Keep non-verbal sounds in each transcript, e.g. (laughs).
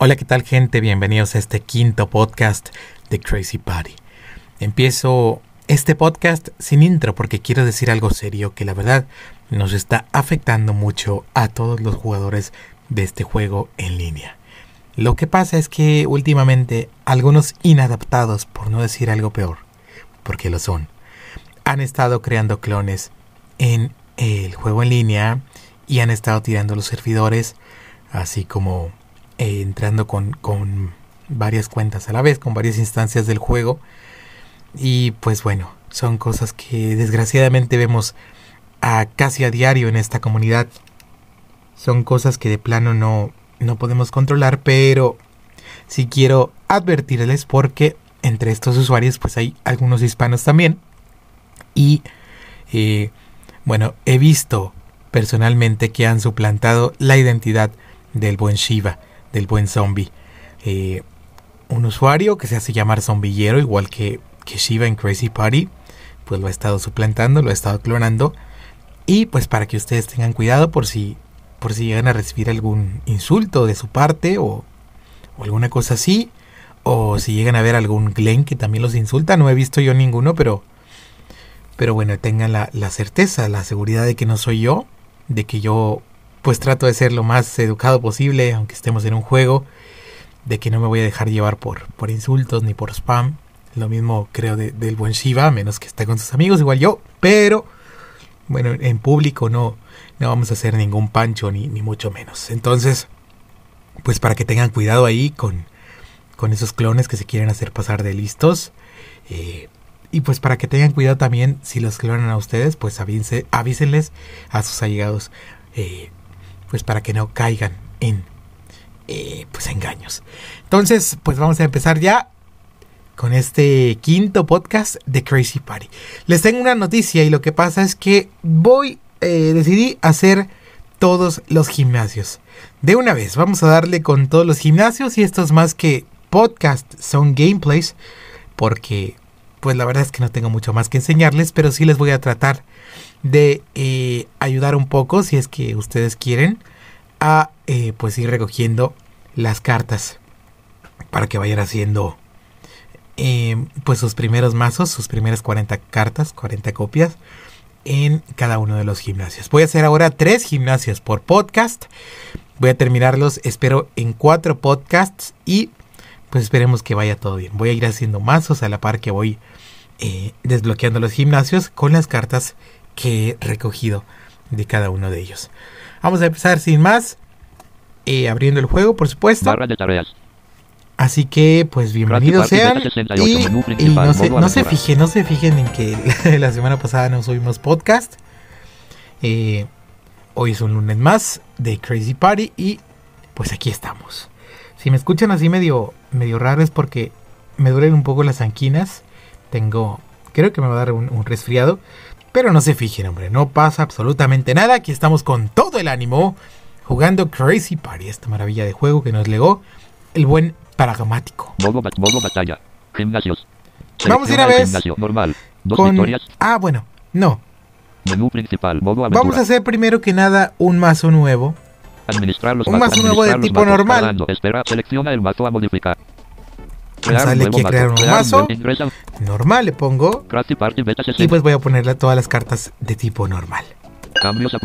Hola, ¿qué tal gente? Bienvenidos a este quinto podcast de Crazy Party. Empiezo este podcast sin intro porque quiero decir algo serio que la verdad nos está afectando mucho a todos los jugadores de este juego en línea. Lo que pasa es que últimamente algunos inadaptados, por no decir algo peor, porque lo son, han estado creando clones en el juego en línea y han estado tirando los servidores, así como eh, entrando con, con varias cuentas a la vez, con varias instancias del juego. Y pues bueno, son cosas que desgraciadamente vemos a casi a diario en esta comunidad. Son cosas que de plano no, no podemos controlar, pero sí quiero advertirles porque entre estos usuarios pues hay algunos hispanos también. Y eh, bueno, he visto personalmente que han suplantado la identidad del buen Shiva, del buen zombie. Eh, un usuario que se hace llamar zombillero, igual que, que Shiva en Crazy Party, pues lo ha estado suplantando, lo ha estado clonando. Y pues para que ustedes tengan cuidado por si, por si llegan a recibir algún insulto de su parte o, o alguna cosa así. O si llegan a ver algún Glen que también los insulta. No he visto yo ninguno, pero, pero bueno, tengan la certeza, la seguridad de que no soy yo. De que yo pues trato de ser lo más educado posible, aunque estemos en un juego de que no me voy a dejar llevar por, por insultos ni por spam. Lo mismo creo del buen Shiva, menos que esté con sus amigos, igual yo. Pero, bueno, en público no, no vamos a hacer ningún pancho, ni, ni mucho menos. Entonces, pues para que tengan cuidado ahí con, con esos clones que se quieren hacer pasar de listos. Eh, y pues para que tengan cuidado también, si los clonan a ustedes, pues avísenles a sus allegados. Eh, pues para que no caigan en eh, pues engaños. Entonces, pues vamos a empezar ya con este quinto podcast de Crazy Party. Les tengo una noticia y lo que pasa es que voy, eh, decidí hacer todos los gimnasios. De una vez, vamos a darle con todos los gimnasios y esto es más que podcast, son gameplays, porque pues la verdad es que no tengo mucho más que enseñarles, pero sí les voy a tratar de eh, ayudar un poco, si es que ustedes quieren, a eh, pues ir recogiendo las cartas para que vayan haciendo eh, pues sus primeros mazos, sus primeras 40 cartas, 40 copias en cada uno de los gimnasios. Voy a hacer ahora tres gimnasios por podcast. Voy a terminarlos, espero, en cuatro podcasts y pues esperemos que vaya todo bien. Voy a ir haciendo mazos a la par que voy desbloqueando los gimnasios con las cartas que he recogido de cada uno de ellos. Vamos a empezar sin más, eh, abriendo el juego, por supuesto. Barra de tareas. Así que, pues bienvenidos sean. Y, y no, se, no se fijen, no se fijen en que (laughs) la semana pasada no subimos podcast. Eh, hoy es un lunes más de Crazy Party y pues aquí estamos. Si me escuchan así medio, medio raro es porque me duelen un poco las anquinas. Tengo, creo que me va a dar un, un resfriado. Pero no se fijen, hombre, no pasa absolutamente nada. Aquí estamos con todo el ánimo jugando Crazy Party, esta maravilla de juego que nos legó el buen pragmático. Modo, modo batalla. Gimnasios. Vamos a ir a ver Gimnasio normal. Dos Con... victorias. Ah, bueno, no. Menú principal. Modo aventura. Vamos a hacer primero que nada un mazo nuevo. Administrar los un mazo nuevo de tipo normal. Espera. Selecciona el mazo a modificar. Nuevo aquí a crear un mazo. Normal le pongo. Y 60. pues voy a ponerle todas las cartas de tipo normal. Cambios.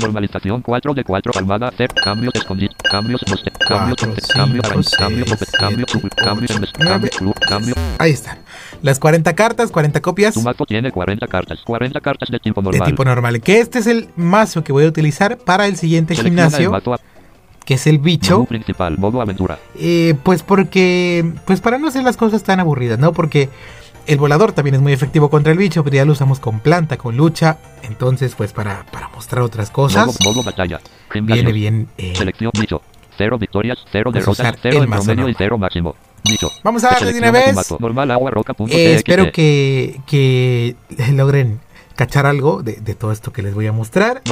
Normalización 4 de 4 palmada C. Cambios escondidos. Cambios poste. Cambios en nueve. Cambios club. Cambios. Ahí están. Las 40 cartas, 40 copias Tu mazo tiene 40 cartas. 40 cartas de tipo de normal. tipo normal. Que este es el mazo que voy a utilizar para el siguiente Selecciona el gimnasio, mazo que es el bicho. Menú principal. Modo aventura. Eh, pues porque, pues para no hacer las cosas tan aburridas, ¿no? Porque el volador también es muy efectivo contra el bicho, pero ya lo usamos con planta, con lucha. Entonces, pues para, para mostrar otras Modo, cosas, modo batalla. viene bien. eh, Selección bicho. Cero victorias, cero derrotas, cero en promedio y cero máximo. Bicho. Vamos a darle de una vez. Normal agua roca punto Eh, espero que, que (laughs) logren cachar algo de, de todo esto que les voy a mostrar.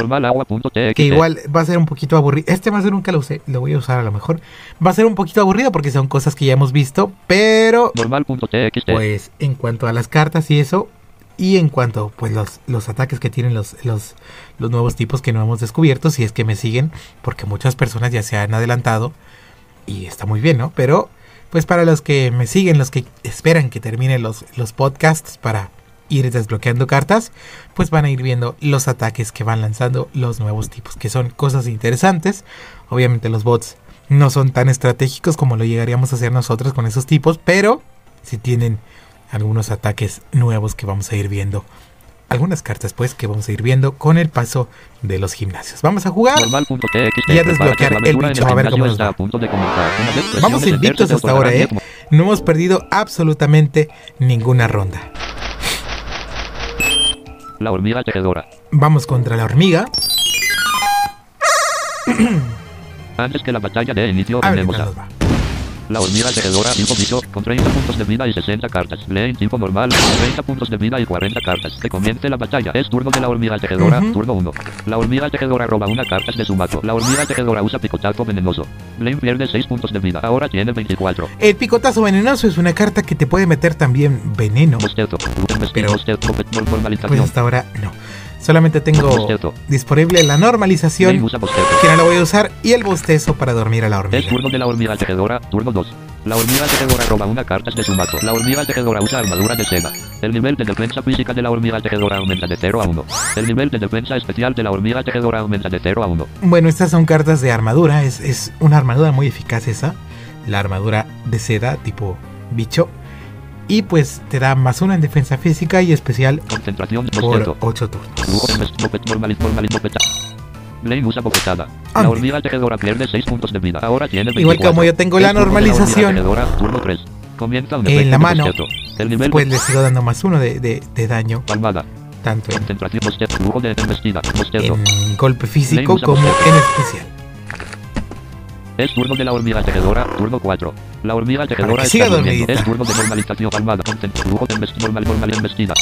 Que igual va a ser un poquito aburrido. Este mazo nunca lo usé, lo voy a usar a lo mejor. Va a ser un poquito aburrido porque son cosas que ya hemos visto, pero pues en cuanto a las cartas y eso, y en cuanto pues los, los ataques que tienen los, los, los nuevos tipos que no hemos descubierto, si es que me siguen, porque muchas personas ya se han adelantado y está muy bien, ¿no? Pero pues para los que me siguen, los que esperan que terminen los, los podcasts para ir desbloqueando cartas, pues van a ir viendo los ataques que van lanzando los nuevos tipos, que son cosas interesantes. Obviamente los bots no son tan estratégicos como lo llegaríamos a hacer nosotros con esos tipos, pero si tienen algunos ataques nuevos que vamos a ir viendo. Algunas cartas pues que vamos a ir viendo con el paso de los gimnasios. Vamos a jugar y a desbloquear el bicho a ver cómo nos va. Vamos invictos hasta ahora, ¿eh? No hemos perdido absolutamente ninguna ronda. La hormiga tejedora. Vamos contra la hormiga. Antes que la batalla dé inicio, A ver la hormiga tejedora tipo bicho con 30 puntos de vida y 60 cartas. Lee en tipo normal, 30 puntos de vida y 40 cartas. Que comience la batalla. Es turno de la hormiga tejedora, Ujú. turno 1. La hormiga tejedora roba una carta de su mazo. La hormiga tejedora usa picotazo venenoso. Blaine pierde 6 puntos de vida. Ahora tiene 24. El picotazo venenoso es una carta que te puede meter también veneno. Pero-. Pues hasta ahora no. Solamente tengo disponible la normalización, que no la voy a usar, y el bostezo para dormir a la Es hormiga. turno de la hormiga tejedora, turno 2. La hormiga tejedora roba una carta de su mazo. La hormiga tejedora usa armadura de seda. El nivel de defensa física de la hormiga tejedora aumenta de 0 a 1. El nivel de defensa especial de la hormiga tejedora aumenta de 0 a 1. Bueno, estas son cartas de armadura. Es, es una armadura muy eficaz esa. La armadura de seda tipo bicho. Y pues te da más una en defensa física y especial Concentración, por bostezo. 8 turnos. Flujo de mes- bofet- normaliz- normaliz- bofeta. Blaine usa bofetada. La Ande. hormiga tejedora pierde 6 puntos de vida. Ahora tiene 24. Igual como yo tengo la normalización tejedora, turno 3. Comienza un en la mano, pues le sigo dando más uno de, de- de daño, palmada. tanto en, golpe físico como en especial. Es turno de la hormiga tejedora, turno 4. La hormiga tejedora siga está durmiendo. dormidita. Es turno de normalización palmada. Concent- Flujo de normal, normal embestida.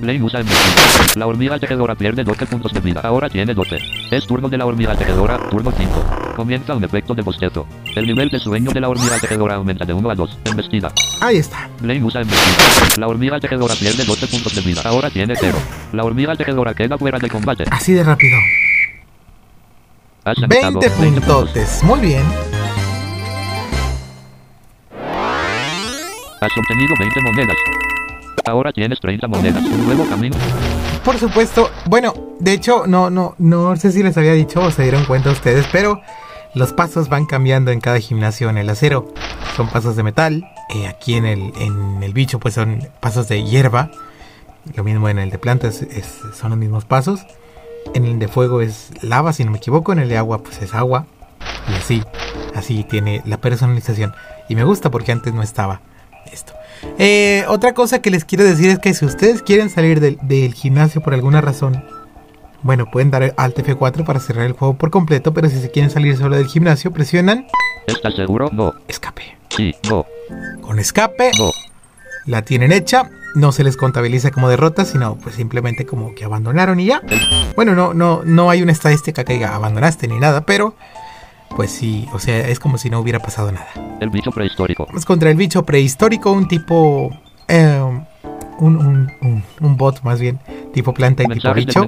Blaine usa embestida. La hormiga tejedora pierde 12 puntos de vida. Ahora tiene 12. Es turno de la hormiga tejedora, turno 5. Comienza un efecto de bostezo. El nivel de sueño de la hormiga tejedora aumenta de 1 a 2. Embestida. Ahí está. Blaine usa embestida. La hormiga tejedora pierde 12 puntos de vida. Ahora tiene 0. La hormiga tejedora queda fuera de combate. Así de rápido. Has anotado 20 20 puntos. puntotes. Muy bien. Has obtenido 20 monedas. Ahora tienes 30 monedas. Un nuevo camino. Por supuesto, bueno, de hecho, no, no, no sé si les había dicho o se dieron cuenta ustedes, pero los pasos van cambiando en cada gimnasio en el acero. Son pasos de metal. eh, aquí en el, en el bicho, pues son pasos de hierba. Lo mismo en el de plantas, es- son los mismos pasos. En el de fuego es lava, si no me equivoco. En el de agua, pues es agua. Y así, así tiene la personalización. Y me gusta porque antes no estaba esto. Eh, otra cosa que les quiero decir es que si ustedes quieren salir del, del gimnasio por alguna razón, bueno, pueden dar Alt F4 para cerrar el juego por completo, pero si se quieren salir solo del gimnasio, presionan ¿Estás seguro? No. escape. Sí. No. Con escape No. la tienen hecha, no se les contabiliza como derrota, sino pues simplemente como que abandonaron y ya. Bueno, no, no, no hay una estadística que diga abandonaste ni nada, pero pues sí, o sea, es como si no hubiera pasado nada. El bicho prehistórico. Vamos contra el bicho prehistórico, un tipo. eh, un, un, un- un bot más bien, tipo planta y tipo bicho.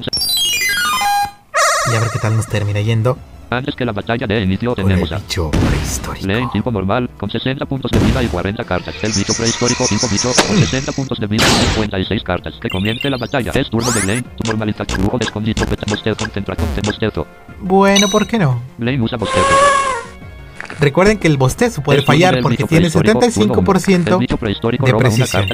Y a ver qué tal nos termina yendo Antes que la batalla dé inicio, el tenemos a bicho prehistórico. Lee en tiempo normal, con 60 puntos de vida y 40 cartas. El bicho prehistórico, tipo bicho, con 60 puntos de vida y 56 cartas. Que comience la batalla. Es turno de Blaine. Tu normalización, flujo de escondido, beta, bostezo, concentra, concentra, bostezo. Bueno, ¿por qué no? Blaine usa bostezo. Recuerden que el bostezo puede turno fallar porque tiene prehistórico, turno uno. El 75% bicho prehistórico de precisión.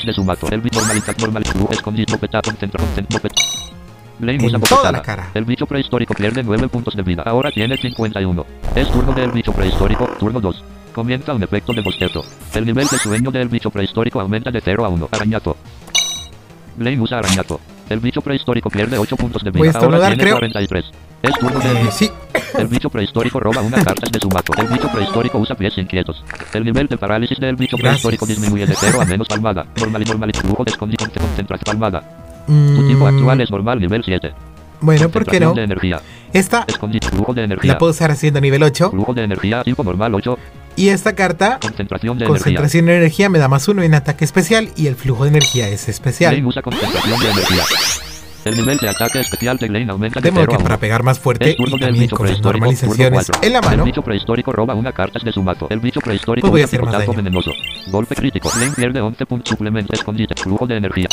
Bicho. Blaine usa toda la cara. El bicho prehistórico pierde 9 puntos de vida. Ahora tiene 51. Es turno del bicho prehistórico, turno 2. Comienza un efecto de bostezo. El nivel de sueño del bicho prehistórico aumenta de 0 a 1. Arañato. Blaine usa arañato. El bicho prehistórico pierde 8 puntos de vida. Ahora tiene creo. 43. Es turno del Eh, sí, (coughs) el bicho prehistórico roba una carta de su mazo. El bicho prehistórico usa pies inquietos. El nivel de parálisis del bicho Gracias. prehistórico disminuye de 0 a menos palmada. Normal y normal y flujo de escondido te palmada. Tu mm, tipo actual es normal nivel 7. bueno, ¿por qué no? de energía. Esta de energía. la puedo usar haciendo nivel 8 Flujo de energía tipo normal 8. y esta carta Concentración de energía. concentración de energía me da más uno en ataque especial y el flujo de energía es especial. Usa concentración de energía. El nivel de ataque especial de Glenn aumenta de modo 0 que a 1. para pegar más fuerte y también con las normalizaciones 4. en la mano. El bicho prehistórico roba una carta de su mazo. El bicho prehistórico Pues voy a hacer más daño. venenoso. Golpe crítico. Glenn pierde 11 puntos. Suplemento. Escondite. Flujo de energía.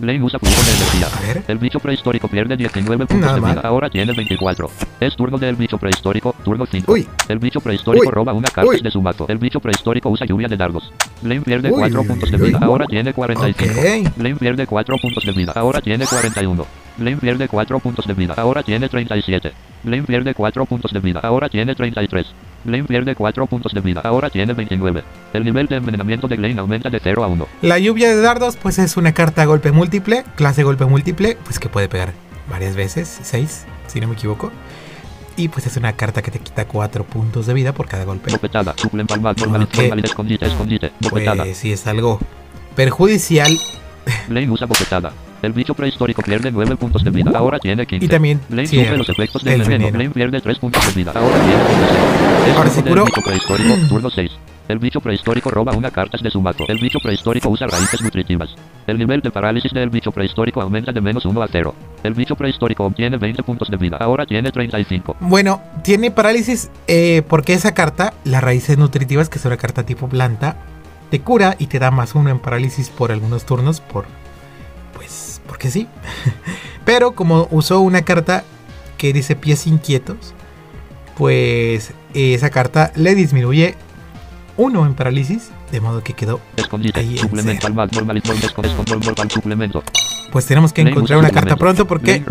Glenn usa flujo de energía. El bicho prehistórico pierde 19 puntos de vida. Ahora tiene 24. Es turno del bicho prehistórico. Turno 5. Uy. El bicho prehistórico Uy. roba una carta Uy. de su mazo. El bicho prehistórico usa lluvia de dardos. Glenn pierde Uy, 4 uy, puntos de vida. Ahora tiene 45. Ok. Glenn pierde 4 puntos de vida. Ahora tiene 41. Glenn pierde 4 puntos de vida. Ahora tiene 37. Glenn pierde 4 puntos de vida. Ahora tiene 33. Glenn pierde 4 puntos de vida. Ahora tiene 29. El nivel de envenenamiento de Glenn aumenta de 0 a 1. La lluvia de dardos, pues es una carta golpe múltiple, clase golpe múltiple, pues que puede pegar varias veces, 6, si no me equivoco. Y pues es una carta que te quita 4 puntos de vida por cada golpe. Palmar. Normal. Ok. Normal. Escondite. Escondite. Bofetada. Pues sí es algo perjudicial Glenn usa bofetada. El bicho prehistórico pierde 9 puntos de vida. Ahora tiene 15. y también sí, sufre los efectos del el veneno. Glenn pierde 3 puntos de vida. Ahora tiene 16. Es Ahora sí curó. bicho prehistórico. Turno 6. El bicho prehistórico roba una carta de su mazo. El bicho prehistórico usa raíces nutritivas. El nivel de parálisis del bicho prehistórico aumenta de menos 1 a 0. El bicho prehistórico obtiene 20 puntos de vida. Ahora tiene 35. Bueno, tiene parálisis eh, porque esa carta, las raíces nutritivas, que es una carta tipo planta, te cura y te da más uno en parálisis por algunos turnos, por pues porque sí. (laughs) Pero como usó una carta que dice pies inquietos, pues esa carta le disminuye uno en parálisis, de modo que quedó. Ahí en Suplemento cero. al mal. Normal. Escondite. Normal. Suplemento. Pues tenemos que encontrar una carta pronto porque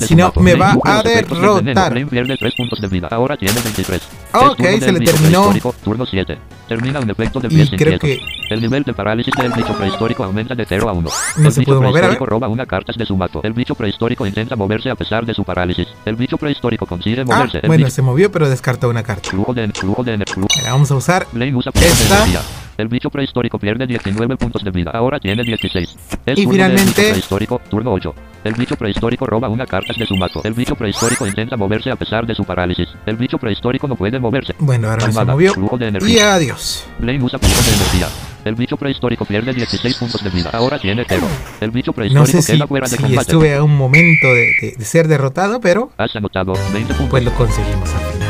si no, me va a derrotar. Glenn pierde 3 puntos de vida. Ahora tiene 23. Ok, se le terminó. prehistórico, Turno 7. Termina un efecto de y creo que El nivel de parálisis del bicho prehistórico aumenta de 0 a 1. No el se bicho puede mover, prehistórico roba una carta de su mazo. El bicho prehistórico intenta moverse a pesar de su parálisis. El bicho prehistórico consigue Ah, moverse. el bueno, bicho- se movió, pero descartó una carta. Flujo de, flujo de energía. Mira, vamos a usar usa Esta. El bicho prehistórico pierde 19 puntos de vida. Ahora tiene 16. Es Y finalmente- prehistórico, turno 8. El bicho prehistórico roba una carta de su mazo. El bicho prehistórico intenta moverse a pesar de su parálisis. El bicho prehistórico no puede moverse. Bueno, ahora no se movió. flujo de Y energía. adiós. Blaine usa flujo de energía. El bicho prehistórico pierde 16 puntos de vida. Ahora tiene 0. El bicho No prehistórico sé si, queda fuera de si combate. estuve a un momento de, de- de ser derrotado, pero Has anotado 20 puntos. pues lo conseguimos al final.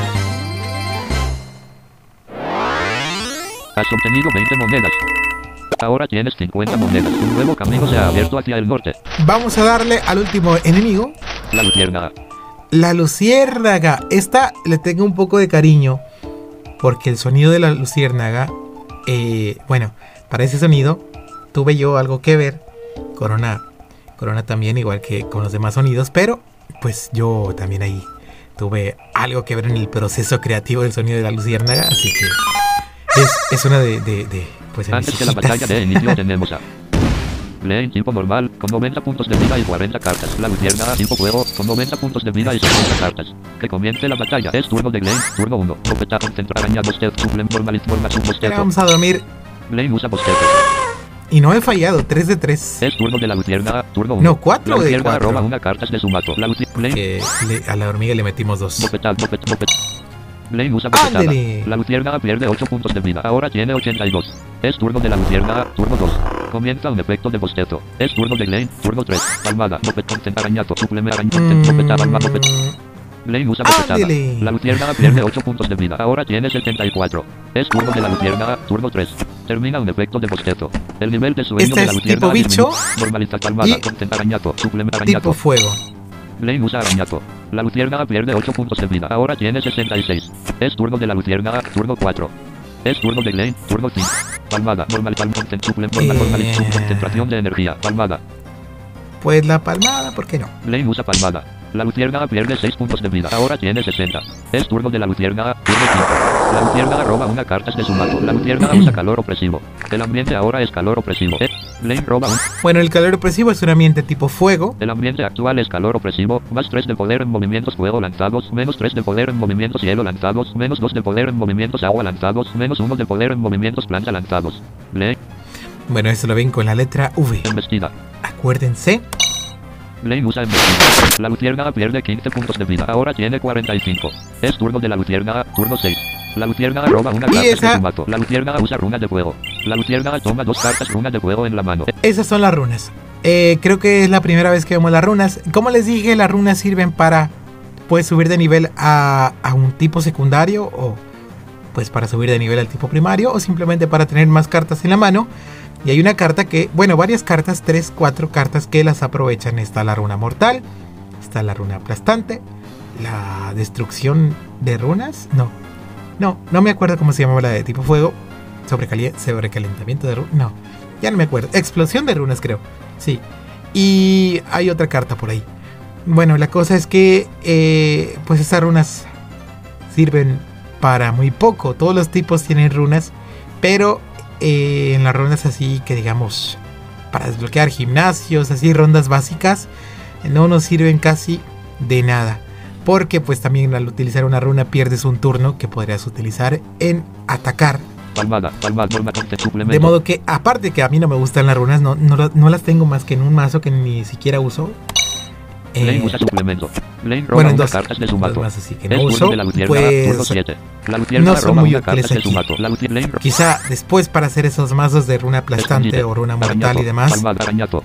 Has obtenido 20 monedas. Ahora tienes 50 monedas. Un nuevo camino se ha abierto hacia el norte. Vamos a darle al último enemigo, La luciérnaga. la luciérnaga. Esta le tengo un poco de cariño porque el sonido de la luciérnaga, eh, bueno, para ese sonido tuve yo algo que ver. Corona, Corona también, igual que con los demás sonidos, pero pues yo también ahí tuve algo que ver en el proceso creativo del sonido de la luciérnaga, así que es, es una de, de, de, pues Antes de la batalla de inicio (laughs) tenemos a en tipo normal, con 90 puntos de vida y 40 cartas. La luciérnaga tipo fuego, con 90 puntos de vida y 50 cartas. Que comience la batalla. Es turno de Glenn, turno 1. Bofeta, concentrar, añado, stealth, sublem, normal, forma, bostezo. vamos a dormir Glenn usa bostezo. y no he fallado, 3 de 3. Es turno de la luciérnaga, turno 1. No, cuatro La de luciérnaga cuatro. roba una carta de su mazo. La luciérnaga, Que a la hormiga le metimos dos. bofeta, bofeta, bofeta. Bofetada. Ándele. La luciérnaga pierde 8 puntos de vida. Ahora tiene 82. Es turno de la luciérnaga, turno 2. Comienza un efecto de bostezo. Es turno de Glenn, turno 3. Palmada, concentrar, arañato, supleme, palma, bofet. Mm, bofetada. Ándele. La luciérnaga pierde 8 puntos de vida. Ahora tiene 74. Es turno de la luciérnaga, turno 3. Termina un efecto de bostezo. El nivel de sueño Este de la es luciérnaga tipo bicho. Normaliza palmada, y concentrar, arañato, supleme, tipo arañato. fuego. Glenn usa arañato. La luciérnaga pierde 8 puntos de vida. Ahora tiene 66. Es turno de la luciérnaga, turno 4. Es turno de Glenn, turno 5. Palmada, normal, concent- suple, normal, normal, concentración de energía. Palmada. Pues la palmada, ¿por qué no? Glenn usa palmada. La luciérnaga pierde 6 puntos de vida. Ahora tiene 60. Es turno de la luciérnaga, turno 5. La luciérnaga roba una carta de su mazo. La luciérnaga usa (clears throat) calor opresivo. El ambiente ahora es calor opresivo. Eh, roba un... Bueno, el calor opresivo es un ambiente tipo fuego. El ambiente actual es calor opresivo, más 3 de poder en movimientos fuego lanzados, menos 3 de poder en movimientos hielo lanzados, menos 2 de poder en movimientos agua lanzados, menos 1 de poder en movimientos planta lanzados. Glenn, Bueno, eso lo ven con la letra V. embestida. Acuérdense. Glenn usa embestida. La luciérnaga pierde 15 puntos de vida. Ahora tiene 45. Es turno de la luciérnaga, turno 6. La luciérnaga roba una carta esa- de su mazo. La luciérnaga usa runas de fuego. La luciérnaga toma dos cartas runas de fuego en la mano. Esas son las runas. Eh, creo que es la primera vez que vemos las runas. Como les dije, las runas sirven para pues subir de nivel a, a un tipo secundario o pues para subir de nivel al tipo primario o simplemente para tener más cartas en la mano. Y hay una carta que, bueno, varias cartas, 3, 4 cartas que las aprovechan. Está la runa mortal, está la runa aplastante, la destrucción de runas, no, no, no me acuerdo cómo se llamaba la de tipo fuego, sobrecalentamiento de runas, no, ya no me acuerdo, explosión de runas creo, sí. Y hay otra carta por ahí. Bueno, la cosa es que, eh, pues esas runas sirven para muy poco. Todos los tipos tienen runas, pero eh, en las rondas así que digamos para desbloquear gimnasios, así rondas básicas, no nos sirven casi de nada. Porque pues también al utilizar una runa pierdes un turno que podrías utilizar en atacar. Palmada, De modo que aparte que a mí no me gustan las runas, no, no, no las tengo más que en un mazo que ni siquiera uso. Eh, bueno, en dos, cartas de su dos mazo. mazos así que Es no turno uso. de la Pues 7. La luciérnaga no son muy útiles aquí. quizá después para hacer esos mazos de runa aplastante o runa mortal y demás.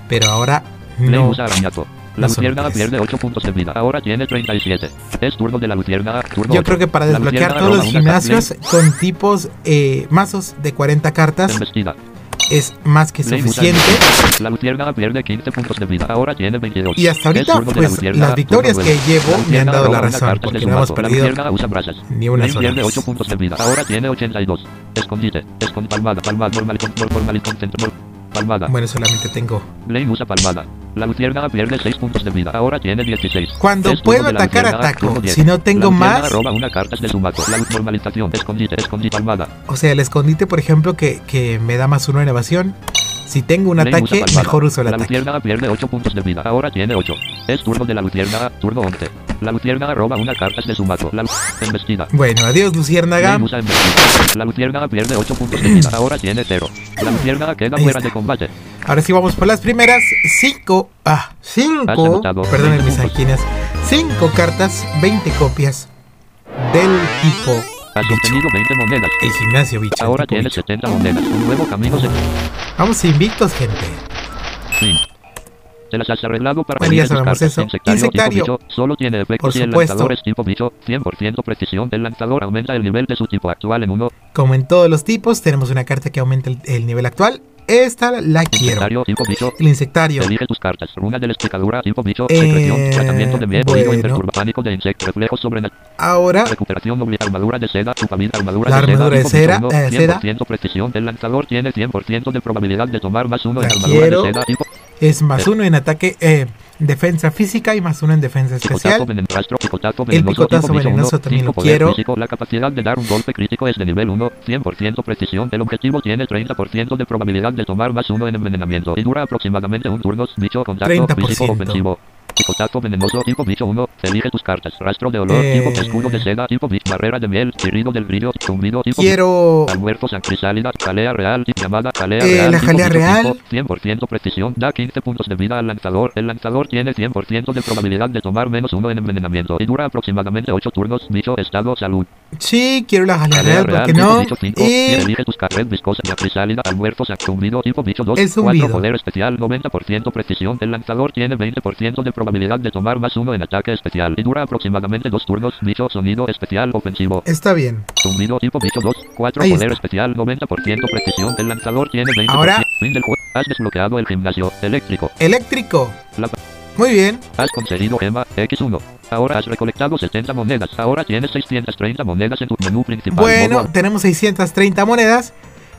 Pero ahora no. La luciérnaga pierde 8 puntos de vida. Ahora tiene 37. Es turno de la luciérnaga, turno Yo 8. creo que para desbloquear todos los gimnasios con tipos eh, mazos de 40 cartas Embestida. es más que suficiente. La luciérnaga pierde 15 puntos de vida. Ahora tiene 22. Y hasta ahorita, la pues, las victorias que llevo me han dado la razón, porque no hemos perdido ni una sola pierde vez. 8 puntos de vida. Ahora tiene 82. Escondite. Escondite. Palmada. Palmada. Normal. Normal. Concentrol. Palmada. Bueno, solamente tengo. Blaine usa palmada. La luciérnaga pierde 6 puntos de vida. Ahora tiene 16. Cuando Es puedo atacar, ataco. turno 10. Si no tengo La más- roba una carta de su mazo. La normalización. Escondite. Escondite. Palmada. O sea, el escondite, por ejemplo, que, que me da más uno en evasión. Si tengo un ataque, mejor uso el La ataque. luciérnaga pierde 8 puntos de vida. Ahora tiene 8. Es turno de la luciérnaga. Turno 11. La luciérnaga roba una carta de su mazo. La embestida. Bueno, adiós, Luciérnaga. La luciérnaga pierde 8 puntos de vida. Ahora tiene 0. La luciérnaga queda Ahí fuera está. de combate. Ahora sí vamos por las primeras 5. Ah, 5. Has anotado Perdón, 20 mis máquinas. 5 cartas, 20 copias del tipo Has obtenido 20 monedas. El gimnasio bicho. Ahora tipo tienes bicho. 70 monedas. Un nuevo camino se... Vamos invictos, gente. Fin. Te las has arreglado para Bueno, ya sabemos eso. Insectario, Insectario. tipo bicho, solo tiene efectos si el lanzador es tipo bicho. 100% precisión. El lanzador aumenta el nivel de su tipo actual en 1. Como en todos los tipos, tenemos una carta que aumenta el, el nivel actual. Esta la quiero. El insectario. Elige tus cartas. Runa de la explicadura, tipo bicho. Eh, Secreción, tratamiento de miedo, oído, bueno. imperturba, pánico de insecto, reflejo sobrenatural, Ahora, recuperación, obli- armadura de seda, chupamina, armadura La de seda, armadura de seda, eh, seda. 100% precisión. El lanzador tiene 100% de probabilidad de tomar más uno La armadura de seda, es más uno en ataque, eh, defensa física y más uno en defensa especial. rastro, picotazo El picotazo venenoso también lo quiero. físico, La capacidad de dar un golpe crítico es de nivel 1, 100% precisión. El objetivo tiene 30% de probabilidad de tomar más uno en envenenamiento y dura aproximadamente un turno. Bicho, contacto, 30%. físico, ofensivo. Picotazo venenoso, tipo bicho 1. Elige tus cartas. Rastro de olor, Eh. tipo escudo de seda, tipo bicho. Barrera de miel, chirrido del brillo, zumbido, tipo Quiero Almuerzo sangrisálida, jalea real, llamada jalea Eh, real. la jalea real. tipo 100% precisión, da 15 puntos de vida al lanzador. El lanzador tiene 100% de probabilidad de tomar menos uno en envenenamiento y dura aproximadamente 8 turnos. Bicho, estado, salud. Sí, quiero la jalea Jalea real, ¿por qué tipo no? bicho 5, Y elige tus cartas viscosa, sangrisálida, almuerzo, zumbido, tipo bicho 2, El 4 zumbido. poder especial, 90% precisión. El lanzador tiene 20% de probabilidad de tomar más uno en ataque especial y dura aproximadamente 2 turnos. Bicho, sonido especial, ofensivo. está bien. Zumbido tipo bicho 2, 4 Ahí poder está. especial, 90% precisión. El lanzador tiene 20%. Ahora- Fin del juego. Has desbloqueado el gimnasio eléctrico. Eléctrico. La- Muy bien. Has conseguido gema X1. Ahora has recolectado 70 monedas. Ahora tienes 630 monedas en tu menú principal. Bueno, Modo- tenemos 630 monedas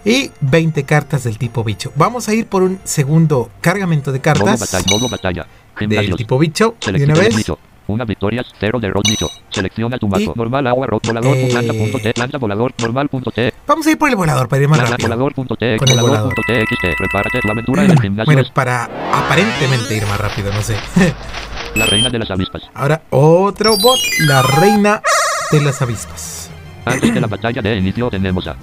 y 20 cartas del tipo bicho. Vamos a ir por un segundo cargamento de modo cartas batalla. Modo batalla. Del tipo bicho de una vez. Una victoria, cero de bicho. Selecciona tu mazo. Normal, agua, rock, volador, Eh, lanza punto T, lanza volador, normal punto T, Vamos a ir por el volador para ir más rápido. volador punto T, Con el volador punto T, XT. Prepárate tu aventura en el (clears throat) gimnasio. Bueno, para aparentemente ir más rápido, no sé. (laughs) la reina de las avispas. Ahora otro bot, la reina de las avispas. Antes de la (clears throat) batalla de inicio tenemos a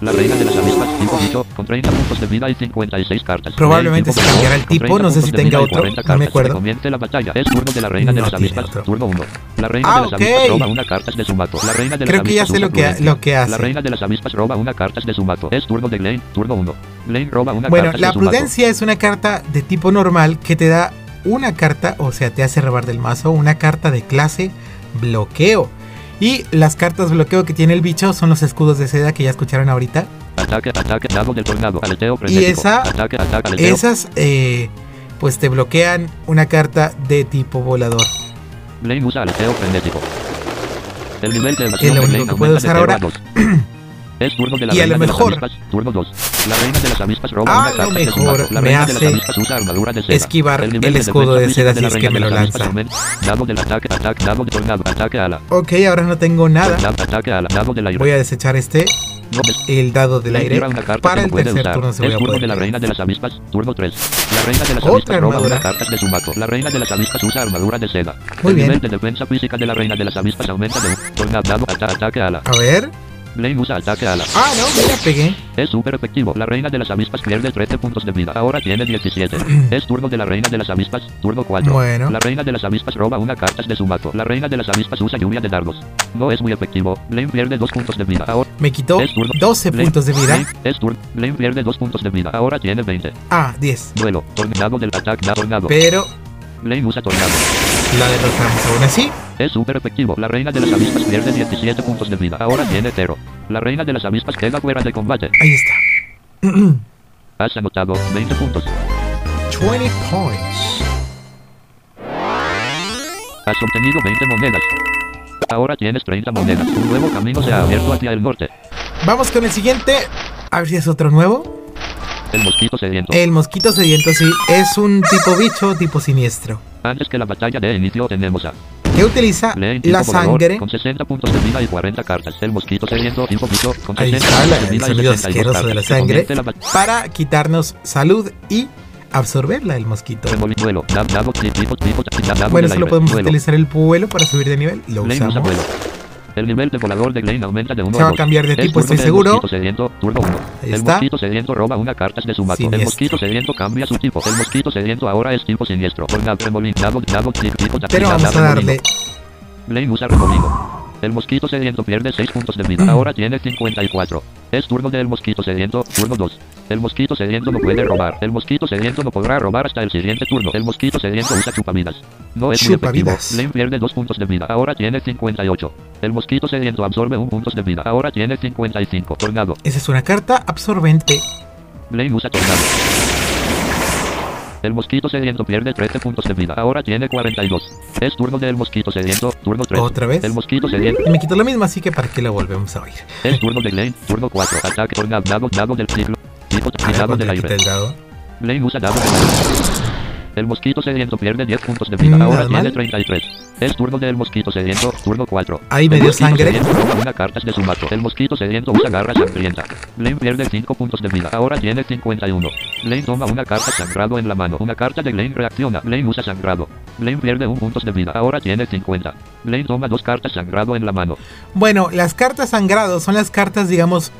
La reina de las avispas, tipo bicho, con 30 puntos de vida y 56 cartas. Probablemente se cambiará el tipo, 30 no sé si tenga otro, 40 no me acuerdo. Comience la batalla. Es turno de la reina de No las avispas, turno 1. La reina Ah, de las avispas roba una carta de su mato. La reina de las Creo que ya sé lo que- lo que hace. La reina de las avispas roba una carta de su mato. Es turno de Glane, turno 1. Glane roba una Bueno, carta la de su mato. prudencia es una carta de tipo normal que te da una carta, o sea, te hace robar del mazo una carta de clase bloqueo. Y las cartas bloqueo que tiene el bicho son los escudos de seda que ya escucharon ahorita. Ataque, ataque, dado del tornado, aleteo frenético. esa- Ataque, ataque, aleteo. Esas, eh, pues te bloquean una carta de tipo volador. Blaine usa aleteo frenético. El nivel de Es lo único que puedo usar 0 ahora. (clears throat) a 2. Es turno de la Y a reina lo de las mejor- avispas, turno 2. La reina de las avispas roba A una lo carta de su mejor mazo. La me reina de las avispas usa armadura de seda. esquivar el de escudo de seda de si es que me lo lanza. Dado del ataque, ataque, dado de tornado, ataque ala. Ok, ahora no tengo nada. Ataque ala, dado del aire. Voy a desechar este, el dado del aire. tira una carta Para el tercer usar. turno se voy Es a poder. de la reina de las avispas, turno 3. La reina de las avispas roba una carta de su mato. La reina de las avispas usa armadura de seda. Muy el bien. nivel de defensa física de la reina de las avispas aumenta de 1. Tornado, ata- ataque ala. A ver. Blaine usa ataque ala. Ah, no, mira, pegué. Es súper efectivo. La reina de las avispas pierde 13 puntos de vida. Ahora tiene 17. (clears throat) es turno de la reina de las avispas. Turno 4. Bueno. La reina de las avispas roba una carta de su mato. La reina de las avispas usa lluvia de dardos. No es muy efectivo. Blaine pierde 2 puntos de vida. Ahora Me quitó es turno. 12 Blaine- puntos de vida. Blaine es turno. Blaine pierde 2 puntos de vida. Ahora tiene 20. Ah, 10. Duelo. Tornado del ataque. da Tornado. Pero Blaine usa tornado. la derrotamos aún así. Es súper efectivo. La reina de las avispas pierde 17 puntos de vida. Ahora tiene 0. La reina de las avispas queda fuera de combate. Ahí está. (clears throat) Has anotado 20 puntos. 20 points. Has obtenido 20 monedas. Ahora tienes 30 monedas. Un nuevo camino se ha abierto hacia el norte. Vamos con el siguiente. A ver si es otro nuevo. El mosquito sediento. El mosquito sediento, sí. Es un tipo bicho, tipo siniestro. Antes que la batalla de inicio tenemos a Que utiliza la sangre. con 60 puntos de vida y 40 cartas. El mosquito sediento tipo bicho con Ahí 60 está puntos de el vida y sonido 62 asqueroso de la sangre. la Para quitarnos salud y absorberla el mosquito. Bueno, solo podemos utilizar el vuelo para subir de nivel. Lo usamos. El nivel de volador de Blaine aumenta de 1 Se va a cambiar de tipo, estoy seguro. El mosquito sediento, turno 1. Ahí El está. mosquito sediento roba una carta de su mato. Siniestro. El mosquito sediento cambia su tipo. El mosquito sediento ahora es tipo siniestro. Tornado, remolino, dado, dado, tipo, Pero vamos a darle. Blaine usa remolino. El mosquito sediento pierde 6 puntos de vida. Ahora tiene 54. Es turno del mosquito sediento, turno 2. El mosquito sediento no puede robar. El mosquito sediento no podrá robar hasta el siguiente turno. El mosquito sediento usa chupavidas. No es muy efectivo. Blaine pierde 2 puntos de vida. Ahora tiene 58. El mosquito sediento absorbe 1 puntos de vida. Ahora tiene 55. Tornado. Esa es una carta absorbente. Blaine usa tornado. El mosquito sediento pierde 13 puntos de vida. Ahora tiene 42. Es turno del mosquito sediento, turno 3. ¿Otra vez? El mosquito sediento. Y me quitó lo mismo, así que para qué lo volvemos a oír. Es turno de Blaine, turno 4. Ataque tornado, dado, dado del ciclo. Tipo dado ¿cuánto del aire. el dado? Blaine usa dado del aire. El mosquito sediento pierde 10 puntos de vida. Mm, Ahora tiene mal. 33. Es turno del mosquito sediento, turno 4. Ahí me dio sangre. sediento una carta de su mato. El mosquito sediento usa garra sangrienta. Blaine pierde 5 puntos de vida. Ahora tiene 51. Blaine toma una carta sangrado en la mano. Una carta de Blaine reacciona. Blaine usa sangrado. Blaine pierde 1 puntos de vida. Ahora tiene 50. Blaine toma dos cartas sangrado en la mano. Bueno, las cartas sangrado son las cartas, digamos,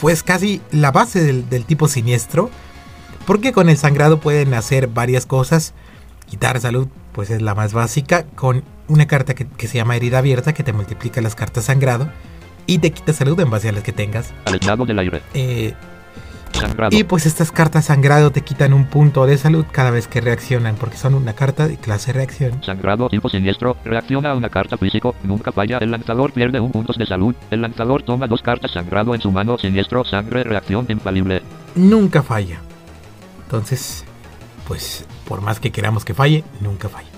pues casi la base del, del tipo siniestro. Porque con el sangrado pueden hacer varias cosas. Quitar salud, pues es la más básica. Con una carta que, que se llama herida abierta, que te multiplica las cartas sangrado. Y te quita salud en base a las que tengas. Al estado del aire. Eh, Sangrado. y pues estas cartas sangrado te quitan un punto de salud cada vez que reaccionan. Porque son una carta de clase reacción. Sangrado tipo siniestro, reacciona a una carta físico, nunca falla, el lanzador pierde un punto de salud, el lanzador toma dos cartas sangrado en su mano, siniestro, sangre, reacción infalible. nunca falla. Entonces, pues por más que queramos que falle, nunca falla.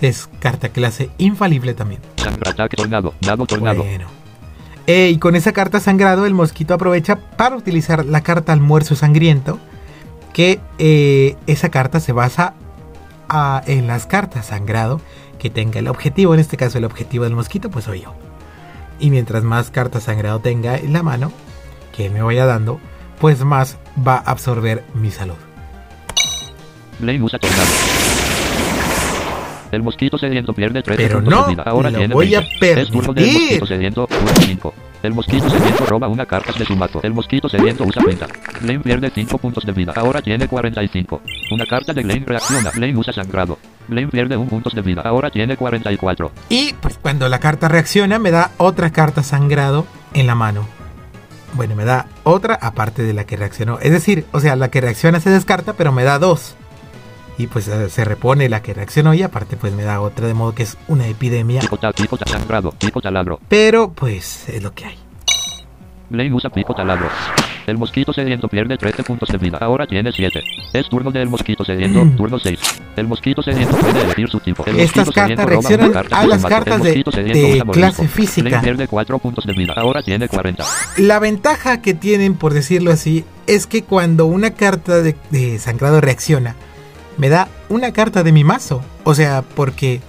Es carta clase infalible también. Ataque, tornado, dado, tornado. Bueno. Eh, y con esa carta sangrado, el mosquito aprovecha para utilizar la carta almuerzo sangriento. Que eh, esa carta se basa a- en las cartas sangrado que tenga el objetivo. En este caso, el objetivo del mosquito, pues soy yo. Y mientras más cartas sangrado tenga en la mano, que me vaya dando, pues más va a absorber mi salud. Blaine usa tornado. El mosquito sediento pierde 13 Pero puntos no, de vida. Ahora lo tiene voy a 20. Es turno del mosquito sediento, turno 5. El mosquito sediento roba una carta de su mazo. El mosquito sediento usa pinta. Blaine pierde 5 puntos de vida. Ahora tiene 45. Una carta de Blaine reacciona. Blaine usa sangrado. Blaine pierde 1 puntos de vida. Ahora tiene 44. Y pues cuando la carta reacciona me da otra carta sangrado en la mano. Bueno, me da otra aparte de la que reaccionó. Es decir, o sea, la que reacciona se descarta, pero me da dos. Y pues eh, se repone la que reaccionó y aparte pues me da otra, de modo que es una epidemia. Pico sangrado, pico taladro. Pero pues es lo que hay. Blaine usa pico taladro. El mosquito sediento pierde 13 puntos de vida. Ahora tiene 7. Es turno del mosquito sediento. Mm. Turno 6. El mosquito sediento puede elegir su tipo. El Estas cartas reaccionan carta a las cartas de- de clase física. Blaine pierde 4 puntos de vida. Ahora tiene 40. La ventaja que tienen, por decirlo así, es que cuando una carta de, de sangrado reacciona, me da una carta de mi mazo. O sea, porque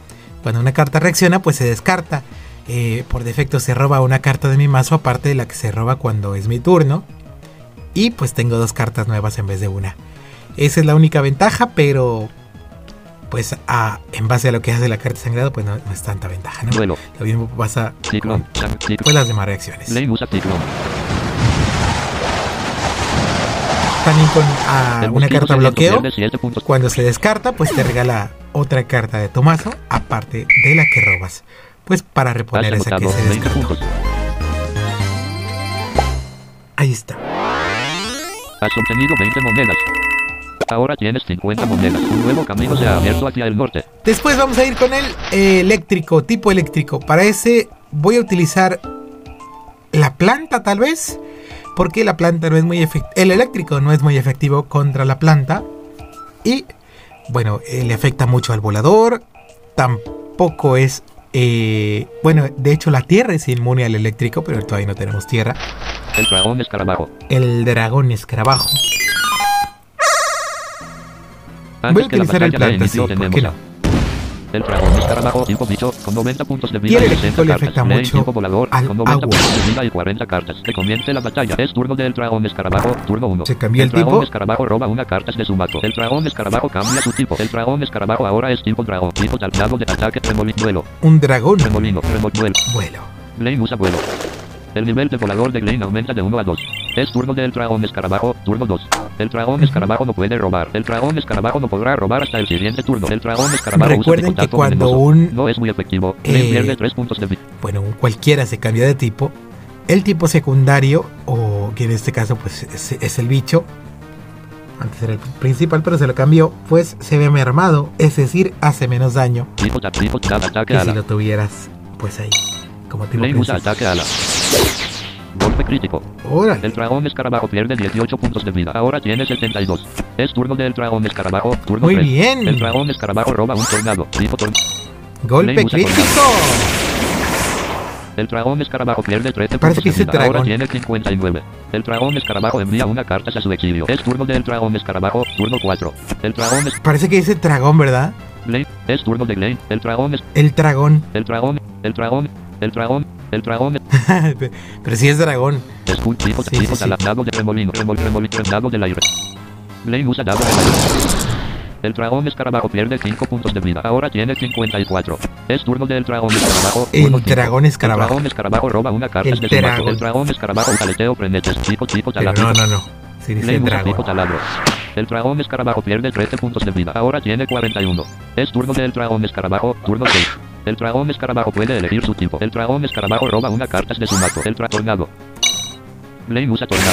cuando una carta reacciona, pues se descarta. Eh, por defecto se roba una carta de mi mazo, aparte de la que se roba cuando es mi turno. Y pues tengo dos cartas nuevas en vez de una. Esa es la única ventaja, pero pues a- en base a lo que hace la carta de sangrado, pues no, no es tanta ventaja, ¿no? Duelo. Lo mismo pasa con pues, las demás reacciones. También con ah, una carta bloqueo. pierde 7 puntos. Cuando se descarta, pues te regala otra carta de tu mazo, aparte de la que robas. Pues para reponer esa que se 20 descartó. Ahí está. Has obtenido 20 monedas. Ahora tienes 50 monedas. Un nuevo camino se ha abierto hacia el norte. Después vamos a ir con el eh, eléctrico, tipo eléctrico. Para ese voy a utilizar la planta tal vez. Porque la planta no es muy. El eléctrico no es muy efectivo contra la planta. Y bueno, eh, le afecta mucho al volador. Tampoco es... eh, bueno, de hecho la tierra es inmune al eléctrico, pero todavía no tenemos tierra. El dragón escarabajo. El dragón escarabajo. Antes Voy a utilizar el planta, sí, ¿por qué no? El dragón escarabajo tipo bicho con 90 puntos de vida y eléctrico 60 le cartas. afecta mucho tipo volador al con 90 agua. puntos de vida y 40 cartas. Que comience la batalla. Es turno del dragón escarabajo. Turno 1. Se cambió el dragón tipo. escarabajo roba una carta de su mazo. El dragón escarabajo cambia su tipo. El dragón escarabajo ahora es tipo dragón. Tipo talado de ataque remolino duelo. Un dragón. Remolino. Remolino duelo. Vuelo. Blaine usa vuelo. El nivel de volador de Blaine aumenta de 1 a 2. Es turno del dragón escarabajo, turno 2. El dragón escarabajo no puede robar. El dragón escarabajo no podrá robar hasta el siguiente turno. El dragón escarabajo Recuerden usa que cuando un- No es muy efectivo. Blaine eh, pierde 3 puntos de vida. bueno, cualquiera se cambia de tipo, el tipo secundario, o que en este caso pues es, es el bicho, antes era el principal, pero se lo cambió, pues se ve mermado, es decir, hace menos daño que si lo tuvieras pues ahí, como tipo Golpe crítico. Órale. El dragón escarabajo pierde 18 puntos de vida. Ahora tiene 72. Es turno del dragón escarabajo, turno Muy 3. bien. El dragón escarabajo roba un tornado. Tipo tornado. Golpe crítico. El dragón escarabajo pierde 13 Parece puntos que de vida. Ahora dragón- tiene 59. El dragón escarabajo envía una carta a su exilio. Es turno del dragón escarabajo, turno 4. El dragón es Parece que dice dragón, ¿verdad? Blaine, es turno de Blaine. El dragón es El dragón. el dragón, el dragón, el dragón, el dragón (laughs) pero si es dragón. es un tipo, Sí, tipo sí, sí. dado de remolino, remol, remolino, dado del aire. Blaine usa dado del aire. El dragón escarabajo pierde 5 puntos de vida. Ahora tiene 54. Es turno del dragón escarabajo. El cinco. dragón escarabajo. El dragón escarabajo roba una carta El de su mazo. El dragón escarabajo aleteo prenetes. Tipo, Pero taladro. no, no, no. Si dice dragón. taladro. El dragón escarabajo pierde 13 puntos de vida. Ahora tiene 41. Es turno del dragón escarabajo. Turno 6. El dragón escarabajo puede elegir su tipo. El dragón escarabajo roba una carta de su mazo. El tra- tornado. Blaine usa tornado.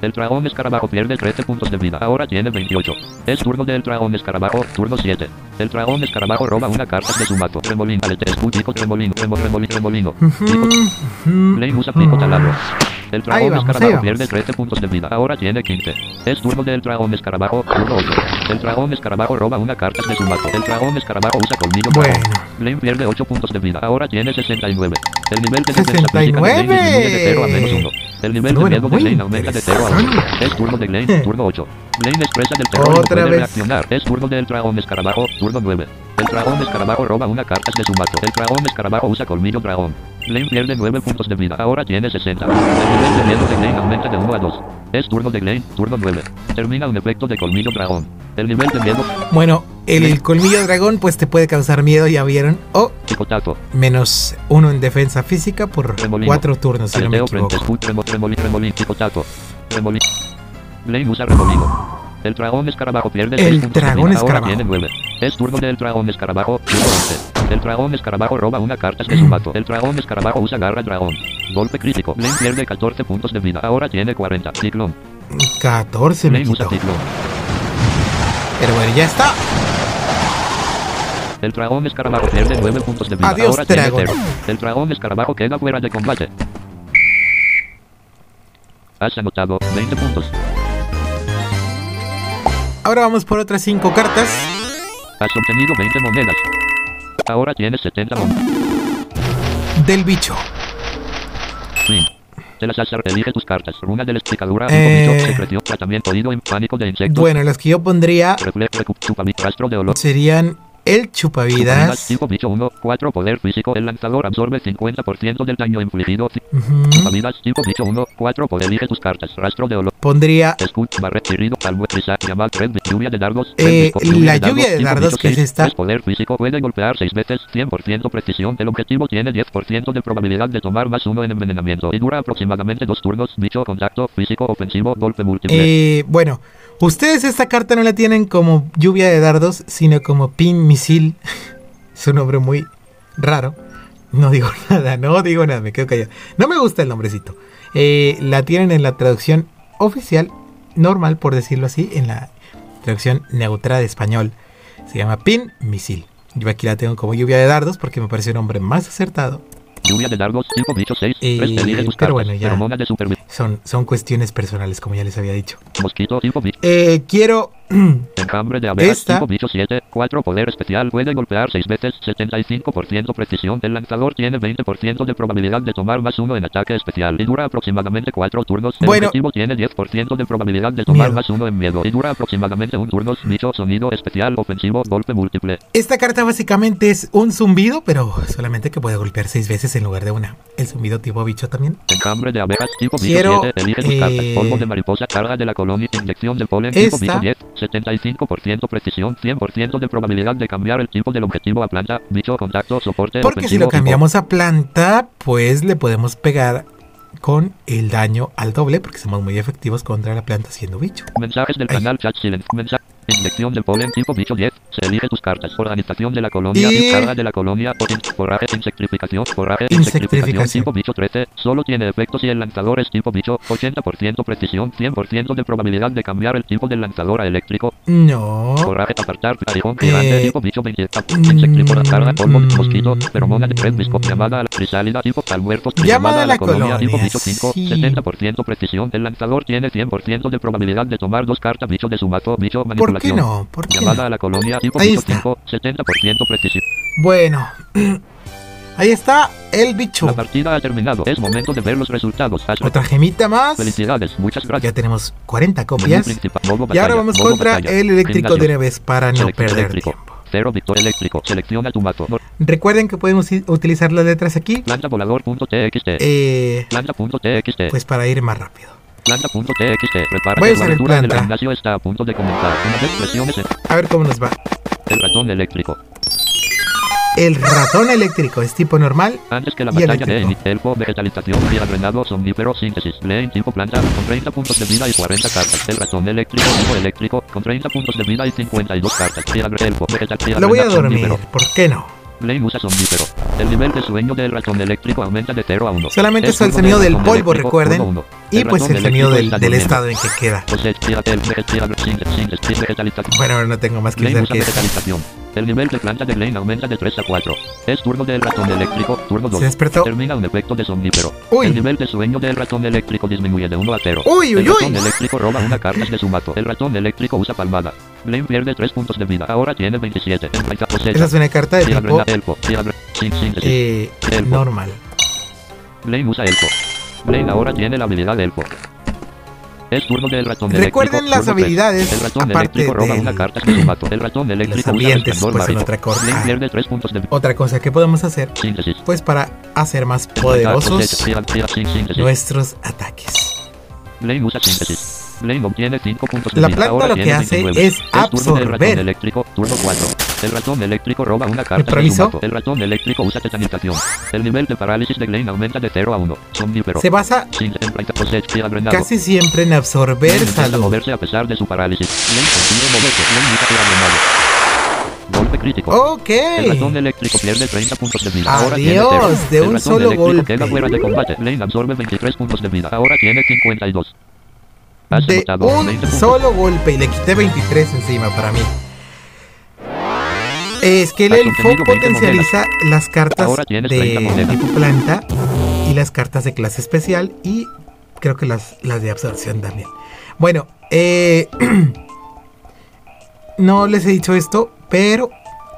El dragón escarabajo pierde 13 puntos de vida. Ahora tiene 28. Es turno del dragón escarabajo. Turno 7. El dragón escarabajo roba una carta de su mazo. Remolino. Alete. Pico. Remolino. Remo- Remolino. Remolino. Blaine usa pico taladro. El dragón vamos, escarabajo pierde 13 puntos de vida. Ahora tiene 15. Es turno del dragón escarabajo. Turno 8. El dragón escarabajo roba una carta de su mazo. El dragón escarabajo usa colmillo. Bueno. Blaine pierde 8 puntos de vida. Ahora tiene 69. El nivel de defensa física de Blaine 69. disminuye de 0 a menos 1. El nivel de miedo de Blaine aumenta de 0 a 1. interesante. Es turno de Blaine. Turno 8. Blaine expresa del terror no Otra puede vez. reaccionar. Es turno del dragón escarabajo. Turno 9. El dragón escarabajo roba una carta de su mazo. El dragón escarabajo usa colmillo dragón. Blaine pierde 9 puntos de vida. Ahora tiene 60. El nivel de miedo de Blaine aumenta de 1 a 2. Es turno de Blaine. Turno 9. Termina un efecto de colmillo dragón. El nivel de miedo. Bueno, el colmillo dragón pues te puede causar miedo, ya vieron. O Picotazo. menos uno en defensa física por Remolino. cuatro turnos, si no me equivoco. remolín, remolín. Remolín. Blaine usa remolino. El dragón escarabajo pierde El seis puntos de dragón escarabajo. tiene nueve. Es turno del dragón escarabajo, turno 11. El dragón escarabajo roba una carta de su mazo. El dragón escarabajo usa garra dragón. Golpe crítico. Blaine pierde 14 puntos de vida, ahora tiene 40. Ciclón. 14 me usa ciclón. Pero bueno, ya está. El dragón escarabajo pierde 9 puntos de vida. Adiós, Ahora tiene dragón. cero. El dragón escarabajo queda fuera de combate. Has anotado 20 puntos. Ahora vamos por otras 5 cartas. Has obtenido 20 monedas. Ahora tienes 70 monedas. Del bicho. Fin. De las azar, elige tus cartas. Runa de la explicadura. Eh. Secreción, tratamiento, oído en pánico de insectos. Bueno, las que yo pondría rastro de olor. serían el Chupavidas, chupavidas. bicho 1, 4 poder físico. El lanzador absorbe 50% del daño infligido. Chupavidas, bicho 1, 4 poder elige tus cartas. Rastro de olor. Pondría Escuch, barret, tirrido, palmo, prisa, llamar, red, lluvia de dardos. Eh, red, la lluvia de dardos, bicho que es esta. poder físico, puede golpear 6 veces, 100% precisión. El objetivo tiene 10% de probabilidad de tomar más uno en envenenamiento. Y dura aproximadamente dos turnos. Bicho, contacto, físico, ofensivo, golpe múltiple. Eh, bueno, ustedes esta carta no la tienen como lluvia de dardos, sino como pin misil. (laughs) es un nombre muy raro. No digo (laughs) nada, no digo nada, me quedo callado. No me gusta el nombrecito. Eh, la tienen en la traducción oficial, normal por decirlo así, en la traducción neutra de español. Se llama pin misil. Yo aquí la tengo como lluvia de dardos porque me parece un nombre más acertado. Lluvia de dardos, tipo bicho 6, Eh, 3, elige tus pero cartas. bueno, ya. Son, son cuestiones personales, como ya les había dicho. Mosquito. Eh, quiero (clears throat) Enjambre de abejas, Esta- tipo bicho 7, 4 poder especial, puede golpear 6 veces, 75% precisión. El lanzador tiene 20% de probabilidad de tomar más uno en ataque especial y dura aproximadamente 4 turnos. El Bueno. objetivo tiene 10% de probabilidad de tomar Miedo. más uno en miedo y dura aproximadamente un turno. Bicho, sonido especial, ofensivo, golpe múltiple. Esta carta básicamente es un zumbido, pero solamente que puede golpear seis veces en lugar de una. El zumbido tipo bicho también. Enjambre de abejas, tipo bicho Quiero, 7, elige tus eh, cartas. Polvo de mariposa, carga de la colonia, inyección del polen, tipo esta- bicho 10, 75% precisión, 100% de probabilidad de cambiar el tipo del objetivo a planta, bicho, contacto, soporte, Porque si lo tipo- cambiamos a planta, pues le podemos pegar con el daño al doble, porque somos muy efectivos contra la planta siendo bicho. Mensajes del canal chat. Mensaje. Inyección del polen tipo bicho 10. Se elige tus cartas. Organización de la colonia. Y- Carga de la colonia. Forraje. Insectrificación. Forraje. Insectrificación. Insectrificación tipo bicho 13. Solo tiene efectos si el lanzador es tipo bicho. 80% precisión. 100% de probabilidad de cambiar el tipo del lanzador a eléctrico. No. Forraje. Apartar. Aguijón gigante Eh, tipo bicho 20. Insectrífora. Carga. Polvo. mm, Mosquito. Feromona de red visco. Llamada a la crisálida tipo al muertos. Llamada a la colonia, tipo bicho 5. sí. 70% precisión. El lanzador tiene 100% de probabilidad de tomar dos cartas bicho de su mazo. Bicho ¿Por qué no? ¿Por qué Llamada no? a la colonia tipo Ahí está. 5, 70% precisión. Bueno. (clears throat) Ahí está el bicho. La partida ha terminado. Es momento de ver los resultados. Otra gemita más. Felicidades, muchas Ya gracias. tenemos 40 Menú copias. modo Y ahora batalla, vamos contra batalla, el eléctrico de gimnasio, una vez para no selección perder eléctrico, tiempo. Cero victor eléctrico. Selecciona tu mazo. Recuerden que usi- utilizar las letras aquí Planta volador.txt. eh, Planta.txt. pues para ir más rápido. Planta.txt. Voy a usar el el planta. gimnasio está a punto de comenzar. Una vez presiones el- A ver cómo nos va. el ratón eléctrico. El ratón eléctrico es tipo normal. Antes que la Y batalla de eléctrico. elfo, vegetalización, vida drenado, somnífero, síntesis, Blaine, tipo planta, con 30 puntos de vida y 40 cartas. El ratón eléctrico, tipo eléctrico, con 30 puntos de vida y 52 cartas. Elfo, Lo voy a dormir. somnífero. ¿Por qué no? Blaine usa somnífero. El nivel de sueño del ratón eléctrico aumenta de 0 a 1. Solamente es el sonido del polvo, recuerden. Y pues el sonido del, del estado en que queda. Bueno, no tengo más que usa que vegetalización. El nivel de planta de Blaine aumenta de 3 a 4. Es turno del ratón eléctrico, turno 2. Se despertó. Termina un efecto de somnífero. Uy. El nivel de sueño del ratón eléctrico disminuye de 1 a 0. Uy, uy, El ratón uy. eléctrico roba una carta de su mazo. El ratón eléctrico usa palmada. Blaine pierde 3 puntos de vida. Ahora tiene 27. Emplaita cosecha. Esa es una carta de tipo elfo. Eh, normal. Blaine usa elfo. Blaine ahora tiene la habilidad de elfo. Es turno del ratón Recuerden eléctrico. las tres. habilidades, El ratón aparte eléctrico roba del- una carta de su. El ratón eléctrico usa ambientes, pues, otra cosa. Ah. pierde 3 puntos de vida. Otra cosa que podemos hacer, Síntesis. pues para hacer más poderosos nuestros ataques. Blaine usa síntesis. Blaine obtiene 5 puntos de La planta Ahora lo que tiene hace 29. es turno del ratón absorber. eléctrico, turno 4. El ratón eléctrico roba una carta de mazo. El ratón eléctrico usa tetanización. El nivel de parálisis de Blaine aumenta de 0 a 1. Somnífero. Se basa casi siempre en absorber salud. moverse a pesar de su parálisis. Blaine consigue moverse. Blaine nunca queda agrenado. Golpe crítico. Ok. El ratón eléctrico pierde 30 puntos de vida. Ahora tiene Adiós, cero. de El un ratón solo eléctrico golpe. queda fuera de combate. Blaine absorbe 23 puntos de vida. Ahora tiene 52. De un 20 puntos. solo golpe y le quité 23 encima para mí. Es que el elfo obtenido 20 potencializa las cartas Ahora tienes 30 de tipo planta y las cartas de clase especial y creo que las, las de absorción también. Bueno, eh, (clears throat) no les he dicho esto, pero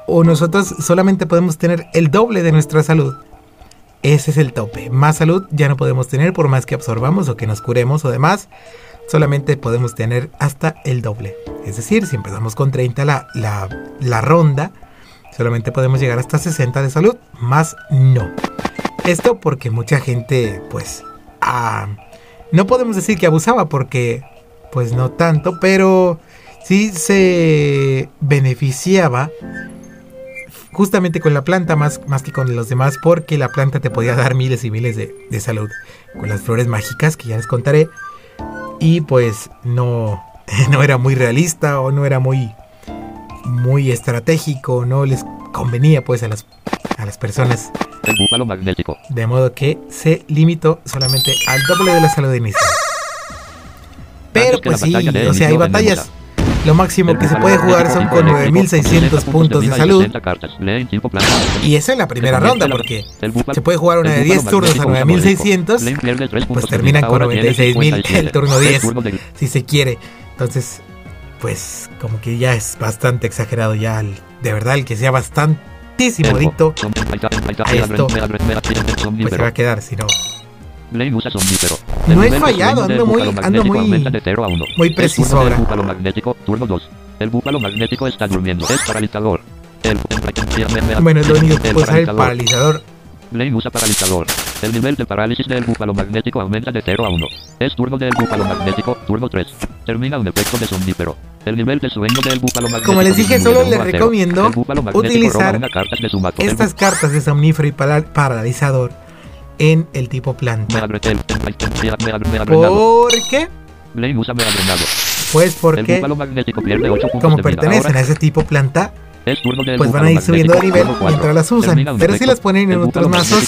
o nosotros solamente podemos tener el doble de nuestra salud. Ese es el tope. Más salud ya no podemos tener por más que absorbamos o que nos curemos o demás. Solamente podemos tener hasta el doble. Es decir, si empezamos con 30 la, la, la ronda, solamente podemos llegar hasta 60 de salud. Más no. Esto porque mucha gente, pues, ah, no podemos decir que abusaba porque, pues no tanto, pero sí se beneficiaba justamente con la planta más, más que con los demás porque la planta te podía dar miles y miles de, de salud con las flores mágicas que ya les contaré y pues no, (laughs) no era muy realista o no era muy muy estratégico no les convenía pues a las, a las personas. El magnético. de modo que se limitó solamente al doble de la salud inicial pero pues sí o sea hay batallas lo máximo que se puede jugar son con eléctrico, 9600 60 puntos de salud 60 cartas. Lee en tipo planta. y esa es la primera ronda porque se puede jugar una de 10 búfalo turnos a magnético 9600 Blaine pierde tres pues terminan con Ahora tiene 96000 el 57. turno El 10 turno de- si se quiere entonces pues como que ya es bastante exagerado ya el- de verdad el que sea bastantísimo adicto a esto. pues se va a quedar si no. No El he fallado, ando muy- ando muy- aumenta de 0 a 1. muy El preciso ahora. búfalo magnético, turno 2. El búfalo magnético está durmiendo. Es paralizador. El, bueno es lo único que el puede usar el paralizador. Blaine usa paralizador. El nivel de parálisis del búfalo magnético aumenta de 0 a 1. Es turno del búfalo magnético, turno 3. Termina un efecto de somnífero. El nivel de sueño del búfalo magnético. Como les dije, solo les 1 a 0. recomiendo El utilizar roba una carta de. El estas cartas de somnífero y para- paralizador en el tipo planta. ¿por qué? Pues porque búfalo magnético pierde 8 puntos como pertenecen a ese tipo planta pues van a ir subiendo de nivel mientras las usan. Pero si las ponen en otros mazos,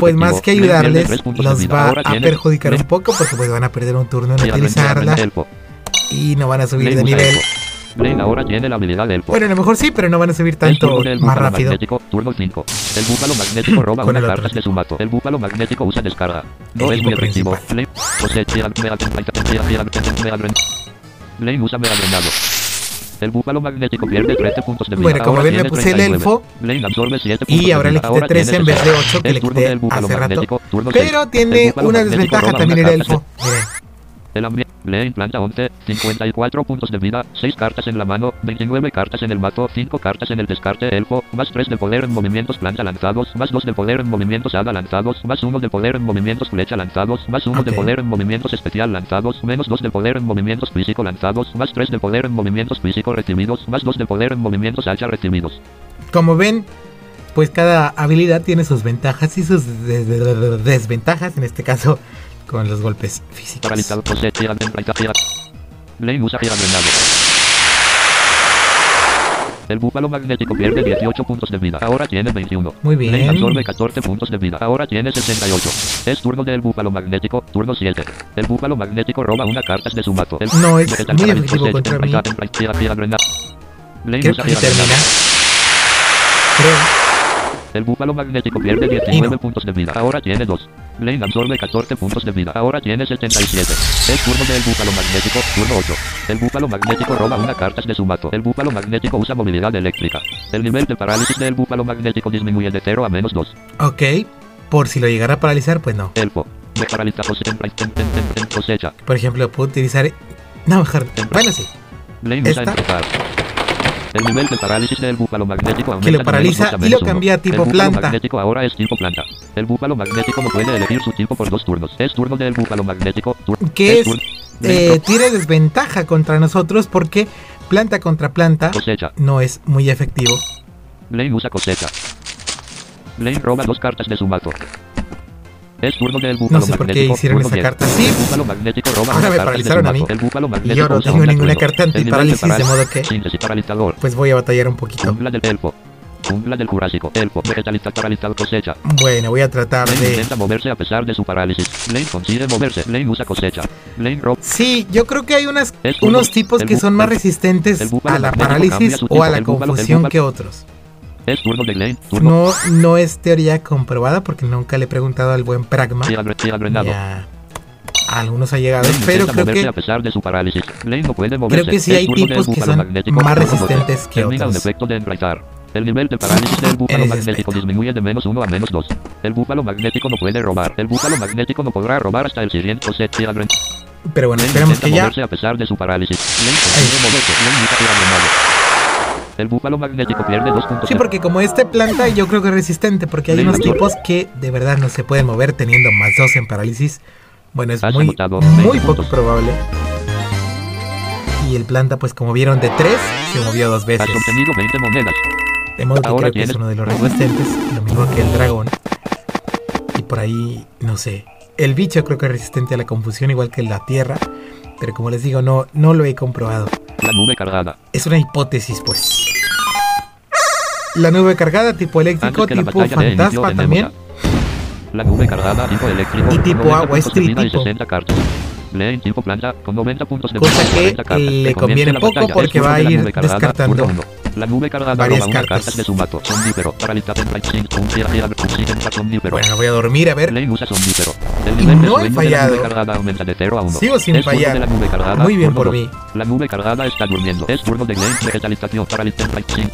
pues más que ayudarles, los va a perjudicar un poco porque pues van a perder un turno en utilizarla y no van a subir de nivel. Blaine ahora tiene la habilidad del. Bueno, a lo mejor sí, pero no van a subir tanto del más rápido. magnético, turno 5. El búfalo magnético roba una el carta de su mazo. El búfalo magnético usa descarga. No El es muy efectivo. principal. Blaine cosecha, me adre- me adre- me adre- Blaine usa me adrenado. El búfalo magnético pierde 13 puntos de vida. Bueno, como Ahora ven, tiene puse el 39. elfo Blaine absorbe 7 y ahora le quité Ahora 13 en vez de 60. 8 que le quité hace rato. Pero El tiene una desventaja también el elfo. Miren, El ambiente. Blaine planta 11, 54 puntos de vida, 6 cartas en la mano, 29 cartas en el mazo, 5 cartas en el descarte elfo, más 3 de poder en movimientos planta lanzados, más 2 de poder en movimientos hada lanzados, más 1 de poder en movimientos flecha lanzados, más 1 de Ok. poder en movimientos especial lanzados, menos 2 de poder en movimientos físico lanzados, más 3 de poder en movimientos físico recibidos, más 2 de poder en movimientos hacha recibidos. como ven, pues cada habilidad tiene sus ventajas y sus des- des- desventajas, en este caso con los golpes físicos. El búfalo magnético pierde 18 puntos de vida. Ahora tiene 21. Muy bien. Blaine absorbe 14 puntos de vida. Ahora tiene 68. Es turno del búfalo magnético. Turno 7. El búfalo magnético roba una carta de su mazo. El No, es muy efectivo contra mí. Creo que termina. Creo. El búfalo magnético pierde 19 puntos de vida. Ahora tiene 2. Blaine absorbe 14 puntos de vida. Ahora tiene 77. Es turno del búfalo magnético. Turno 8. El búfalo magnético roba una carta de su mazo. El búfalo magnético usa movilidad eléctrica. El nivel de parálisis del búfalo magnético disminuye de 0 a menos 2. Ok, por si lo llegara a paralizar, pues no. Elfo. Me paraliza cosecha. Por ejemplo, puedo utilizar... No, mejor... Bueno, sí. Blaine usa. El nivel de parálisis del búfalo magnético aumenta Que lo paraliza y lo cambia a tipo El planta. magnético ahora es tipo planta. El búfalo magnético no puede elegir su tipo por dos turnos. Es turno del búfalo magnético. ¿Qué es? eh, tiene desventaja contra nosotros porque planta contra planta Cosecha. no es muy efectivo. Blaine usa cosecha. Blaine roba dos cartas de su mazo. Es turno del búfalo No sé por qué hicieron esa 10. carta así. Ahora me paralizaron a mí. Y yo no tengo un ninguna carta antiparálisis, de modo que-. Pues voy a batallar un poquito. Jungla del jurásico. Elfo. Cosecha. Bueno, voy a tratar de... intenta moverse a pesar de su parálisis. Blaine consigue moverse. Blaine usa cosecha. Blaine roba. Sí, yo creo que hay unas, unos tipos que son más resistentes a la parálisis o a la confusión que otros. Es turno de Blaine. Turno. No, no es teoría comprobada porque nunca le he preguntado al buen Pragma. Agre- sí, agregado. Ya a algunos ha llegado, Blaine pero creo que a pesar de su parálisis. Blaine no puede moverse. creo que sí hay tipos que son más resistentes que otros. efecto de enraizar. El nivel de parálisis del búfalo magnético disminuye de menos 1 a menos 2. El búfalo magnético no puede robar. El búfalo magnético no podrá robar hasta el siguiente. Sí, agre- Pero bueno, esperemos que ya. a pesar de su parálisis. Moverse. Nunca agregado. El búfalo magnético pierde 2 puntos. Sí, porque como este planta yo creo que es resistente porque hay unos tipos que de verdad no se pueden mover teniendo más dos en parálisis. Bueno, es muy, muy 20 poco probable. Y el planta, pues como vieron de tres, se movió dos veces. Has obtenido 20 monedas. De modo que Ahora creo que es uno de los resistentes, lo mismo que el dragón. Y por ahí, no sé. El bicho creo que es resistente a la confusión igual que la tierra. Pero como les digo, no, no lo he comprobado. La nube cargada. Es una hipótesis, pues. La nube cargada tipo eléctrico, tipo fantasma también. La nube cargada tipo eléctrico. Y tipo 90 agua, es tritipo. 60 cartas. Blaine tipo planta con 90 puntos de Cosa y que 40 cartas. le conviene poco porque va a ir descartando. La nube cargada varias roba una cartas. de su mato. Somnífero. Template y somnífero. Bueno, voy a dormir a ver. Usa somnífero. El Y nivel de no he de cargada aumenta de 0 a 1. Sigo sin fallar. de la nube cargada, Muy bien por mí. La nube cargada está durmiendo. Es turno de. Vegetalización. Template y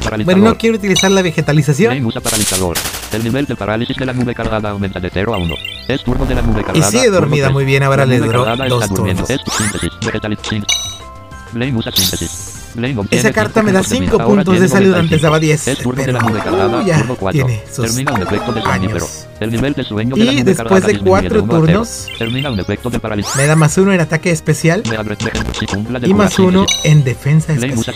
paralizador. Bueno, no quiero utilizar la vegetalización. Blaine usa paralizador. El nivel de parálisis de la nube cargada aumenta de 0 a 1. Es turno de la nube Y cargada. sigue turno dormida muy bien, ahora La le duró dos turnos. Esa carta me da puntos de 5 vida. Ahora puntos de salud, 95. antes daba 10. Es turno de pero uh, ya 4. tiene sus años. Y después de disminuye cuatro uno a cero. turnos, me da más uno en ataque especial y más uno síntesis. en defensa especial.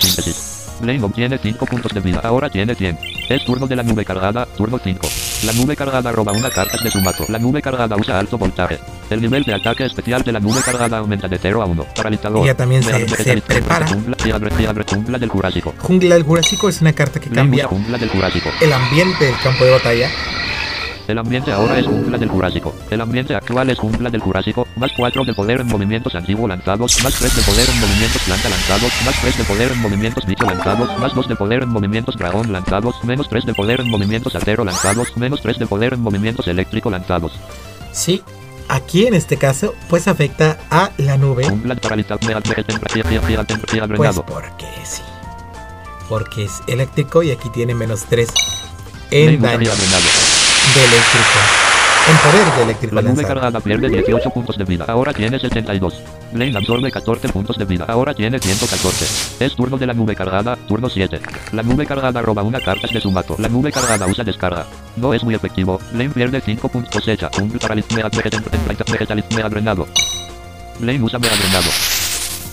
Blaine obtiene 5 puntos de vida. Ahora tiene 100. Es turno de la nube cargada. Turno 5. La nube cargada roba una carta de su mazo. La nube cargada usa alto voltaje. El nivel de ataque especial de la nube cargada aumenta de 0 a 1. Paralizador. Ella también se- se prepara. Jungla, del Jurásico. Jungla del Jurásico es una carta que cambia jungla del Jurásico. el ambiente del campo de batalla. El ambiente ahora es jungla del Jurásico. El ambiente actual es jungla del Jurásico. Más 4 de poder en movimientos antiguo lanzados. Más 3 de poder en movimientos planta lanzados. Más 3 de poder en movimientos bicho lanzados. Más 2 de poder en movimientos dragón lanzados. Menos 3 de poder en movimientos acero lanzados. Menos 3 de poder en movimientos eléctrico lanzados. Sí, aquí en este caso, pues afecta a la nube. Pues porque sí. Porque es eléctrico y aquí tiene menos 3 en daño de eléctrico. En poder de eléctrico La nube cargada pierde 18 puntos de vida. Ahora tiene 72. Blaine absorbe 14 puntos de vida. Ahora tiene 114. Es turno de la nube cargada. Turno 7. La nube cargada roba una carta de su mato. La nube cargada usa descarga. No es muy efectivo. Blaine pierde 5 puntos cosecha. Un me me drenado. Blaine usa me drenado.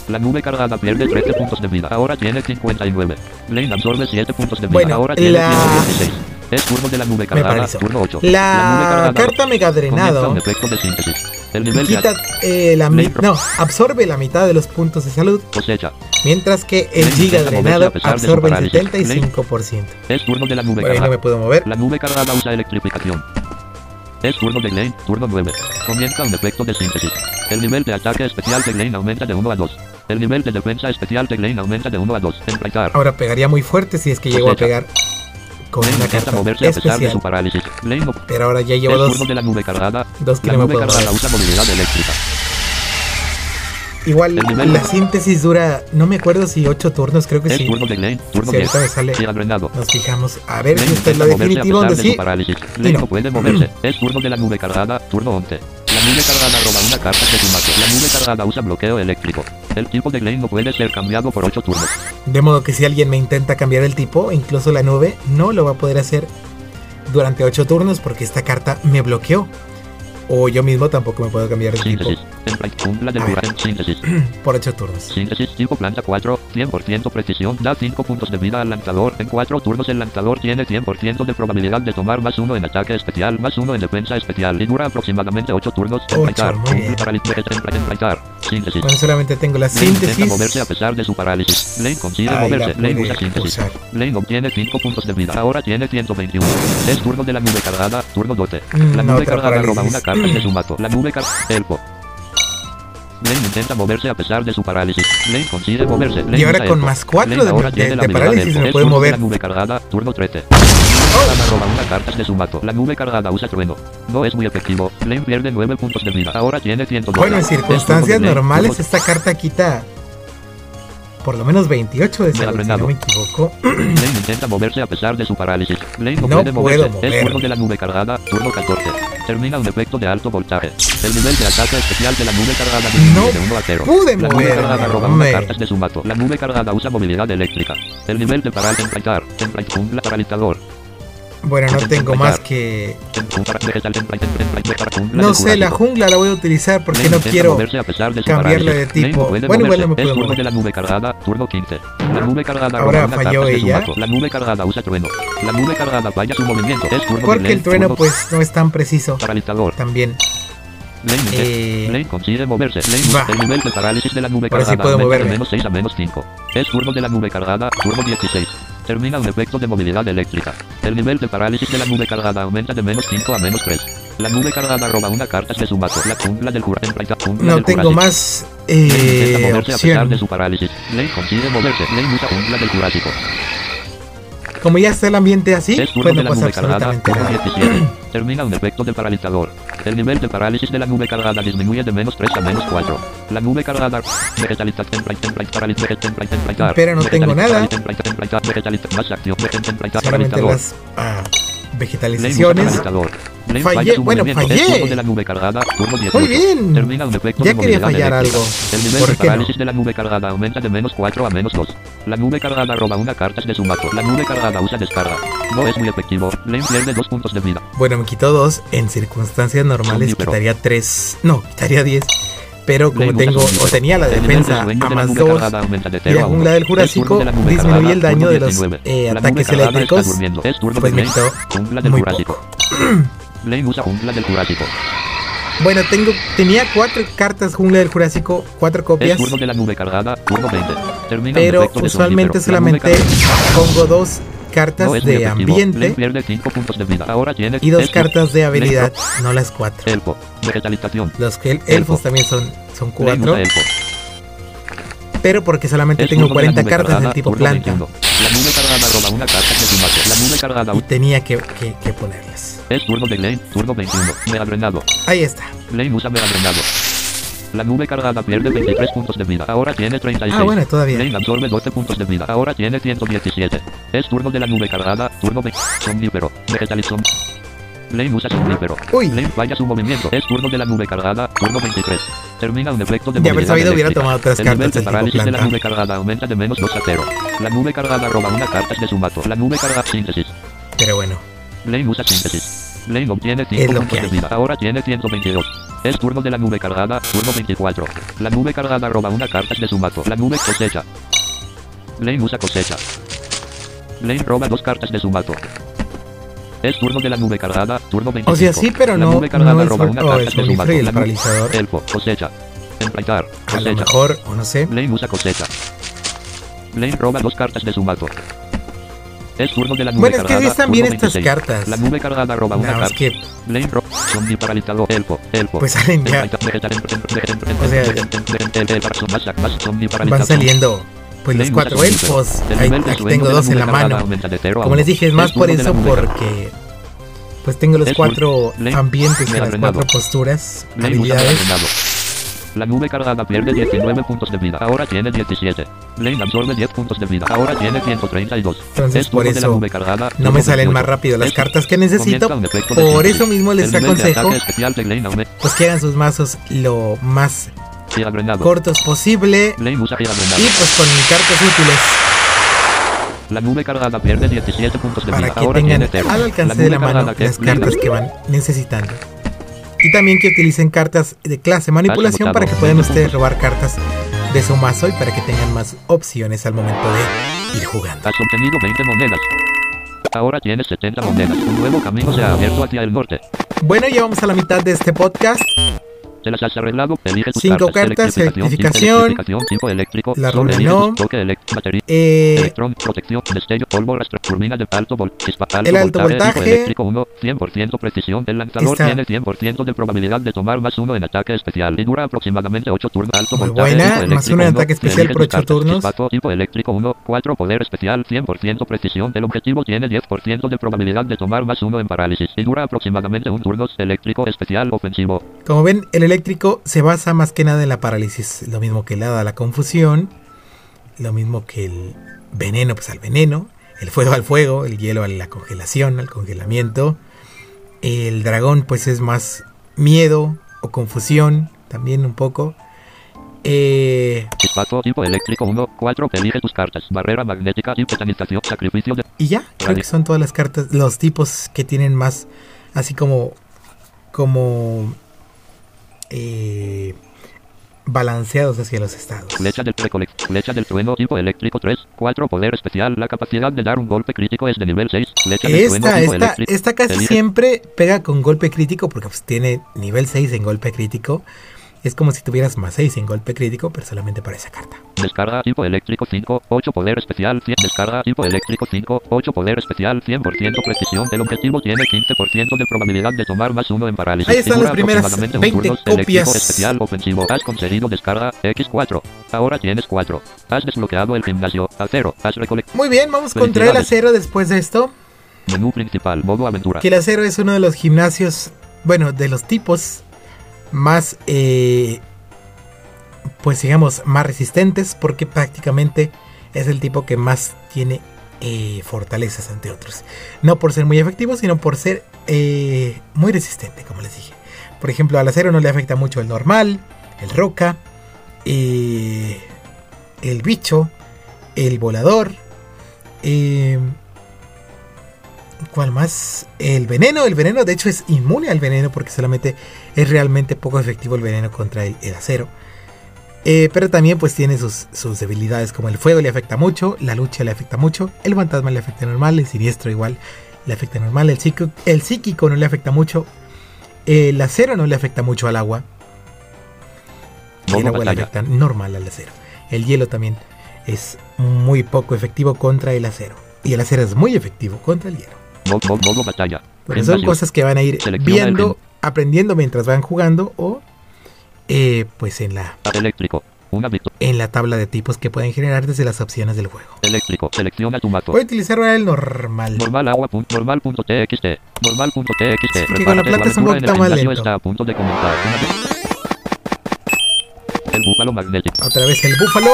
La nube cargada pierde 13 puntos de vida. Ahora tiene 59. Blaine absorbe 7 puntos de vida. Bueno, Ahora tiene la- 116. Es turno de la nube cargada. Turno 8. nube La cargada carta Mega Drenado un efecto de síntesis. El nivel de quita eh, la mi- no, absorbe la mitad de los puntos de salud, cosecha. mientras que el Giga Drenado absorbe el parálisis. 75%. Es turno de la nube Bueno, ahí no cargada. me puedo mover. La nube cargada usa electrificación. Es turno de Blaine, turno 9. Comienza un efecto de síntesis. El nivel de ataque especial de Blaine aumenta de 1 a 2. El nivel de defensa especial de Blaine aumenta de 1 a 2. Enfrentar. Ahora pegaría muy fuerte si es que llego a pegar con una carta moverse a pesar de especial. su parálisis. Pero ahora ya llevo dos, de la nube cargada. dos que La no nube puedo cargada usa movilidad eléctrica. Igual el la síntesis dura, no me acuerdo si 8 turnos, creo que Es sí. turno de Blaine, turno Si 10. ahorita me sale, nos fijamos. A ver si esta es definitiva pesar donde de sí. no. no puede moverse. Es turno de la nube cargada, turno 11. La nube cargada roba una carta mazo. La nube cargada usa bloqueo eléctrico. El tipo de Blaine no puede ser cambiado por 8 turnos. De modo que si alguien me intenta cambiar el tipo, incluso la nube, no lo va a poder hacer durante 8 turnos porque esta carta me bloqueó. O yo mismo tampoco me puedo cambiar el tipo. Síntesis. Síntesis. (clears throat) Por 8 turnos. Síntesis tipo planta 4, 100% precisión, da 5 puntos de vida al lanzador. En 4 turnos el lanzador tiene 100% de probabilidad de tomar más 1 en ataque especial, más 1 en defensa especial y dura aproximadamente 8 turnos. Templatear. Síntesis. Bueno, solamente tengo la Lane intenta moverse síntesis. a pesar de su parálisis. Lane consigue moverse. Lane usa síntesis. usar. Lane obtiene 5 puntos de vida. Ahora tiene 121. Es turno de la nube cargada. Turno dote. Mm, La nube cargada roba una carta de su (clears throat) mato. La nube cargada. Elfo. Lane intenta moverse a pesar de su parálisis. Lane consigue moverse. Lane Y ahora con más cuatro Lane de- ahora de- de habilidad parálisis, me puede de mover. La nube cargada. Turno 13. Cargada roba una carta de su mato. La nube cargada usa trueno. No es muy efectivo. Lane pierde 9 puntos de vida. Ahora tiene 102. Bueno, en circunstancias de normales esta carta quita por lo menos 28 de salud, si no me equivoco. (clears throat) Lane intenta moverse a pesar de su parálisis. Lane no, No puede moverse. moverme. Es turno de la nube cargada, turno 14. Termina un efecto de alto voltaje. El nivel de ataque especial de la nube cargada No de 1 a 0. pude la nube cargada roba hombre. una cartas de su mato. La nube cargada usa movilidad eléctrica. El nivel de paral templatar. Template jungla paralizador. Bueno, no tengo más que... No sé, la jungla la voy a utilizar porque no quiero... cambiarle de tipo. Bueno, igual no me puedo mover. de la nube cargada, turno 15. La nube cargada Ahora falló ella. mato. La nube cargada usa trueno. La nube cargada falla su movimiento. Es turno de Porque el trueno pues no es tan preciso paralizador. también. Eh, Lane consigue moverse. Lane va. el nivel de parálisis de la nube Ahora sí cargada puedo moverme. menos 6 a menos 5. Es turno de la nube cargada, turno 16. Termina un efecto de movilidad eléctrica. El nivel de parálisis de la nube cargada aumenta de menos 5 a menos 3. La nube cargada roba una carta de su mato. La jungla del jungla no del tengo más Lane intenta eh, moverse a pesar de su parálisis. Lane consigue moverse. Lane usa jungla del Jurásico. Como ya está el ambiente así, turno pues de la pasa nube cargada, absolutamente turno nada. 17. Termina un efecto de paralizador. El nivel de parálisis de la nube cargada disminuye de menos 3 a menos 4. La nube cargada. Pero no tengo nada. Solamente las ah, vegetalizaciones. Fallé, bueno, fallé. Es turno de la nube cargada, turno 18. Muy bien. Termina un efecto Ya de quería fallar algo. El nivel ¿Por de no? de la nube cargada aumenta de menos 4 a menos 2. La nube cargada roba una carta de su. La nube cargada usa descarga. No es muy efectivo. Lane pierde 2 puntos de vida. Bueno, me quitó dos. En circunstancias normales quitaría tres. No, quitaría diez. Pero como tengo, o tenía la defensa a más nube dos cargada aumenta de y 0 la (clears throat) jungla del Jurásico disminuye el daño de los 19. eh, ataques eléctricos, pues me quitó muy poco. Bueno, tengo, tenía cuatro cartas jungla del Jurásico, cuatro copias, turno de la nube cargada, turno 20. Termina pero usualmente solamente pongo dos cartas no de ambiente pierde 5 puntos de vida. Ahora tiene y dos es- cartas de habilidad, no las cuatro. Elfo. Los que Elfo. elfos también son, son cuatro, elfo. pero porque solamente tengo turno de la 40 nube cartas cargada, del tipo planta 21. La nube cargada roba una carta de su mazo. La nube cargada y tenía que, que, que ponerlas. es turno de Lane, turno 21. Me ha drenado. Ahí está. Lane usa me ha drenado. La nube cargada pierde 23 puntos de vida. Ahora tiene 36. Ah, bueno, todavía. Lane absorbe 12 puntos de vida. Ahora tiene 117. Es turno de la nube cargada. Turno 20. Somnífero. Vegetalizón. Lane usa somnífero. Uy. Lane falla su movimiento. Es turno de la nube cargada. Turno 23. Termina un efecto de De haber sabido, hubiera tomado tres El nivel cartas de del tipo parálisis de la nube cargada aumenta de menos 2 a 0. La nube cargada roba una carta de su mato. La nube cargada síntesis. Pero bueno, Lane usa síntesis. Lane obtiene Es 5 lo puntos que de vida. Ahora tiene 122. Es turno de la nube cargada, turno 24. La nube cargada roba una carta de su mato. La nube cosecha. Lane usa cosecha. Lane roba dos cartas de su mato. Es turno de la nube cargada, turno 25. o sea, sí, pero la no, nube cargada no es, roba una oh, carta de su y el La nube paralizador. elfo, cosecha. Templatar, A lo cosecha. mejor, o no sé. Lane usa cosecha. Lane roba dos cartas de su mato. Es turno de la nube Bueno, es que sí están bien estas 26. cartas. La nube cargada roba una carta. que roba. Zombie paralizado. Elfo. Elfo. pues salen ya, O sea, van saliendo pues los cuatro elfos. Ahí, aquí tengo dos en la mano. Como les dije, es más por eso porque pues tengo los cuatro ambientes me de las cuatro posturas, habilidades. La nube cargada pierde 19 puntos de vida. Ahora tiene 17. Lane absorbe 10 puntos de vida. Ahora tiene 132. Entonces, Es por de la eso nube cargada, No me salen 28. más rápido las Es- cartas que necesito. Por eso mismo les aconsejo de pues que hagan sus mazos lo más cortos posible y pues con cartas útiles La nube cargada pierde 17 puntos de para vida. que Ahora tengan al alcance de la mano las cartas que van necesitando. Y también que utilicen cartas de clase manipulación para que puedan ustedes robar cartas de su mazo y para que tengan más opciones al momento de ir jugando. Has obtenido 20 monedas. Ahora tienes 70 monedas. Un nuevo camino se ha abierto hacia el norte. Bueno, ya vamos a la mitad de este podcast. Cinco cartas. electrificación, tipo eléctrico. la no. batería. Eh, Electrón, protección, destello, polvo, rastro, turbina de alto, vol alto, El alto voltaje, tipo voltaje. eléctrico 1, 100% precisión. El lanzador Está- tiene 100% de probabilidad de tomar más uno en ataque especial y dura aproximadamente 8 turnos. Alto Muy voltaje, buena, más uno en ataque especial por tus ocho cartas. turnos. Chispazo, tipo eléctrico 1, 4 poder especial, 100% precisión. El objetivo tiene 10% de probabilidad de tomar más uno en parálisis y dura aproximadamente un turno. Eléctrico especial ofensivo. como ven, el eléctrico se basa más que nada en la parálisis. Lo mismo que el hada a la confusión. Lo mismo que el veneno, pues al veneno. El fuego al fuego. El hielo a la congelación, al congelamiento. El dragón, pues es más miedo o confusión. También un poco. Eh, tipo eléctrico 1, 4. Elige tus cartas. Barrera magnética, sacrificio de Y ya, creo que son todas las cartas, los tipos que tienen más, así como, como eh, balanceados hacia los estados. Flecha del. Flecha del trueno tipo eléctrico 3. 4. Poder especial. La capacidad de dar un golpe crítico es de nivel 6. Flecha del trueno Esta, tipo esta, eléctrico. esta casi Elige- siempre pega con golpe crítico porque pues, tiene nivel 6 en golpe crítico. Es como si tuvieras más 6 en golpe crítico, pero solamente para esa carta. Descarga tipo eléctrico 5. 8. Poder especial 100. Descarga tipo eléctrico 5. 8. Poder especial 100% precisión. El objetivo tiene 15% de probabilidad de tomar más uno en parálisis. Ahí están las primeras aproximadamente un 20 turno. Eléctrico copias. especial ofensivo. Has conseguido descarga X4. Ahora tienes 4. Has desbloqueado el gimnasio. Acero. Has recolectado. Muy bien, vamos contra el acero después de esto. Menú principal. Modo aventura. Que el acero es uno de los gimnasios, bueno, de los tipos más, eh, pues digamos, más resistentes, porque prácticamente es el tipo que más tiene eh, fortalezas ante otros. No por ser muy efectivo, sino por ser eh, muy resistente, como les dije. Por ejemplo, al acero no le afecta mucho el normal, el roca, eh, el bicho, el volador. ¿Cuál más? El veneno. El veneno, de hecho, es inmune al veneno porque solamente es realmente poco efectivo el veneno contra el acero. Eh, pero también pues tiene sus, sus debilidades como el fuego le afecta mucho, la lucha le afecta mucho, el fantasma le afecta normal, el siniestro igual le afecta normal, el psíquico, el psíquico no le afecta mucho, el acero no le afecta mucho al agua, y el agua le afecta normal al acero. El hielo también es muy poco efectivo contra el acero. Y el acero es muy efectivo contra el hielo. Modo batalla. Pero son cosas que van a ir Selecciona viendo, aprendiendo mientras van jugando o eh, pues en la, Eléctrico. Una en la tabla de tipos que pueden generar desde las opciones del juego. Eléctrico. Selecciona tu mazo. Voy a utilizar ahora el normal. Normal agua. pun- Normal punto TXT. Normal punto TXT. Sí, porque con la plata es un poquito más lento. está a punto de comenzar. Una El búfalo magnético. Otra vez el búfalo.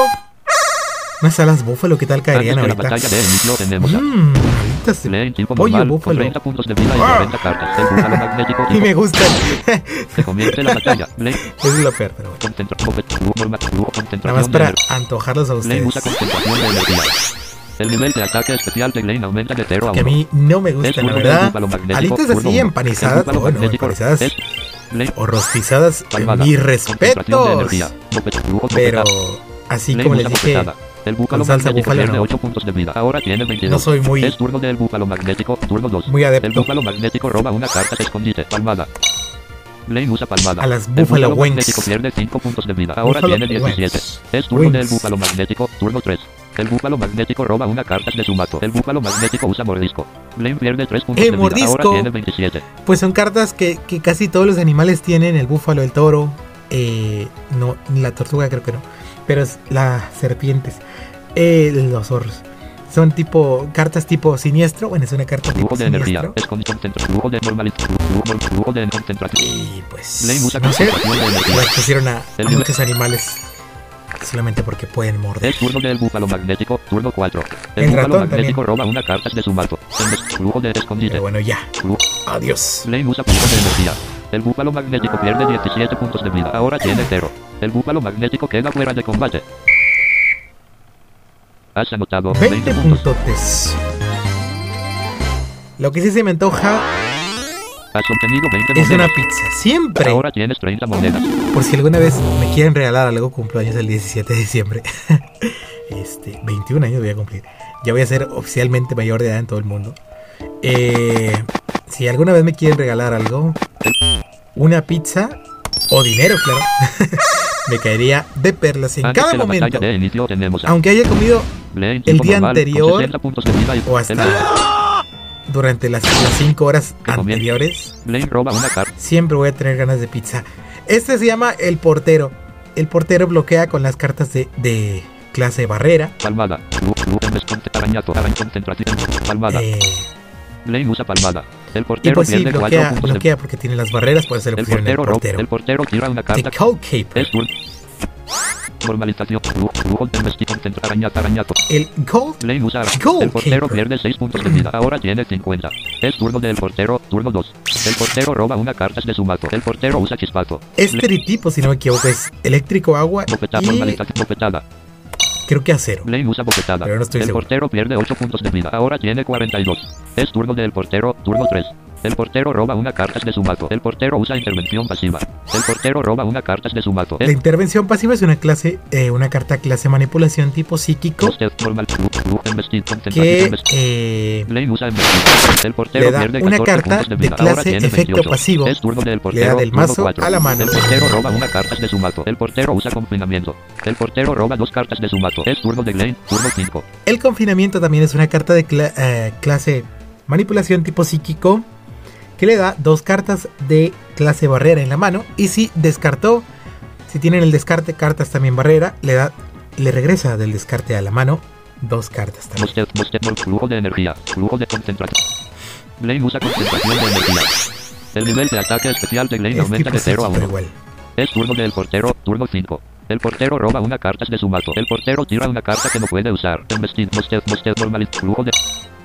Unas alas búfalo, ¿qué tal caerían de la ahorita? batalla de tenemos ahorita se- pollo normal búfalo. 30 puntos de vida y Ah. 90 cartas. El búfalo magnético (laughs) Y me gusta. (laughs) que comience la batalla. (laughs) Es lo peor, pero bueno. concentra Nada más para antojarlos a ustedes. usa concentración de energía. El nivel de ataque especial de Lane aumenta de 0 a 1. Que a mí no me Es gustan, la verdad. Alitas así empanizadas, bueno, empanizadas es o rostizadas, palmada. mis respetos. Pero así como les dije. El búfalo magnético búfalo pierde no. 8 puntos de vida. Ahora tiene 22. no soy muy, Es turno del búfalo magnético, turno 2. muy El adepto búfalo magnético roba una carta de escondite, palmada. Lane usa palmada. a las El Buffalo búfalo magnético pierde 5 puntos de vida. Ahora Buffalo tiene 17. Wings. Es turno Wings. del búfalo magnético, turno 3. El búfalo magnético roba una carta de su mazo. El búfalo magnético usa mordisco. Lane pierde 3 puntos ¡Eh, de vida. Ahora mordisco! tiene 27. Pues son cartas que, que casi todos los animales tienen, el búfalo, el toro, eh, no, la tortuga creo que no, pero es las serpientes, eh, los zorros. Son tipo, cartas tipo siniestro, bueno, es una carta tipo de energía. Es con de de concentración. Y pues, no sé, las pusieron a, El a muchos animales solamente porque pueden morder. Es turno del búfalo magnético, turno 4. El, El búfalo magnético roba una carta de su mazo. Des- Flujo de escondite. Pero bueno, ya, adiós. Lane usa de energía. El búfalo magnético pierde 17 puntos de vida. Ahora tiene 0. El búfalo magnético queda fuera de combate. Has anotado 20 20 puntos. puntotes. Lo que sí se me antoja Has obtenido 20 Es monedas. una pizza. Siempre. Ahora tienes 30 monedas. Por si alguna vez me quieren regalar algo, cumpleaños el 17 de diciembre. (laughs) este, 21 años voy a cumplir. Ya voy a ser oficialmente mayor de edad en todo el mundo. Eh, si alguna vez me quieren regalar algo, una pizza o dinero, claro, (laughs) me caería de perlas en Antes cada momento. de inicio Aunque haya comido el día anterior 60 puntos de vida y o hasta durante las 5 horas anteriores, roba una siempre voy a tener ganas de pizza. Este se llama el portero. El portero bloquea con las cartas de, de clase barrera. Palmada. eh, Blaine usa palmada. El y portero pues sí, pierde 4 bloquea, puntos de bloquea porque tiene las barreras, por eso le El pusieron el portero, portero. el portero tira una The carta. Cold Caper. Normalización. El Gold Blaine usa Goal El portero keeper. pierde 6 puntos de vida. Ahora tiene 50. Es turno del portero. Turno 2. El portero roba una carta de su mato. El portero usa chispato. Este tipo, si no me equivoco, es eléctrico, agua Bofetada. y Normalización. Bofetada. Creo que acero. Blaine usa bofetada. Pero no estoy el seguro. portero pierde 8 puntos de vida. Ahora tiene 42. Es turno del portero. Turno 3. El portero roba una carta de su mato. El portero usa intervención pasiva. El portero roba una carta de su mato. La El intervención pasiva es una clase, eh, una carta clase manipulación tipo psíquico que eh, Le da pierde una 14 carta de de vida. Ahora clase tiene efecto 28. pasivo. Es turno del Le da portero. del mazo 4. a la mano. El portero roba una carta de su mato. El portero usa confinamiento. El portero roba dos cartas de su mato. Es turno de Blaine. Turno 5. el confinamiento también es una carta de cla- eh, clase manipulación tipo psíquico que le da dos cartas de clase barrera en la mano y si descartó, si tienen el descarte cartas también barrera, le da le regresa del descarte a la mano dos cartas también. Mostet, mol- flujo de energía. Flujo de concentración. Blaine usa concentración de energía. El nivel de ataque especial de Blaine aumenta de 0 a psíquico 1. igual. Es turno del portero, turno 5. El portero roba una carta de su mato. El portero tira una carta que no puede usar. Embestir, mostet, mostet, normal, flujo de...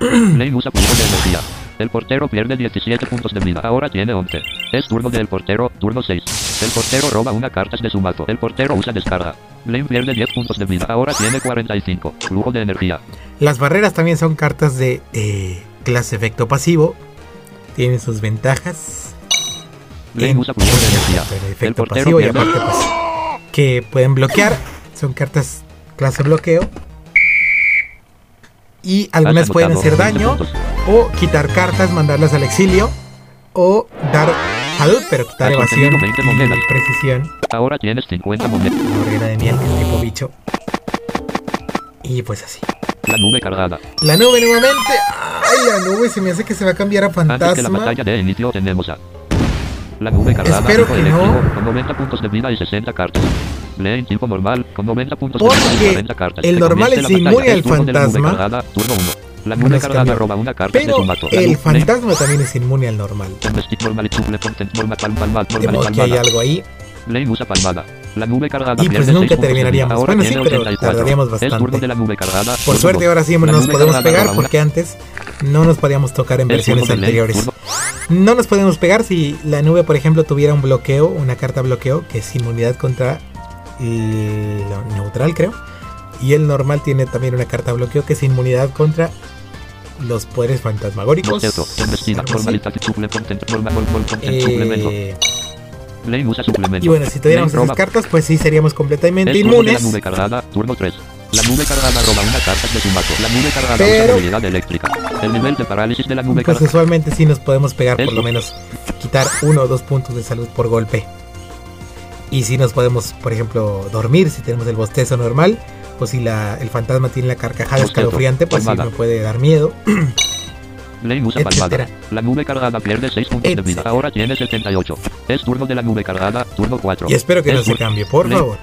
(clears throat) Blaine usa flujo de energía. El portero pierde 17 puntos de vida. Ahora tiene 11. Es turno del portero, turno 6. El portero roba una carta de su mato. El portero usa descarga. Blaine pierde 10 puntos de vida. Ahora tiene 45. Flujo de energía. Las barreras también son cartas de eh, clase efecto pasivo. Tienen sus ventajas. Blaine usa flujo de energía. en El portero pasivo y aparte pues, que pueden bloquear. Son cartas clase bloqueo. Y algunas pueden hacer 20 daño o quitar cartas, mandarlas al exilio o dar salud, pero quitar evasión obtenido 20 y precisión. Ahora tienes 50 monedas. De miel que tipo bicho. Y pues así. La nube cargada. La nube nuevamente. Ay, la nube se me hace que se va a cambiar a Antes de la fantasma. batalla de inicio tenemos a la nube cargada Espero que no. con 90 puntos de vida y 60 cartas. Lee en tipo normal con 90 puntos de Porque 40 cartas. el normal es la inmune al de la fantasma. turno 1. La nube cargada roba una carta de Pero su mato. La el fantasma también es inmune al normal. De modo que hay algo ahí. Blaine usa palmada. La nube cargada Y pues nunca de terminaríamos. Ahora Bueno, sí, pero 84. tardaríamos bastante. de la nube cargada. Por suerte ahora sí La nos podemos pegar porque antes no nos podíamos tocar en Es versiones de anteriores. No nos podemos pegar si la nube, por ejemplo, tuviera un bloqueo, una carta bloqueo, que es inmunidad contra el- lo neutral, creo. Y el normal tiene también una carta bloqueo que es inmunidad contra los poderes fantasmagóricos. Eh, y bueno, si tuviéramos esas cartas, pues sí seríamos completamente inmunes. nube cargada, turno 3. La nube cargada roba una carta de su mato. La nube cargada Pero- usa habilidad eléctrica. El nivel de parálisis de la nube Pues cargada. usualmente sí nos podemos pegar, por lo menos quitar uno o dos puntos de salud por golpe. Y si nos podemos, por ejemplo, dormir, si tenemos el bostezo normal, o si la, el fantasma tiene la carcajada escalofriante, pues sí me puede dar miedo. (clears throat) Blaine usa etcétera. palmada. La nube cargada pierde 6 puntos de vida. Etcétera. Ahora tiene 78. Es turno de la nube cargada, turno 4. Y espero que Es no se cambie, por favor.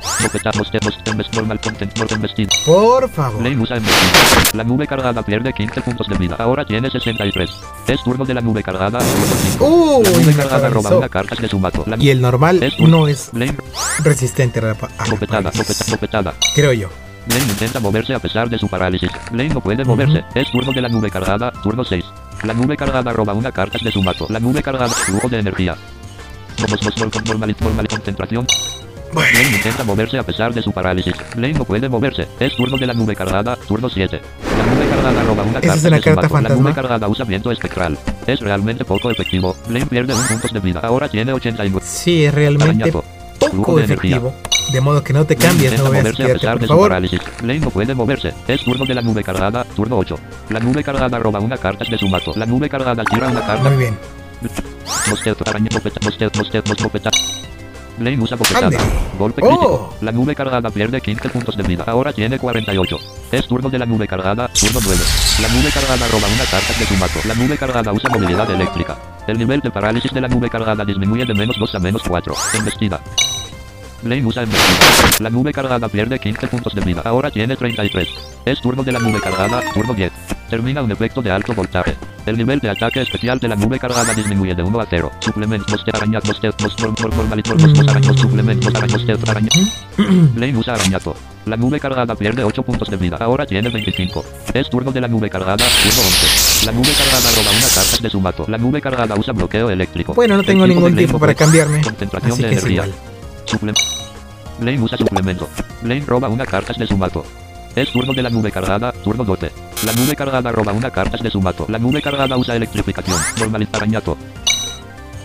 Por favor. La nube cargada pierde 15 puntos de vida. Ahora tiene 63. Es turno de la nube cargada, turno 5. Uy, La nube cargada roba una carta de su mato. Y el normal Es no es resistente a la a la parálisis. Creo yo. Blaine intenta moverse a pesar de su parálisis. Blaine no puede moverse. Es turno de la nube cargada, turno 6. La nube cargada roba una carta de su mato. La nube cargada, flujo de energía. Normal, normal, concentración. Blaine intenta moverse a pesar de su parálisis. Blaine no puede moverse. Es turno de la nube cargada, turno 7. La nube cargada roba una Esa carta es de su carta mazo. La fantasma. nube cargada usa viento espectral. Es realmente poco efectivo. Blaine pierde un puntos de vida. Ahora tiene 89. Sí, es realmente Arañazo. Poco de efectivo. De modo que no te cambies, no intenta moverse a por favor. parálisis. Blaine no puede moverse. Es turno de la nube cargada, turno 8. La nube cargada roba una carta de su mazo. La nube cargada tira una carta. Muy bien. Blaine usa bofetada. Ande. Golpe Oh. crítico. La nube cargada pierde 15 puntos de vida. Ahora tiene 48. Es turno de la nube cargada, turno 9. La nube cargada roba una carta de su mazo. La nube cargada usa movilidad eléctrica. El nivel de parálisis de la nube cargada disminuye de menos 2 a menos 4. Embestida. Blaine usa embestida. La nube cargada pierde 15 puntos de vida. Ahora tiene 33. Es turno de la nube cargada, turno 10. Termina un efecto de alto voltaje. El nivel de ataque especial de la nube cargada disminuye de 1 a 0. Suplementos de arañaz, bostezo, normal, normal, normal, arañaz, suplementos, arañaz, bostezo, arañaz. Blaine (clears throat) usa arañazo. La nube cargada pierde 8 puntos de vida. Ahora tiene 25. Es turno de la nube cargada, turno 11. La nube cargada roba una carta de su mazo. La nube cargada usa bloqueo eléctrico. Bueno, no tengo ningún tiempo para cambiarme. Concentración Así de que es energía. igual. Suple Blaine usa suplemento. Blaine roba una carta de su mazo. Es turno de la nube cargada, turno 12. La nube cargada roba una carta de su mazo. La nube cargada usa electrificación. Normaliza arañazo.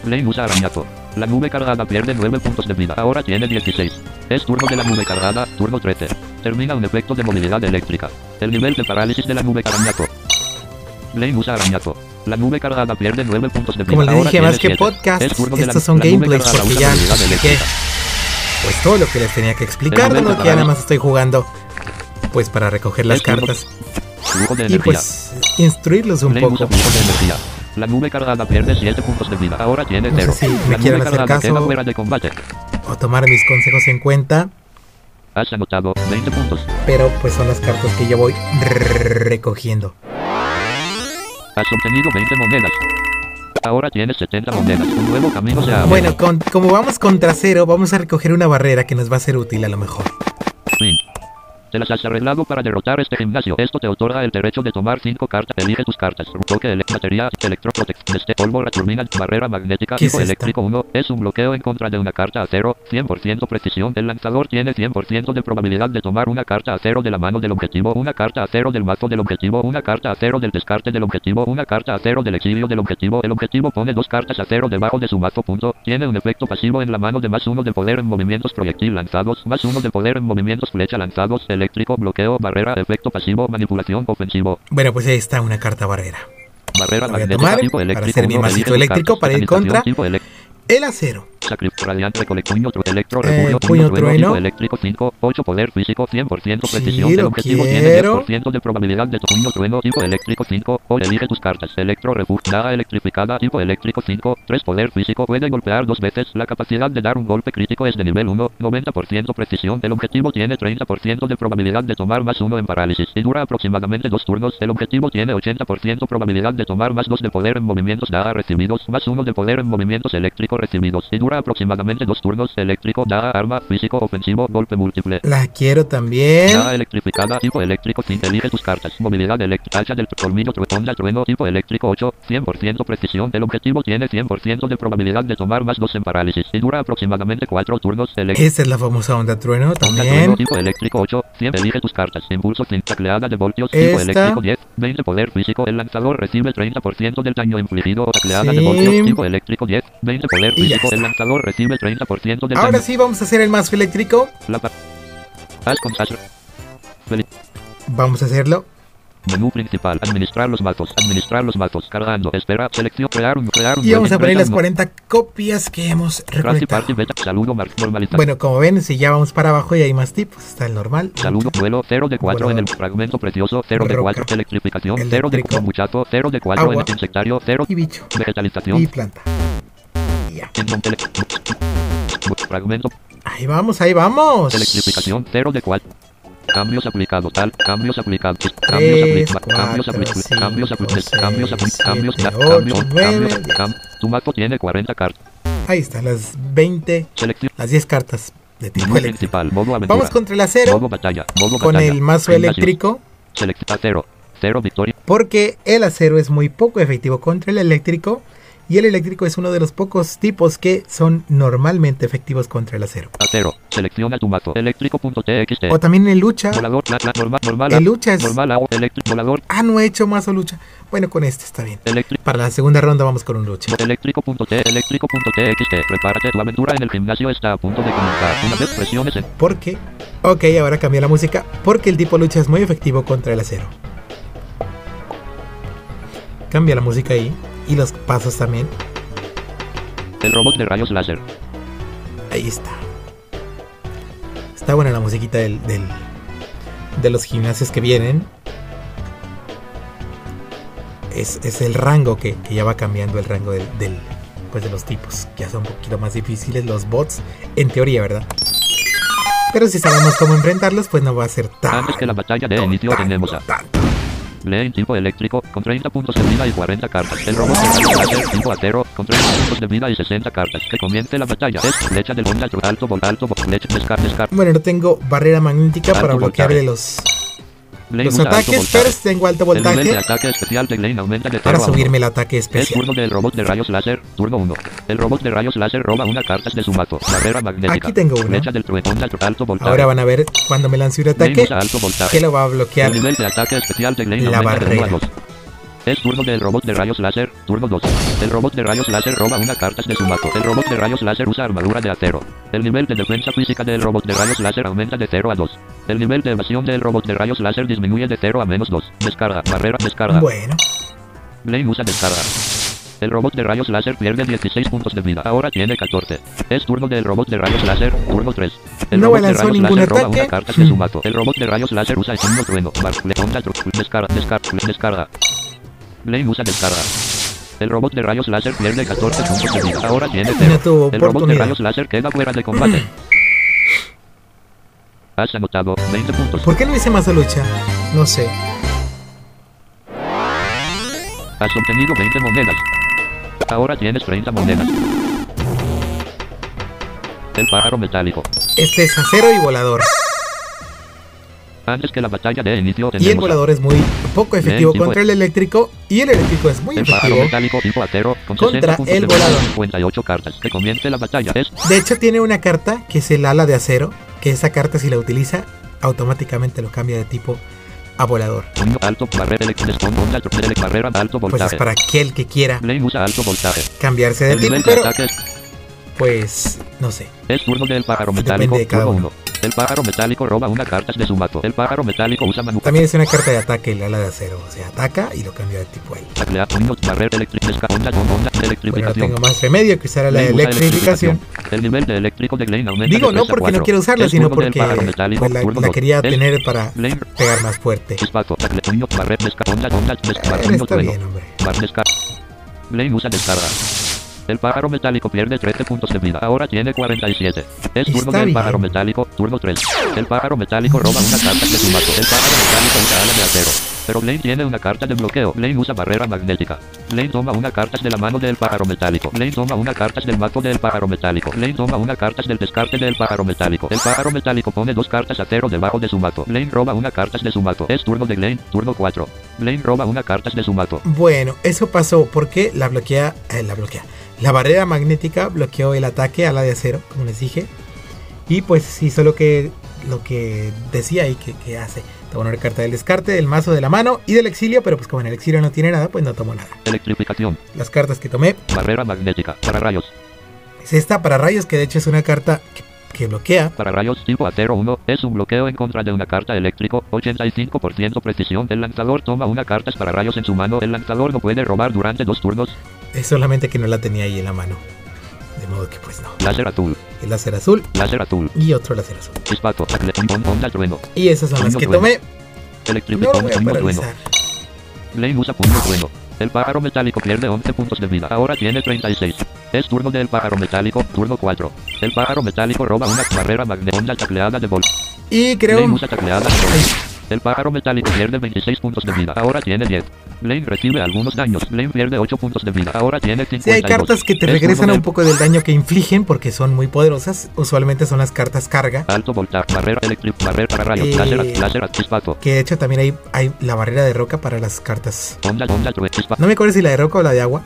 Blaine usa arañazo. La nube cargada pierde 9 puntos de vida. Ahora tiene 16. Es turno de la nube cargada, turno 13. Termina un efecto de movilidad eléctrica. El nivel de parálisis de la nube arañazo. Blaine usa arañazo. La nube cargada pierde 9 puntos de vida. Como le Ahora dije, más que 7. podcasts, Es turno de la- estos son gameplays porque ya. Pues todo lo que les tenía que explicar, de modo que ya nada más estoy jugando pues para recoger las cartas y pues instruirlos un poco. La nube cargada pierde 7 puntos de vida. Ahora tiene No sé 0. si me la nube quieran hacer caso. fuera de combate. O tomar mis consejos en cuenta, Has anotado 20 puntos. pero pues son las cartas que yo voy recogiendo. Has obtenido 20 monedas. Ahora tienes 70 monedas. Un nuevo camino se abre. Bueno, con- como vamos contra cero, vamos a recoger una barrera que nos va a ser útil a lo mejor. Fin. Te las has arreglado para derrotar este gimnasio. Esto te otorga el derecho de tomar 5 cartas. Elige tus cartas. Toque, ele- batería, electroprotect, este pólvora, turbina, barrera magnética, ¿Qué es eléctrico 1. Es un bloqueo en contra de una carta a cero. 100% precisión. El lanzador tiene 100% de probabilidad de tomar una carta a cero de la mano del objetivo, una carta a cero del mazo del objetivo, una carta a cero del descarte del objetivo, una carta a cero del exilio del objetivo. El objetivo pone dos cartas a cero debajo de su mazo. Punto. Tiene un efecto pasivo en la mano de más uno de poder en movimientos proyectil lanzados, más uno de poder en movimientos flecha lanzados, eléctrico, bloqueo, barrera, efecto pasivo, manipulación, ofensivo, Bueno, pues ahí está una carta barrera. barrera voy a tomar para hacer mi masito eléctrico para ir contra- El acero. Radiante, recolecto, puño, tru- electro, Eh, refugio, puño, trueno, eléctrico 5, 8 poder físico, 100% precisión Sí, del objetivo, tiene quiero. 10% de probabilidad de puño, trueno, tipo eléctrico 5, o elige tus cartas, electro, refugio, nada electrificada, tipo eléctrico 5, 3 poder físico, puede golpear dos veces, la capacidad de dar un golpe crítico es de nivel 1, 90% precisión, el objetivo tiene 30% de probabilidad de tomar más 1 en parálisis, y dura aproximadamente 2 turnos, el objetivo tiene 80% probabilidad de tomar más 2 de poder en movimientos nada recibidos, más 1 de poder en movimientos eléctricos recibidos, y dura aproximadamente 2 turnos, eléctrico, nada, arma, físico, ofensivo, golpe múltiple. La quiero también. Nada electrificada, tipo eléctrico, sin elige tus cartas. Movilidad eléctrica, hacha del colmillo, onda, trueno, tipo eléctrico 8, 100% precisión. El objetivo tiene 100% de probabilidad de tomar más 2 en parálisis. Y dura aproximadamente 4 turnos. Eléctrico. Esa es la famosa onda trueno Onda trueno también. tipo eléctrico 8, 100 elige tus cartas. Impulso sin tacleada de voltios tipo eléctrico 10, 20 poder físico. El lanzador recibe 30% del daño infligido o tacleada de Sí. voltios tipo eléctrico 10, 20 poder físico. El está. Lanzador recibe 30% del Ahora daño. sí vamos a hacer el mazo eléctrico. Vamos a hacerlo. Menú principal, administrar los mazos, administrar los mazos, cargando, espera, selección, crear un, crear un. Y vamos a poner las cuarenta 40 copias que hemos recolectado. Bueno, como ven, si ya vamos para abajo y hay más tipos, está el normal. Saludo, vuelo, 0 de 4 en el fragmento precioso, 0 de Roca. 4, electrificación, 0 de muchacho, 0 de 4 en el insectario, 0 Y bicho. vegetalización, Y planta. Ya. fragmento, Ahí vamos, ahí vamos. electrificación, 0 de 4. Cambios aplicados, tal, cambios aplicados, cambios aplicados, cambios aplicados, cambios aplicados, cambios aplicados, cambios, cambios, cambios, Tu mazo tiene 40 cartas. Ahí están las 20, Selección. las 10 cartas de tipo eléctrico. Vamos contra el acero Modo batalla, modo con batalla. el mazo eléctrico Selecta 0. 0 victoria. porque el acero es muy poco efectivo contra el eléctrico Y el eléctrico es uno de los pocos tipos que son normalmente efectivos contra el acero. Acero. Selecciona tu mazo. Eléctrico.txt. O también en lucha. Volador. La, la, normal, normal. En lucha es... Normal. Eléctrico. Volador. Ah, no he hecho mazo lucha. Bueno, con este está bien. Eléctrico. Para la segunda ronda vamos con un lucha. Eléctrico.t. Eléctrico.txt. Prepárate. Tu aventura en el gimnasio está a punto de comenzar. Una vez presiones en. Porque... Ok, ahora cambia la música. Porque el tipo lucha es muy efectivo contra el acero. Cambia la música ahí. Y los pasos también. El robot de rayos láser. Ahí está. Está buena la musiquita del, del- de los gimnasios que vienen. Es, es el rango que, que ya va cambiando el rango del, del- pues de los tipos. Ya son un poquito más difíciles los bots. En teoría, ¿verdad? Pero si sabemos cómo enfrentarlos, pues no va a ser tan. Antes que la batalla de inicio tenemos a Lee tipo eléctrico con 30 puntos de vida y 40 cartas. El robot acero con 30 puntos de vida y 60 cartas. Que comience la batalla. Es flecha del alto vol alto vol flecha descar descar. Bueno, no tengo barrera magnética para bloquearle voltaje. los, los ataques, voltaje. pero tengo alto El nivel de voltaje ataque especial de Lane aumenta de 0 para a 1. subirme el ataque Es especial. turno del robot de rayos láser, turno 1. El robot de rayos láser roba una carta de su mazo. Barrera magnética. Aquí tengo una. Del alto voltaje. Ahora van a ver cuando me lance un ataque voltaje. que lo va a bloquear. El nivel de ataque especial de Lane La aumenta de 1 a barrera. 2. Es turno del robot de rayos láser, turno 2. El robot de rayos láser roba una carta de su mazo. El robot de rayos láser usa armadura de acero. El nivel de defensa física del robot de rayos láser aumenta de 0 a 2. El nivel de evasión del robot de rayos láser disminuye de 0 a menos 2. Descarga, barrera, descarga. Bueno, Blaine usa descarga. El robot de rayos láser pierde 16 puntos de vida. Ahora tiene 14. Es turno del robot de rayos láser, turno 3. El No robot de rayos ningún láser roba ataque. una carta de su mazo. El robot de rayos láser usa el signo trueno. Descarga, descarga, descarga. Usa descarga. El robot de rayos láser pierde 14 puntos de vida. Ahora tiene 0. No tuvo el robot de rayos láser queda fuera de combate. (laughs) Has anotado 20 puntos. ¿por qué no hice mazo lucha? No sé. Has obtenido 20 monedas. Ahora tienes 30 monedas. El pájaro metálico. Este es acero y volador. Antes que la batalla de inicio Y el volador es muy poco efectivo contra el eléctrico. Y el eléctrico es muy efectivo. contra 60 puntos el volador. 58 cartas. Que comience la batalla. Es De hecho, tiene una carta que es el ala de acero. Que esa carta, si la utiliza, automáticamente lo cambia de tipo a volador. Pues es para aquel que quiera cambiarse de tipo, pero pues no sé. es turno del pájaro metálico. de cada uno. 1. El pájaro metálico roba una carta de su mazo. El pájaro metálico usa manu También es una carta de ataque el ala de acero. O sea, ataca y lo cambia de tipo a onda, Bueno, no tengo más remedio que usar la Blaine usa electrificación. El nivel de eléctrico de Blaine aumenta Digo no 3 a porque no 4. quiero usarla, sino porque pues, la, la quería tener para pegar más fuerte. Eh, está bien, hombre. Blaine usa descarga. El pájaro metálico pierde 13 puntos de vida. Ahora tiene 47. Es turno Está del bien. pájaro metálico, turno 3. El pájaro metálico roba una carta de su mazo. El pájaro metálico usa ala de acero. Pero Blaine tiene una carta de bloqueo. Blaine usa barrera magnética. Blaine toma una carta de la mano del pájaro metálico. Blaine toma una carta del mazo del pájaro metálico. Blaine toma una carta del descarte del pájaro metálico. El pájaro metálico pone dos cartas a cero debajo de su mazo. Blaine roba una carta de su mazo. Es turno de Blaine, turno 4. Blaine roba una carta de su mazo. Bueno, eso pasó porque la bloquea, eh, la bloquea. La barrera magnética bloqueó el ataque a la de acero, como les dije. Y pues hizo lo que, lo que decía ahí que, que hace. Tomó una carta del descarte, del mazo de la mano y del exilio, pero pues como en el exilio no tiene nada, pues no tomó nada. Electrificación. Las cartas que tomé Barrera magnética. Para rayos. es esta para rayos, que de hecho es una carta que, que bloquea. Para rayos tipo acero 1 es un bloqueo en contra de una carta eléctrico, 85% precisión. El lanzador toma una carta para rayos en su mano. El lanzador no puede robar durante dos turnos. Es solamente que no la tenía ahí en la mano. De modo que pues no. Láser azul, El láser azul láser azul, y otro láser azul. chispato, Y esas son las que tomé. No voy a paralizar. Usa puño trueno. El pájaro metálico pierde 11 puntos de vida. Ahora tiene 36. Es turno del pájaro metálico, turno 4. El pájaro metálico roba una barrera magnética onda tacleada de vol. Y creo... Blaine usa tacleada de vol. El pájaro metálico pierde 26 puntos de vida. Ahora tiene 10. Blaine recibe algunos daños. Blaine pierde 8 puntos de vida. Ahora tiene 52. Sí, hay cartas que te Es regresan un poco del daño que infligen porque son muy poderosas. Usualmente son las cartas carga. Alto voltaje, barrera eléctrica, barrera para rayos, Eh, láser, láser, chispato, Que de hecho también hay, hay la barrera de roca para las cartas. onda, onda, No me acuerdo si la de roca o la de agua.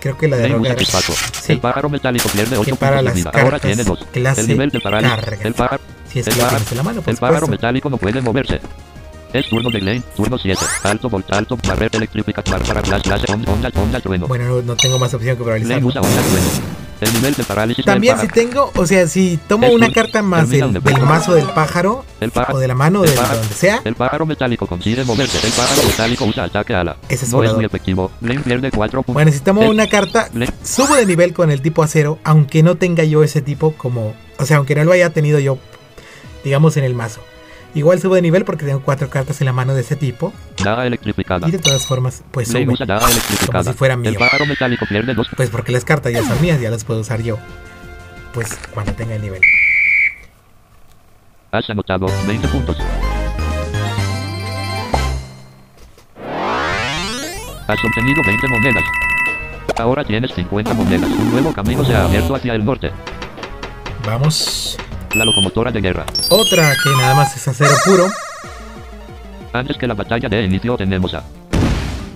Creo que la de chispazo. Sí. El pájaro metálico pierde 8 para puntos de vida. Ahora tiene 2. clase El nivel de parálisis. carga. El pájaro, Si es que el tienes en la mano, por el pájaro metálico no puede moverse. Es turno de Lane, turno 7. Alto, volta, alto, barrera electrífica, bar para flash, flash, onda, onda, onda, trueno. Bueno, no, no tengo más opción que Lane paralizarlo. usa onda, trueno. El nivel de parálisis También del si tengo, o sea, si tomo Es una un- carta más del, del mazo del pájaro El pájaro, o de la mano el de pájaro- donde sea, El pájaro metálico consigue moverse. El pájaro metálico usa ataque ala. Ese es no es muy efectivo. Lane pierde 4 puntos. bueno, si tomo una carta, Le- subo de nivel con el tipo acero, aunque no tenga yo ese tipo como, o sea, aunque no lo haya tenido yo, digamos, en el mazo. Igual subo de nivel porque tengo cuatro cartas en la mano de ese tipo Daga electrificada. y de todas formas, pues sube. usa daga electrificada. Como si fuera mío. El pájaro metálico pierde 2 Pues porque las cartas ya son mías, ya las puedo usar yo. Pues cuando tenga el nivel. Has anotado 20 puntos. Has obtenido 20 monedas. Ahora tienes 50 monedas. Un nuevo camino se ha abierto hacia el norte. Vamos. La locomotora de guerra. Otra que nada más es acero puro. Antes que la batalla de inicio tenemos a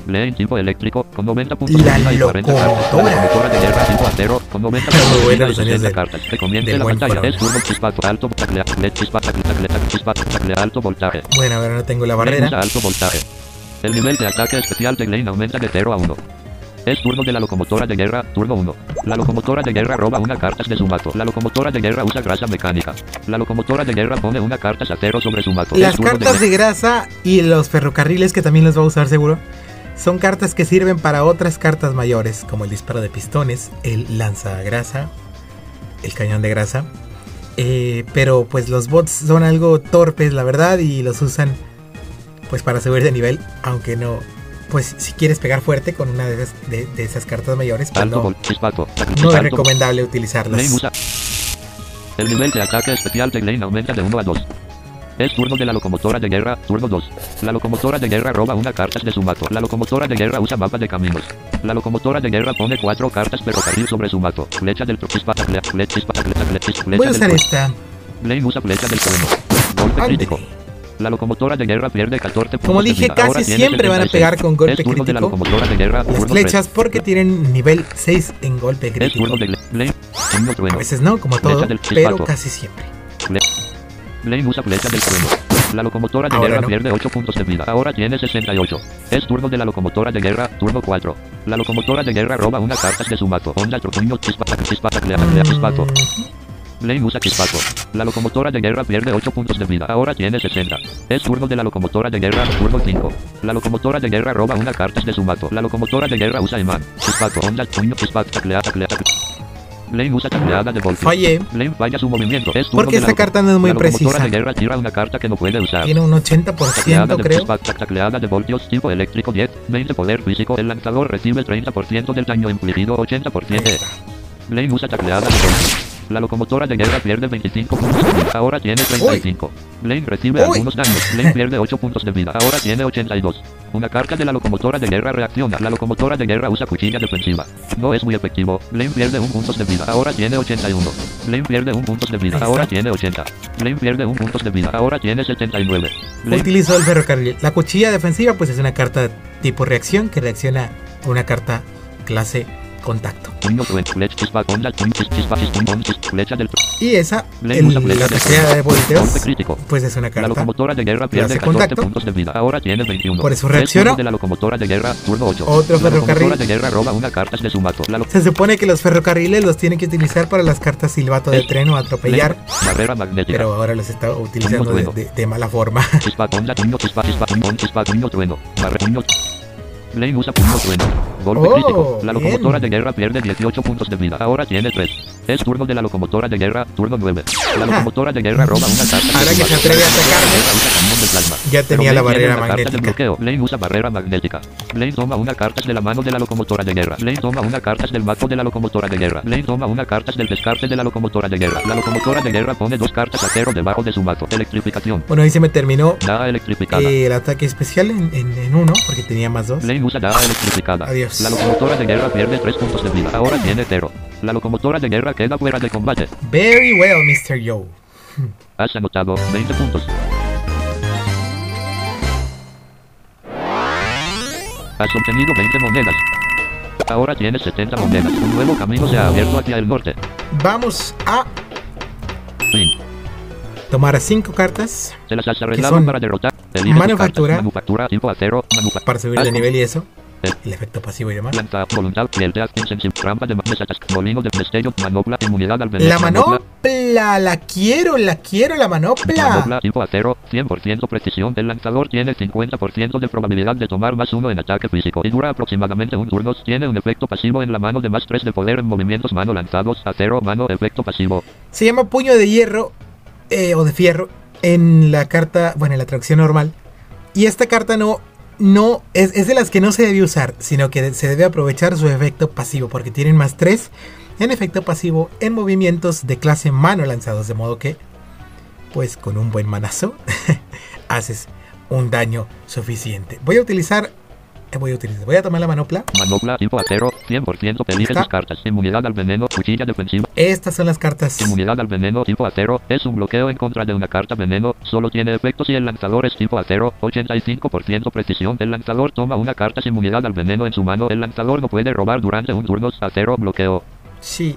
Lane tipo eléctrico con 90 puntos La de vida y 40 cartas. La locomotora. de guerra tipo acero con 90 Muy puntos de vida y los sonidos 60 del- cartas. Que comience la batalla. Es turno chispazo alto taclea, chispa, taclea, chispa, taclea, alto voltaje. Bueno, ahora no tengo la barrera. alto voltaje. El nivel de ataque especial de Lane aumenta de 0 a 1. Es turno de la locomotora de guerra, turno 1. La locomotora de guerra roba una carta de su mazo. La locomotora de guerra usa grasa mecánica. La locomotora de guerra pone una carta acero sobre su mazo. Las cartas de grasa y los ferrocarriles que también los va a usar seguro. Son cartas que sirven para otras cartas mayores, como el disparo de pistones, el lanzagrasa, el cañón de grasa. Eh, pero pues los bots son algo torpes, la verdad, y los usan pues para subir de nivel, aunque no. Pues si quieres pegar fuerte con una de esas, de, de esas cartas mayores, pues no, no es recomendable utilizarlas. El nivel de ataque especial de Lane aumenta de 1 a 2. Es turno de la locomotora de guerra, turno 2. La locomotora de guerra roba una carta de su mazo. La locomotora de guerra usa mapa de caminos. La locomotora de guerra pone 4 cartas ferrocarril sobre su mazo. Flecha del chispa, taclea, flecha, chispa, taclea, taclea, chispa, Voy flecha a del usar trueno. esta. Lane usa flecha del trueno. Golpe Ándale. crítico. La locomotora de guerra pierde 14 puntos Como de dije, casi siempre van a 76. pegar con golpe Es turno de la crítico. locomotora de guerra, Las turno flechas 3. porque tienen nivel 6 en golpe crítico. turno de A veces no, como todo, pero casi siempre. Lane usa flecha del trueno. La locomotora de Ahora guerra no. pierde 8 puntos de vida. Ahora tiene 68. Es turno de la locomotora de guerra, turno 4. La locomotora de guerra roba una carta de su mazo. Onda, trueno, chispa, tac, chispa, taclea, taclea, chispazo. Mm, Lane usa chispazo. La locomotora de guerra pierde 8 puntos de vida. Ahora tiene 60. Es turno de la locomotora de guerra, turno 5. La locomotora de guerra roba una carta de su mazo. La locomotora de guerra usa imán. Chispazo. Onda, trueno, chispa, taclea, taclea, taclea. Lane usa tacleada de golpe. Fallé. Lane falla su movimiento. Es turno Porque de esta carta no es muy la locomotora precisa. de guerra tira una carta que no puede usar. Tiene un Tacleada 80%, de creo. tac- tacleada de voltios, tipo eléctrico 10, 20 poder físico. El lanzador recibe 30% del daño infligido, 80%. Ahí está. Lane usa tacleada de voltios. La locomotora de guerra pierde 25 puntos de vida. Ahora tiene 35. Lane recibe Uy. algunos daños. Lane pierde 8 puntos de vida. Ahora tiene 82. Una carga de la locomotora de guerra reacciona. La locomotora de guerra usa cuchilla defensiva. No es muy efectivo. Lane pierde un punto de vida. Ahora tiene 81. Lane pierde un punto de vida. Ahora tiene 80. Lane pierde un punto de vida. Ahora tiene 79. Lane Utilizo el ferrocarril. La cuchilla defensiva, pues es una carta tipo reacción que reacciona a una carta clase contacto. Y esa, flecha la sea de volteos, pues es una La carta. locomotora de guerra pierde hace 14 contacto. puntos de vida. Ahora tiene 21. Por eso Es reacciono. turno de la locomotora de guerra, turno 8. Otro la ferrocarril. de guerra roba una carta de su. La lo- Se supone que los ferrocarriles los tienen que utilizar para las cartas silbato de tren o atropellar, pero ahora los está utilizando de, de- de mala forma. Lane usa puño, trueno. Golpe Oh, crítico. La bien. locomotora de guerra pierde 18 puntos de vida. Ahora tiene 3. Es turno de la locomotora de guerra, turno 9. La locomotora de guerra roba una carta. Ahora que se atreve a La atacarme. Ya tenía la barrera magnética. bloqueo. Usa barrera magnética. Lane toma una carta de la mano de la locomotora de guerra. Lane toma una carta del mazo de la locomotora de guerra. Lane toma una carta del descarte de la locomotora de guerra. La locomotora de guerra pone dos cartas a cero debajo de su mazo. Electrificación. Bueno, ahí se me terminó Daga electrificada. eh, el ataque especial en, en- en uno, porque tenía más dos. Lane electrificada. Adiós. La locomotora de guerra pierde 3 puntos de vida. Ahora tiene 0. La locomotora de guerra queda fuera de combate. Very well, Mr. Joe. (laughs) Has anotado 20 puntos. Has obtenido 20 monedas. Ahora tienes 70 monedas. Un nuevo camino se ha abierto hacia el norte. Vamos a Fin. Tomar cinco cartas Se las has son para derrotar. Manufactura. Manufactura tipo acero. Manufactura. para subir de nivel y eso. El efecto pasivo y demás. Voluntad, lealtad, insensible, trampa de mesatas, molino de destello, manopla, inmunidad al veneno. La manopla, la quiero, la quiero, la manopla. Manopla tipo acero, 100% precisión. El lanzador tiene 50% de probabilidad de tomar más uno en ataque físico y dura aproximadamente un turno. Tiene un efecto pasivo en la mano de más 3 de poder en movimientos mano lanzados. Acero, mano, efecto pasivo. Se llama puño de hierro eh, o de fierro en la carta, bueno, en la traducción normal. Y esta carta no, no es, es de las que no se debe usar, sino que se debe aprovechar su efecto pasivo, porque tienen más 3 en efecto pasivo en movimientos de clase mano lanzados, de modo que, pues con un buen manazo, (laughs) haces un daño suficiente. Voy a utilizar, voy a utilizar, voy a tomar la manopla. Manopla tipo acero, 100% elige tus cartas. Inmunidad al veneno, cuchilla defensiva. Estas son las cartas. Inmunidad al veneno tipo acero es un bloqueo en contra de una carta veneno. Solo tiene efecto si el lanzador es tipo acero. 85% precisión. El lanzador toma una carta sin inmunidad al veneno en su mano. El lanzador no puede robar durante un turno. Acero bloqueo. Sí.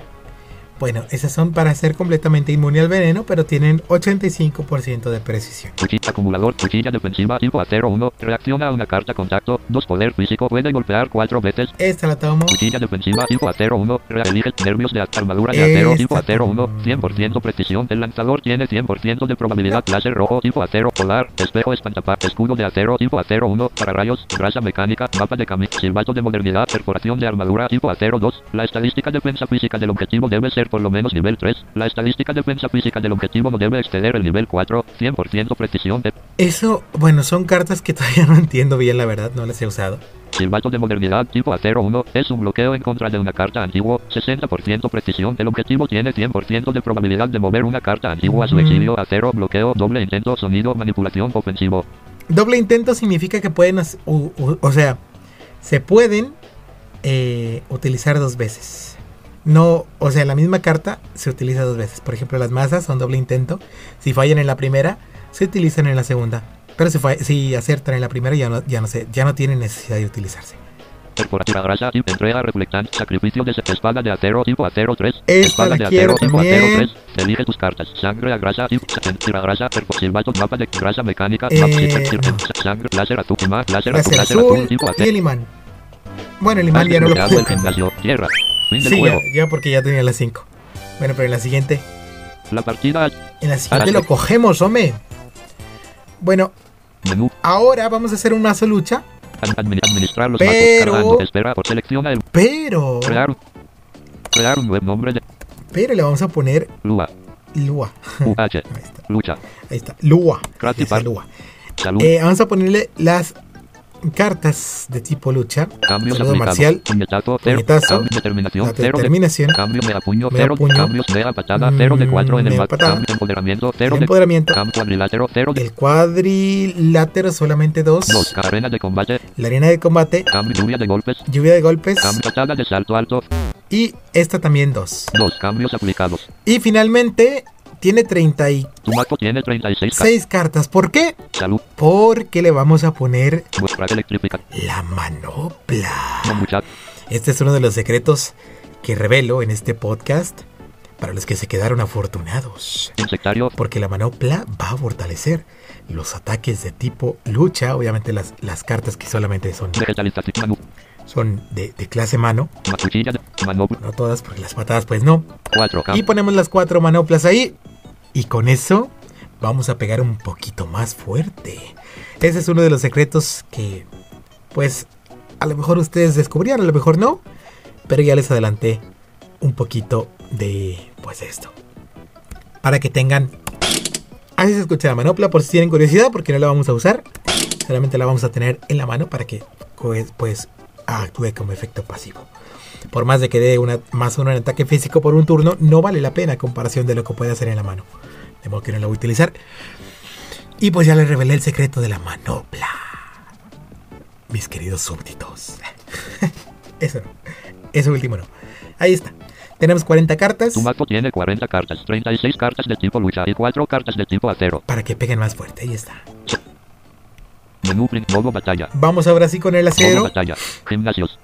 Bueno, esas son para ser completamente inmune al veneno, pero tienen 85% de precisión. Cuchilla acumulador, cuchilla defensiva tipo acero 1. Reacciona a una carta contacto. 2 poder físico. Puede golpear 4 veces. Esta la tomo. Cuchilla defensiva tipo acero 1. Elige nervios de armadura de acero tipo Esta acero 1. también. 100% precisión. El lanzador tiene 100% de probabilidad. Láser rojo tipo acero polar. Espejo espantapar. Escudo de acero tipo acero 1. Para rayos. Grasa mecánica. Mapa de camino. Silbato de modernidad. Perforación de armadura tipo acero 2. La estadística defensa física del objetivo debe ser por lo menos nivel 3. La estadística defensa física del objetivo no debe exceder el nivel 4. 100% precisión de Eso, bueno, son cartas que (laughs) todavía no entiendo bien, la verdad, no las he usado. Silbato de modernidad tipo acero 1 es un bloqueo en contra de una carta antigua, 60% precisión. El objetivo tiene 100% de probabilidad de mover una carta antigua a su Ujú. exilio. Acero, bloqueo, doble intento, sonido, manipulación, ofensivo. Doble intento significa que pueden, u- u- o sea, se pueden eh, utilizar dos veces. No, o sea, la misma carta se utiliza dos veces. Por ejemplo, las masas son doble intento. Si fallan en la primera, se utilizan en la segunda. Pero si, si aciertan en la primera, ya no, ya no se, ya no tienen necesidad de utilizarse. Sacrificio de espada de acero tipo acero 3. Esta espada la de quiero acero tipo también. acero 3. Elige tus cartas. Sangre a grasa, grasa, silbato, mapa de grasa mecánica, Eh, sangre, láser azul, imán, láser Láser azul, láser azul tipo y acero. el imán. Bueno, el imán ya no lo del Sí, ya, ya porque ya tenía las 5. Bueno, pero en la siguiente. La partida, En la siguiente lo cogemos, hombre. Bueno, menú, ahora vamos a hacer un mazo lucha. Ad- admi- administrar los Pero- cargando. Espera por selecciona el Pero. crear crear un nuevo nombre de Pero le vamos a poner Lua Lua. UH (laughs) Ahí está. lucha Ahí está. Lua. Park. Lua. Eh, vamos a ponerle las cartas de tipo lucha. aplicados marcial. puñetazo cero puñetazo, cambio determinación cero de determinación. cambio mega puño Mega cero puño. cambios mega patada cero de cuatro en el patada. cambio empoderamiento cero El de empoderamiento. cuadrilátero cero de El cuadrilátero solamente dos. dos arena de combate La arena de combate. cambio lluvia de golpes Lluvia de golpes. cambio patada de salto alto Y esta también dos. dos cambios aplicados Y finalmente tiene 36 tu mazo tiene 36 cartas cartas. ¿Por qué? salud Porque le vamos a poner la manopla. no Este es uno de los secretos que revelo en este podcast para los que se quedaron afortunados. insectario Porque la manopla va a fortalecer los ataques de tipo lucha. Obviamente las, las cartas que solamente son, son de, de clase mano. No todas, porque las patadas pues no. Y ponemos las cuatro manoplas ahí. Y con eso vamos a pegar un poquito más fuerte. Ese es uno de los secretos que, pues, a lo mejor ustedes descubrían, a lo mejor no. Pero ya les adelanté un poquito de, pues, esto. Para que tengan... Así se escucha la manopla por si tienen curiosidad, porque no la vamos a usar. Solamente la vamos a tener en la mano para que, pues, pues actúe como efecto pasivo. Por más de que dé una, más uno en ataque físico por un turno, no vale la pena a comparación de lo que puede hacer en la mano. De modo que no la voy a utilizar. Y pues ya les revelé el secreto de la manopla. Mis queridos súbditos. (laughs) Eso no. Eso último no. Ahí está. Tenemos 40 cartas Tu mazo tiene 40 cartas, 36 cartas de tipo lucha y 4 cartas de tipo acero. para que peguen más fuerte. Ahí está. Menú modo batalla. Vamos ahora sí con el Modo acero. batalla. Gimnasios.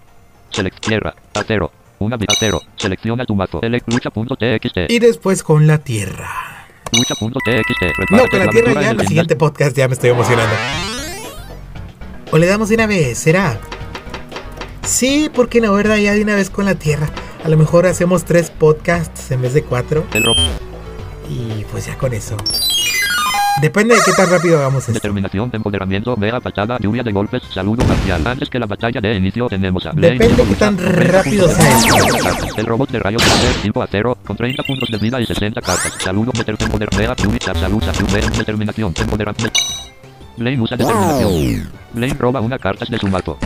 Select tierra. Acero. Una acero. Selecciona tu mazo. Lucha.txt. Y después con la tierra. Lucha.txt. No, con la tierra ya en el siguiente podcast ya me estoy emocionando. O le damos de una vez, ¿será? Sí, ¿por qué no, verdad? Ya de una vez con la tierra. A lo mejor hacemos tres podcasts en vez de cuatro. El rock. Y pues ya con eso. Depende de qué tan rápido hagamos esto. Determinación de empoderamiento, mega patada, lluvia de golpes, saludo marcial. Antes que la batalla de inicio tenemos a Depende Nico qué tan Lucha, 30 rápido sea de esto. El robot de rayos láser tipo acero, con 30 puntos de vida y 60 cartas. Saludo deter empoder mega lluvia, salud, salud, determinación, empoderamiento. Blaine usa determinación. Blaine roba una carta de su mazo.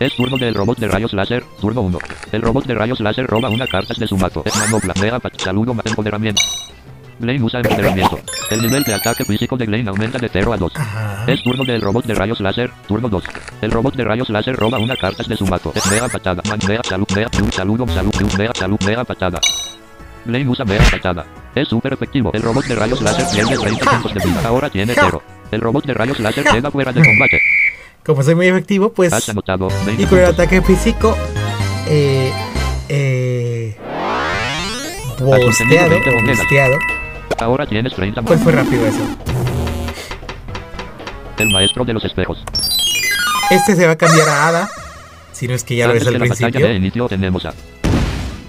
Es turno del robot de rayos láser, turno 1. El robot de rayos láser roba una carta de su mazo. Es manopla, pat- saludo, empoderamiento. Blaine usa empoderamiento. El nivel de ataque físico de Blaine aumenta de 0 a 2. Ajá. Es turno del robot de rayos láser, turno 2. El robot de rayos láser roba una carta de su mazo. Es mega patada, man salud, mega salud, salud, salud, mega salud, mega patada. Blaine usa mega patada. Es súper efectivo. El robot de rayos láser pierde 30 puntos de vida. Ahora tiene 0. El robot de rayos láser queda fuera de combate. Como soy muy efectivo, pues. Has anotado 20 Y con el ataque físico. Eh. Eh. Bosteado. bosteado. Ahora tienes 30 Pues fue rápido eso. El maestro de los espejos. Este se va a cambiar a Hada. Si no es que ya lo Antes ves al de la batalla principio. de inicio tenemos a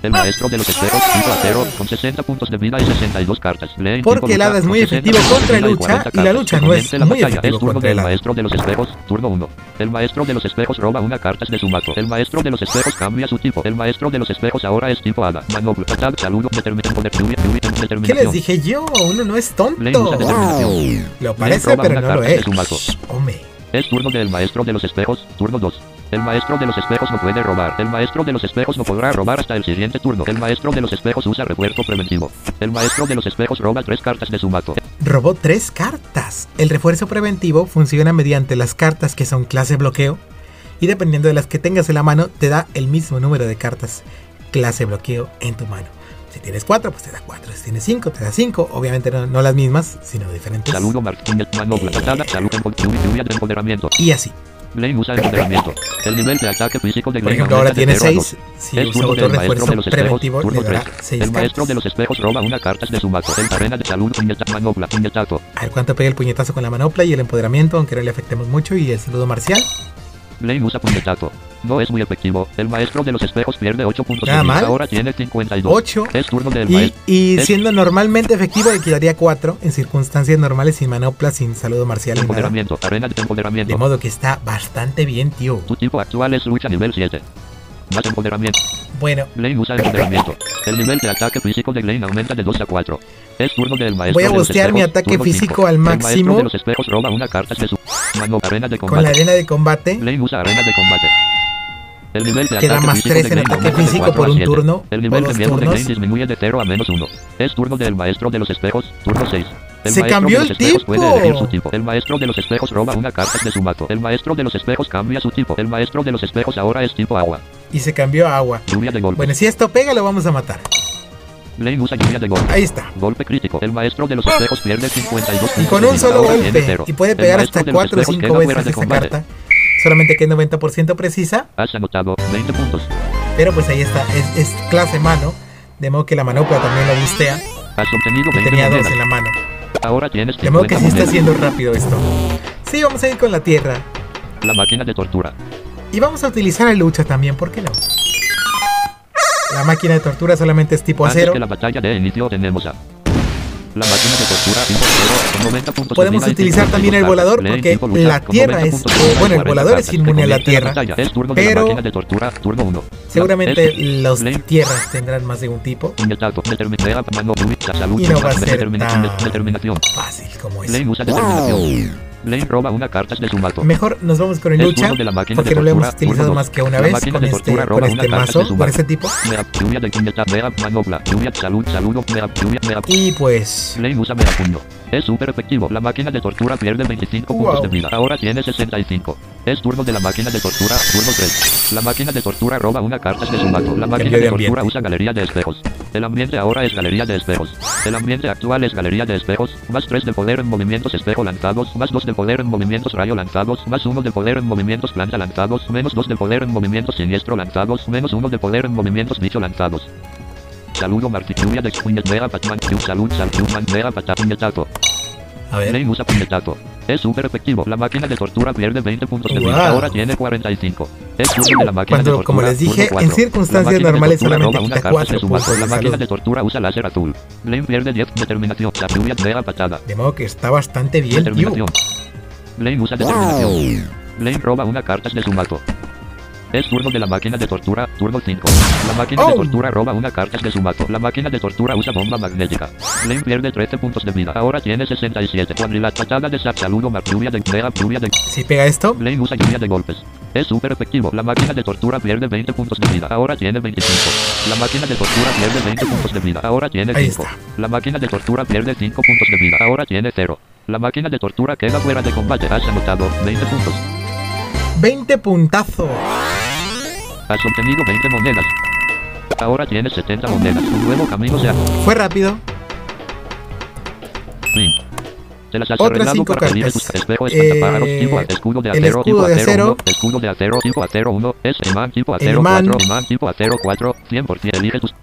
el maestro de los espejos, tipo acero, con 60 puntos de vida y 62 cartas. Porque el hada es muy con 60 efectivo contra lucha, 40 y la lucha no es muy efectivo Es turno contra el maestro de los espejos, turno 1. El maestro de los espejos roba una carta de su mazo. El maestro de los espejos cambia su tipo. El maestro de los espejos ahora es tipo hada. Manobla, patada, saludo, determinación, ¿Qué les dije yo? Uno no es tonto. Lo parece, pero no lo es. Hombre. Es turno del maestro de los espejos, turno 2. El maestro de los espejos no puede robar. El maestro de los espejos no podrá robar hasta el siguiente turno. El maestro de los espejos usa refuerzo preventivo. El maestro de los espejos roba tres cartas de su mazo. Robó tres cartas. El refuerzo preventivo funciona mediante las cartas que son clase bloqueo. Y dependiendo de las que tengas en la mano, te da el mismo número de cartas clase bloqueo en tu mano. Si tienes cuatro, pues te da cuatro. Si tienes cinco, te da cinco. Obviamente no, no las mismas, sino diferentes. Saludo Martínez, manobla, patada, salud, empo- lluvia, lluvia de empoderamiento. Y así. Blaine usa empoderamiento. El nivel de ataque físico de Por Blaine ejemplo, ahora tiene 0 a 6. 2. Si Es usa maestro refuerzo de los espejos, preventivo, le dará 3. 6 El maestro de los espejos roba una carta de su mazo. El arena de salud, puñeta, manopla, puñetazo. A ver cuánto pega el puñetazo con la manopla y el empoderamiento, aunque no le afectemos mucho. Y el saludo marcial. Blaine usa puñetazo. No es muy efectivo. El maestro de los espejos pierde 8 puntos de Nada vida. mal. Ahora tiene 52. 8. Es turno del Y, maestro. y siendo normalmente efectivo, le quitaría 4 en circunstancias normales, sin manopla, sin saludo marcial ni nada. Empoderamiento, arena de De empoderamiento. modo que está bastante bien, tío. Tu tipo actual es lucha nivel 7. Más empoderamiento. Bueno, Blaine usa empoderamiento. El nivel de ataque físico de Blaine aumenta de 2 a 4. Es turno del maestro Voy a bostear mi ataque físico al El máximo. maestro de los espejos roba una carta de su mano arena de con la combate. arena de combate, Blaine usa arena de combate. El nivel de Que da ataque más físico tres de en Blaine ataque físico 4 por un 7. turno, El nivel de miedo de. Blaine disminuye de 0 a menos 1. Es turno del maestro de los espejos, turno 6. El Se maestro cambió de los el espejos puede elegir tipo. su tipo. El maestro de los espejos roba una carta de su mazo. El maestro de los espejos cambia su tipo. El maestro de los espejos ahora es tipo agua. Y se cambió a agua. Lluvia de golpe. Bueno, si esto pega, lo vamos a matar. Blaine usa lluvia de golpe. Ahí está. Golpe crítico. El maestro de los espejos pierde 52 Y con un solo golpe. Y puede pegar hasta de los 4 o espejos 5 queda fuera veces esa combate. carta. Solamente que es 90% precisa. Has anotado 20 puntos. Pero pues ahí está. Es, es clase mano. De modo que la manopla también lo bustea. Has obtenido Y 20 tenía dos en la mano. Ahora tienes De modo que 50 sí está siendo rápido esto. Sí, vamos a ir con la tierra. La máquina de tortura. Y vamos a utilizar el lucha también, ¿por qué no? La máquina de tortura solamente es tipo acero. la batalla de inicio tenemos a la máquina de tortura tipo cero con 90 puntos de Podemos utilizar 52 también el volador porque la tierra 90 es... Bueno, el 40 volador es inmune a la tierra. pero- máquina de tortura, turno 1. Seguramente Blaine. tierras tendrán más de un tipo. Y no va a ser tan-. Fácil como es. Blaine roba una carta de su mazo. Mejor nos vamos con el lucha de la máquina porque de no lo hemos utilizado más que una vez máquina con de este, con este mazo, de con este tipo. Y pues... Blaine usa. Es súper efectivo. La máquina de tortura pierde 25 puntos de vida. Ahora tiene 65. Es turno de la máquina de tortura, turno 3. La máquina de tortura roba una carta de su mazo. La máquina de de tortura usa galería de espejos. El ambiente ahora es galería de espejos. El ambiente actual es galería de espejos. Más 3 de poder en movimientos espejo lanzados. Más 2 de poder en movimientos rayo lanzados. Más 1 de poder en movimientos planta lanzados. Menos 2 de poder en movimientos siniestro lanzados. Menos 1 de poder en movimientos bicho lanzados. Saludo Marticuya de puñetera Batman Q. Salud Salud Manera Pata puñetazo. A ver. Lane usa puñetazo. Es súper efectivo. La máquina de tortura pierde 20 puntos de Wow. vida. Ahora tiene 45. Es turno de la máquina de Cuando, tortura. como les dije, en circunstancias de normales solamente roba una quita carta de cuatro su mano. puntos de La máquina de tortura usa láser azul. Lane pierde 10 determinación. La lluvia pega patada. De modo que está bastante bien. Determinación. Lane usa determinación. Lane roba una carta de su mazo. Es turno de la máquina de tortura, turno 5. La máquina de Oh. tortura roba una carta de su mazo. La máquina de tortura usa bomba magnética. Lane pierde 13 puntos de vida. Ahora tiene 67. Cuadrila patada de sap. Saludo mar lluvia de mega lluvia de Si pega esto, Lane usa lluvia de golpes. Es súper efectivo. La máquina de tortura pierde 20 puntos de vida. Ahora tiene 25. La máquina de tortura pierde 20 puntos de vida. Ahora tiene Ahí 5. está. La máquina de tortura pierde 5 puntos de vida. Ahora tiene 0. La máquina de tortura queda fuera de combate. Has anotado 20 puntos. 20 puntazos. Has obtenido 20 monedas. Ahora tienes 70 monedas. Un nuevo camino se ha... Fue rápido. Fin. Te las has Otras arreglado cinco para pedir cartas. tus espejo Eh, tipo escudo de el acero tipo escudo de acero acero. 1, escudo de acero tipo acero 1, es imán tipo El acero imán. 4, imán tipo acero 4, 100% elige tus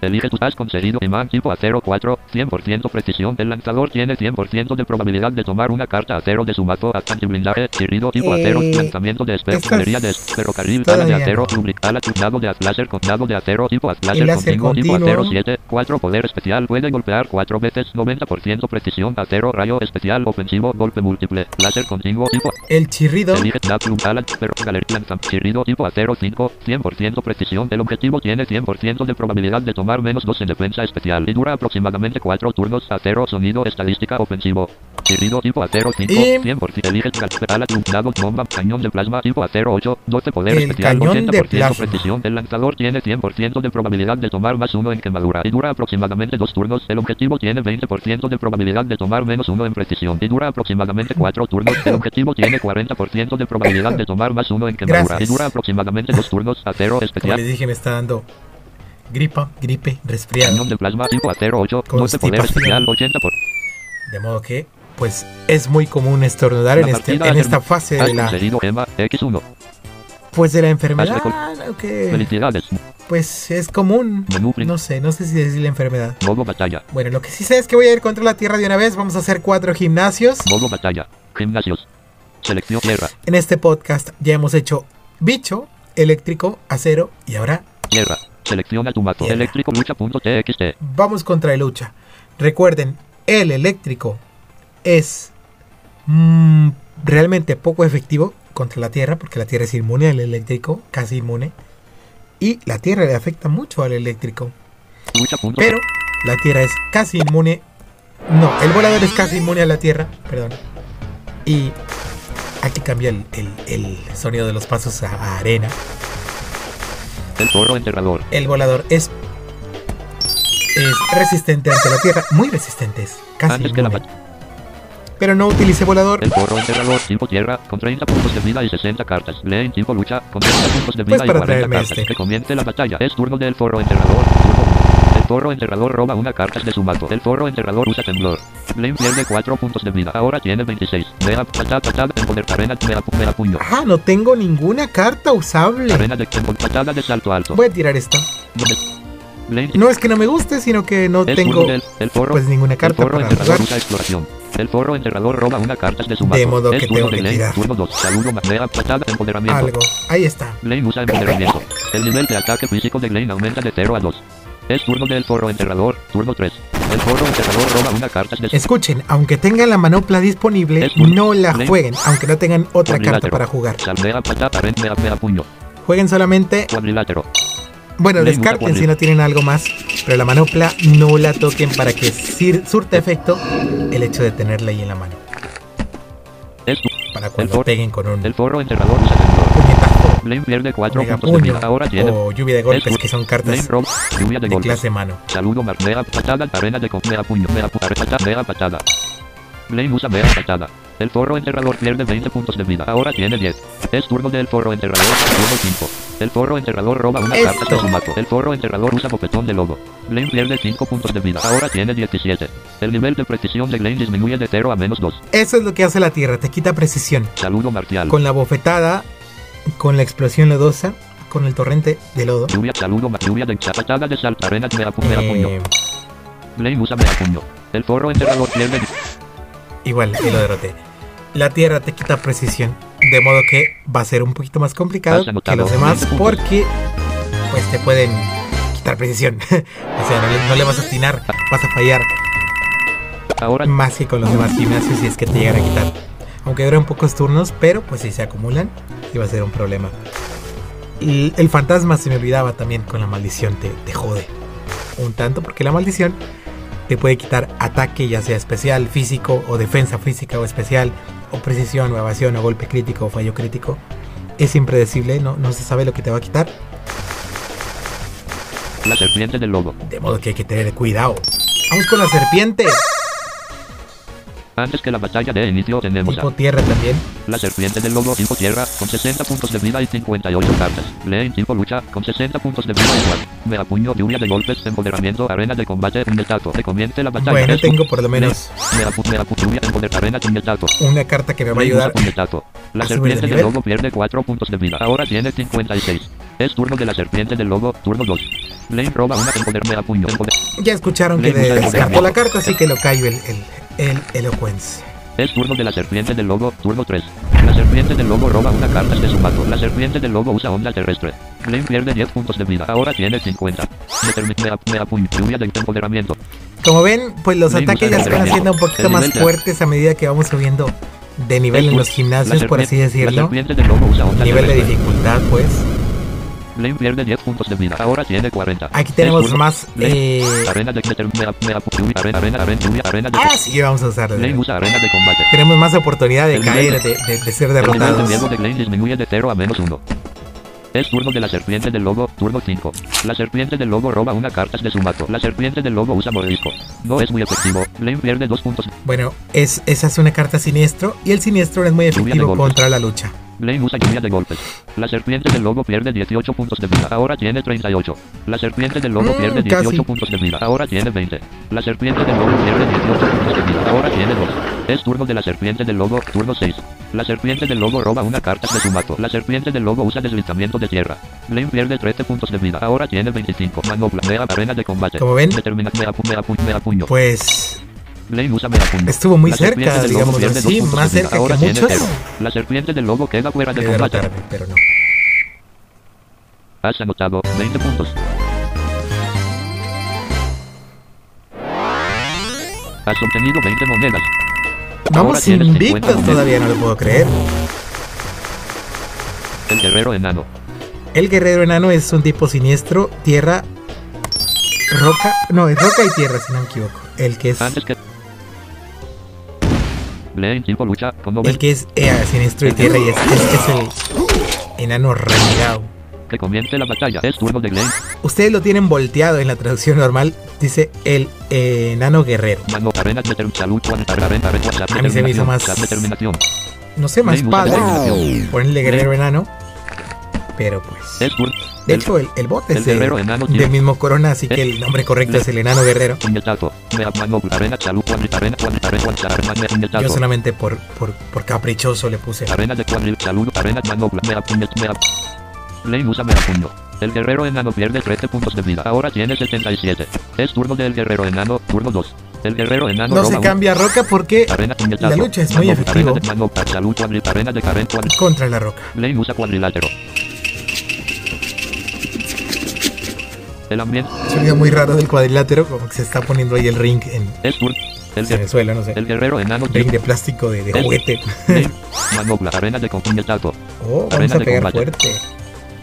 Elige tus has conseguido imán tipo acero 4, 100% precisión. El lanzador tiene 100% de probabilidad de tomar una carta acero de su mazo. Ataque blindaje, chirrido tipo Eh, acero, lanzamiento de espejo, de ferrocarril, ala de acero, no. lubricala, láser de láser con nado de acero tipo láser continuo tipo acero 7, 4 poder especial, puede golpear 4 veces, 90% precisión, acero, rayo especial, ofensivo, golpe múltiple, láser continuo tipo El chirrido. Elige Snap Plum Alan, pero Galería Lanzam Chirrido tipo acero 5, 100% precisión. El objetivo tiene 100% de probabilidad de tomar menos 2 en defensa especial y dura aproximadamente 4 turnos. Acero sonido estadística ofensivo. Chirrido tipo acero 5, Y- 100%. Elige Ala Dado Bomba Cañón de plasma tipo acero 8, 12 poder El especial, cañón de 80% plasma. precisión. El lanzador tiene 100% de probabilidad de tomar más 1 en quemadura y dura aproximadamente 2 turnos. El objetivo tiene 20% de probabilidad de tomar menos 1 en precisión y dura aproximadamente 4 turnos. El objetivo tiene 40% de probabilidad de tomar más 1 en quemadura Gracias. y dura aproximadamente 2 turnos. Acero Como especial. dije, me está dando gripa, gripe, resfriado. De plasma tipo acero 8, 12 poder Constipación. especial 80 por De modo que, pues, es muy común estornudar en, este, en esta fase de la, conseguido Emma X1. pues, de la enfermedad. Felicidades. Pues es común. No sé, no sé si decir la enfermedad. Batalla. Bueno, lo que sí sé es que voy a ir contra la Tierra de una vez. Vamos a hacer cuatro gimnasios. Modo batalla. Gimnasios. Selección tierra. En este podcast ya hemos hecho bicho, eléctrico, acero y ahora Tierra. Selecciona tu mazo. Tierra. Eléctrico lucha.txt. vamos contra el lucha. Recuerden, el eléctrico es mm, realmente poco efectivo contra la Tierra porque la Tierra es inmune al eléctrico, casi inmune. Y la Tierra le afecta mucho al eléctrico. Lucha.txt. Pero la Tierra es casi inmune. No, el volador es casi inmune a la Tierra, perdón. Y aquí cambia el, el- el sonido de los pasos a, a arena. El foro enterrador. El volador es es resistente ante la Tierra, muy resistente, es casi la Pero no utilice volador, El foro enterrador tipo tierra con 30 puntos de vida y 60 cartas. Leen tipo lucha con 30 puntos de vida Pues y para 40 traerme cartas. este. Que comience la batalla. Es turno del foro enterrador. Turno. El foro enterrador roba una carta de su mazo. El foro enterrador usa temblor. Blaine pierde 4 puntos de vida. Ahora tiene 26. Vea, patada, patada, en poder, arena, puño. ah, no tengo ninguna carta usable. Arena de patada de salto alto. Voy a tirar esta. No es que no me guste, sino que no es tengo del el foro. pues ninguna El carta foro para enterrador jugar. usa exploración. El foro enterrador roba una carta de su De mazo. modo es que tengo de que tirar. turno 2. Saludo, mea, patada, empoderamiento. Algo. Ahí está. Blaine usa empoderamiento. El nivel de ataque físico de Blaine aumenta de 0 a 2. Es turno del foro enterrador, turno 3. El foro enterrador roba una carta de Escuchen, aunque tengan la manopla disponible, no la jueguen, aunque no tengan otra carta para jugar. Jueguen solamente, bueno, descarten si no tienen algo más, pero la manopla no la toquen para que surta efecto el hecho de tenerla ahí en la mano. Para cuando peguen con un el enterrador Blaine pierde 4 mega puntos de puño vida. Ahora tiene. o lluvia de golpes, es- que son cartas. Lluvia de de clase mano. Saludo, mea, patada, arena de mea, puño, mea, patada, mea, patada. Blaine usa mea, patada. El forro enterrador pierde 20 puntos de vida. Ahora tiene 10. Es turno del forro enterrador, turno 5. El forro enterrador roba una Esto. carta de su mato. El forro enterrador usa bofetón de lobo. Blaine pierde 5 puntos de vida. Ahora tiene 17. El nivel de precisión de Blaine disminuye de 0 a menos 2. Eso es lo que hace la tierra, te quita precisión. Saludo marcial. Con la bofetada, con la explosión lodosa, con el torrente de lodo. Lluvia, saludo, lluvia de chapatada de eh, usa. El forro enterrador pierde igual, y lo derroté. La tierra te quita precisión. De modo que va a ser un poquito más complicado que los demás 20 puntos. porque pues te pueden quitar precisión. (laughs) o sea, no le, no le vas a atinar, vas a fallar Ahora más que con los demás gimnasios si es que te llegan a quitar. Aunque duran pocos turnos, pero pues si se acumulan, va a ser un problema. Y el fantasma se me olvidaba también con la maldición, te, te jode un tanto porque la maldición te puede quitar ataque, ya sea especial, físico o defensa física o especial, o precisión o evasión o golpe crítico o fallo crítico. Es impredecible, no, no se sabe lo que te va a quitar, la serpiente del lobo. de modo que hay que tener cuidado. Vamos con la serpiente, Antes que la batalla de inicio tenemos tipo a tierra también. la serpiente del lobo tipo tierra con 60 puntos de vida y 58 cartas. Blaine tipo lucha con 60 puntos de vida igual. Mea puño, lluvia de golpes, empoderamiento, arena de combate. Que comience la batalla. Bueno, tengo por lo menos Mea pu- mea pu- lluvia, empoder, arena, puñetazo. una carta que me va a ayudar. La a serpiente del lobo pierde 4 puntos de vida. Ahora tiene 56. Es turno de la serpiente del lobo, turno 2. Blaine roba una empoder mea puño. Empoder. Ya escucharon que descartó la empoderamiento. carta, así que lo callo el, el, el elocuencia. Es turno de la serpiente del lobo, turno 3. La serpiente del lobo roba una carta de su mato. La serpiente del lobo usa onda terrestre. Blaine pierde 10 puntos de vida. Ahora tiene 50. Determi- mea, mea puño. Lluvia de empoderamiento. Como ven, pues los Le ataques ya se van haciendo un poquito más fuertes a medida que vamos subiendo de nivel en los gimnasios, por así decirlo. serpiente del lobo usa onda Nivel de dificultad, pues. Blaine pierde 10 puntos de vida. Ahora tiene 40. Aquí tenemos más. Eh... Arena de arena, Ah, sí, vamos a usar. Blaine usa arena de combate. Tenemos más oportunidad de El caer, de, de- de ser El derrotados. miedo de Blaine disminuye de 0 a menos 1. Es turno de la serpiente del lobo, turno 5. La serpiente del lobo roba una carta de su mato. La serpiente del lobo usa mordisco. No es muy efectivo. Blaine pierde 2 puntos. Bueno, es, esa es una carta siniestro y el siniestro es muy efectivo contra la lucha. Blaine usa lluvia de golpes. La serpiente del lobo pierde 18 puntos de vida. Ahora tiene 38. La serpiente del lobo Mm, pierde 18 casi. puntos de vida. Ahora tiene 20. La serpiente del lobo pierde 18 puntos de vida. Ahora tiene 2. Es turno de la serpiente del lobo, turno 6. La serpiente del lobo roba una carta de su mato. La serpiente del lobo usa deslizamiento de tierra. Blaine pierde 13 puntos de vida. Ahora tiene 25. Manopla, mea, arena de combate. Como ven. Determina, mea, pu- mea, pu- mea puño. Pues Estuvo muy La cerca, pierde así, más cerca que Ahora tiene muchos. cero. La serpiente del lobo queda fuera de de combate. derrotarme, pero no. Has anotado 20 puntos. Has obtenido 20 monedas. Vamos 50 invictos todavía, no lo puedo creer. El guerrero enano. El guerrero enano es un tipo siniestro, tierra, roca, no, es roca y tierra si no me equivoco. El que es Antes que... el que es eh, siniestro y tierra y es, es- es el enano renegado. que comience la batalla. Es turno de Blaine. Ustedes lo tienen volteado en la traducción normal, dice el eh, enano guerrero. A mí se me hizo más-. No sé, más padre ponerle guerrero enano, pero pues... Es turno. De el- hecho, el, el bot el es guerrero enano de tiene- mismo corona, así que el nombre correcto es el enano guerrero. Yo solamente por, por, por caprichoso le puse. El guerrero enano pierde 13 puntos de vida. Ahora tiene 77. Es turno del guerrero enano, turno 2. El guerrero enano No se cambia roca porque la lucha es muy cuadril. contra la roca. Blaine usa cuadrilátero. El ambiente Sonido muy raro del cuadrilátero, como que se está poniendo ahí el ring en. El, en el suelo, no sé. el guerrero enano Ring de plástico de, de El- juguete. Manopla, arena de puñetazo. Oh, vamos a pegar combate. fuerte.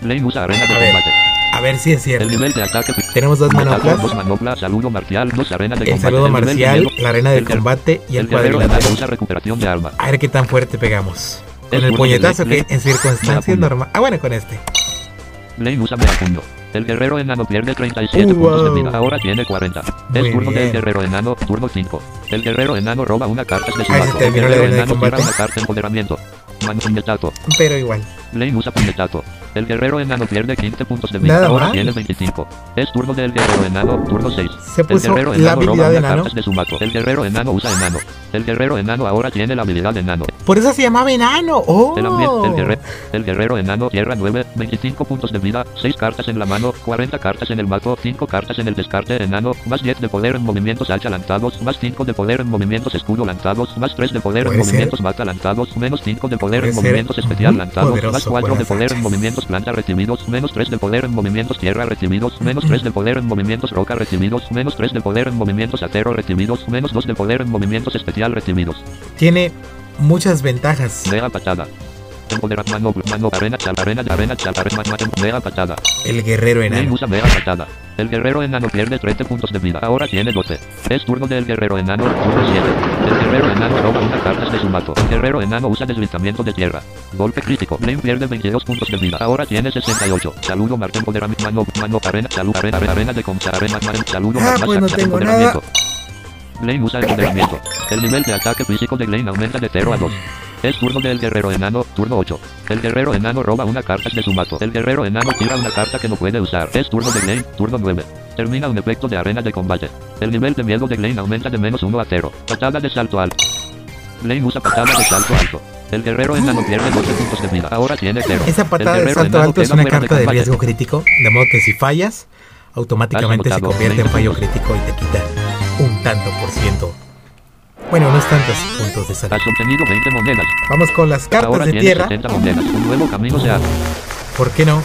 Blaine usa arena de A ver. combate. A ver si es El cierto. nivel de ataque Tenemos dos manoplas. Dos manoplas, saludo marcial, dos arena de El combate. saludo marcial, la arena de el guer- combate y el el cuadrilátero. usa recuperación de arma. A ver qué tan fuerte pegamos. Con el puñetazo que en circunstancias normales. Ah, bueno, con este. Blaine usa mea puño. El guerrero enano pierde 37 Uh, puntos de vida. Ahora tiene 40. Muy es turno bien. del guerrero enano, turno 5. El guerrero enano roba una carta de su mazo. El guerrero de enano tira una carta empoderamiento. Mano puñetazo. Pero igual. Blaine usa puñetazo. El guerrero enano pierde 15 puntos de vida. Nada Ahora más. tiene 25. Es turno del guerrero enano, turno 6. Se El puso guerrero la enano habilidad roba de una enano. cartas de su mazo. El guerrero enano usa enano. El guerrero enano ahora tiene la habilidad de enano. Por eso se llamaba enano. ¡Oh! El, ambiente, el, guerre- el guerrero enano tierra 9, 25 puntos de vida, 6 cartas en la mano, 40 cartas en el mazo, 5 cartas en el descarte enano, más 10 de poder en movimientos hacha lanzados, más 5 de poder en movimientos escudo lanzados, más 3 de poder en Puede ser. movimientos mata lanzados, menos 5 de poder Puede en ser movimientos especial muy lanzados, poderoso más 4 con de las poder en hachas. Movimientos planta recibidos, menos 3 de poder en movimientos tierra recibidos, menos 3 de poder en movimientos roca recibidos, menos 3 de poder en movimientos acero recibidos, menos 2 de poder en movimientos especial recibidos. Tiene muchas ventajas. Vea patada. El guerrero enano. usa mega patada. El guerrero enano pierde 13 puntos de vida. Ahora tiene 12. Es turno del guerrero enano, turno 7. El guerrero enano roba una carta de su mazo. El guerrero enano usa deslizamiento de tierra. Golpe crítico. Blaine pierde 22 puntos de vida. Ahora tiene 68. Saludo, Martín, empoderamiento, mano, mano, arena, salud, arena, arena, arena de concha, arena, arena, saludo, Ah, arena, pues no tengo empoderamiento. Blaine usa empoderamiento. El nivel de ataque físico de Blaine aumenta de 0 a 2. Es turno del guerrero enano, turno 8. El guerrero enano roba una carta de su mazo. El guerrero enano tira una carta que no puede usar. Es turno de Blaine, turno 9. Termina un efecto de arena de combate. El nivel de miedo de Blaine aumenta de menos 1 a 0. Patada de salto alto. Blaine usa patada de salto alto. El guerrero enano pierde 12 puntos de vida. Ahora tiene 0. Esa patada de salto alto es una carta de riesgo crítico, de modo que si fallas, automáticamente se convierte en 20 fallo crítico y te quita un tanto por ciento. Bueno, unos tantos puntos de salud. Has obtenido 20 monedas. Vamos con las cartas Ahora de tierra. 70 monedas. Un nuevo camino se abre. ¿Por qué no?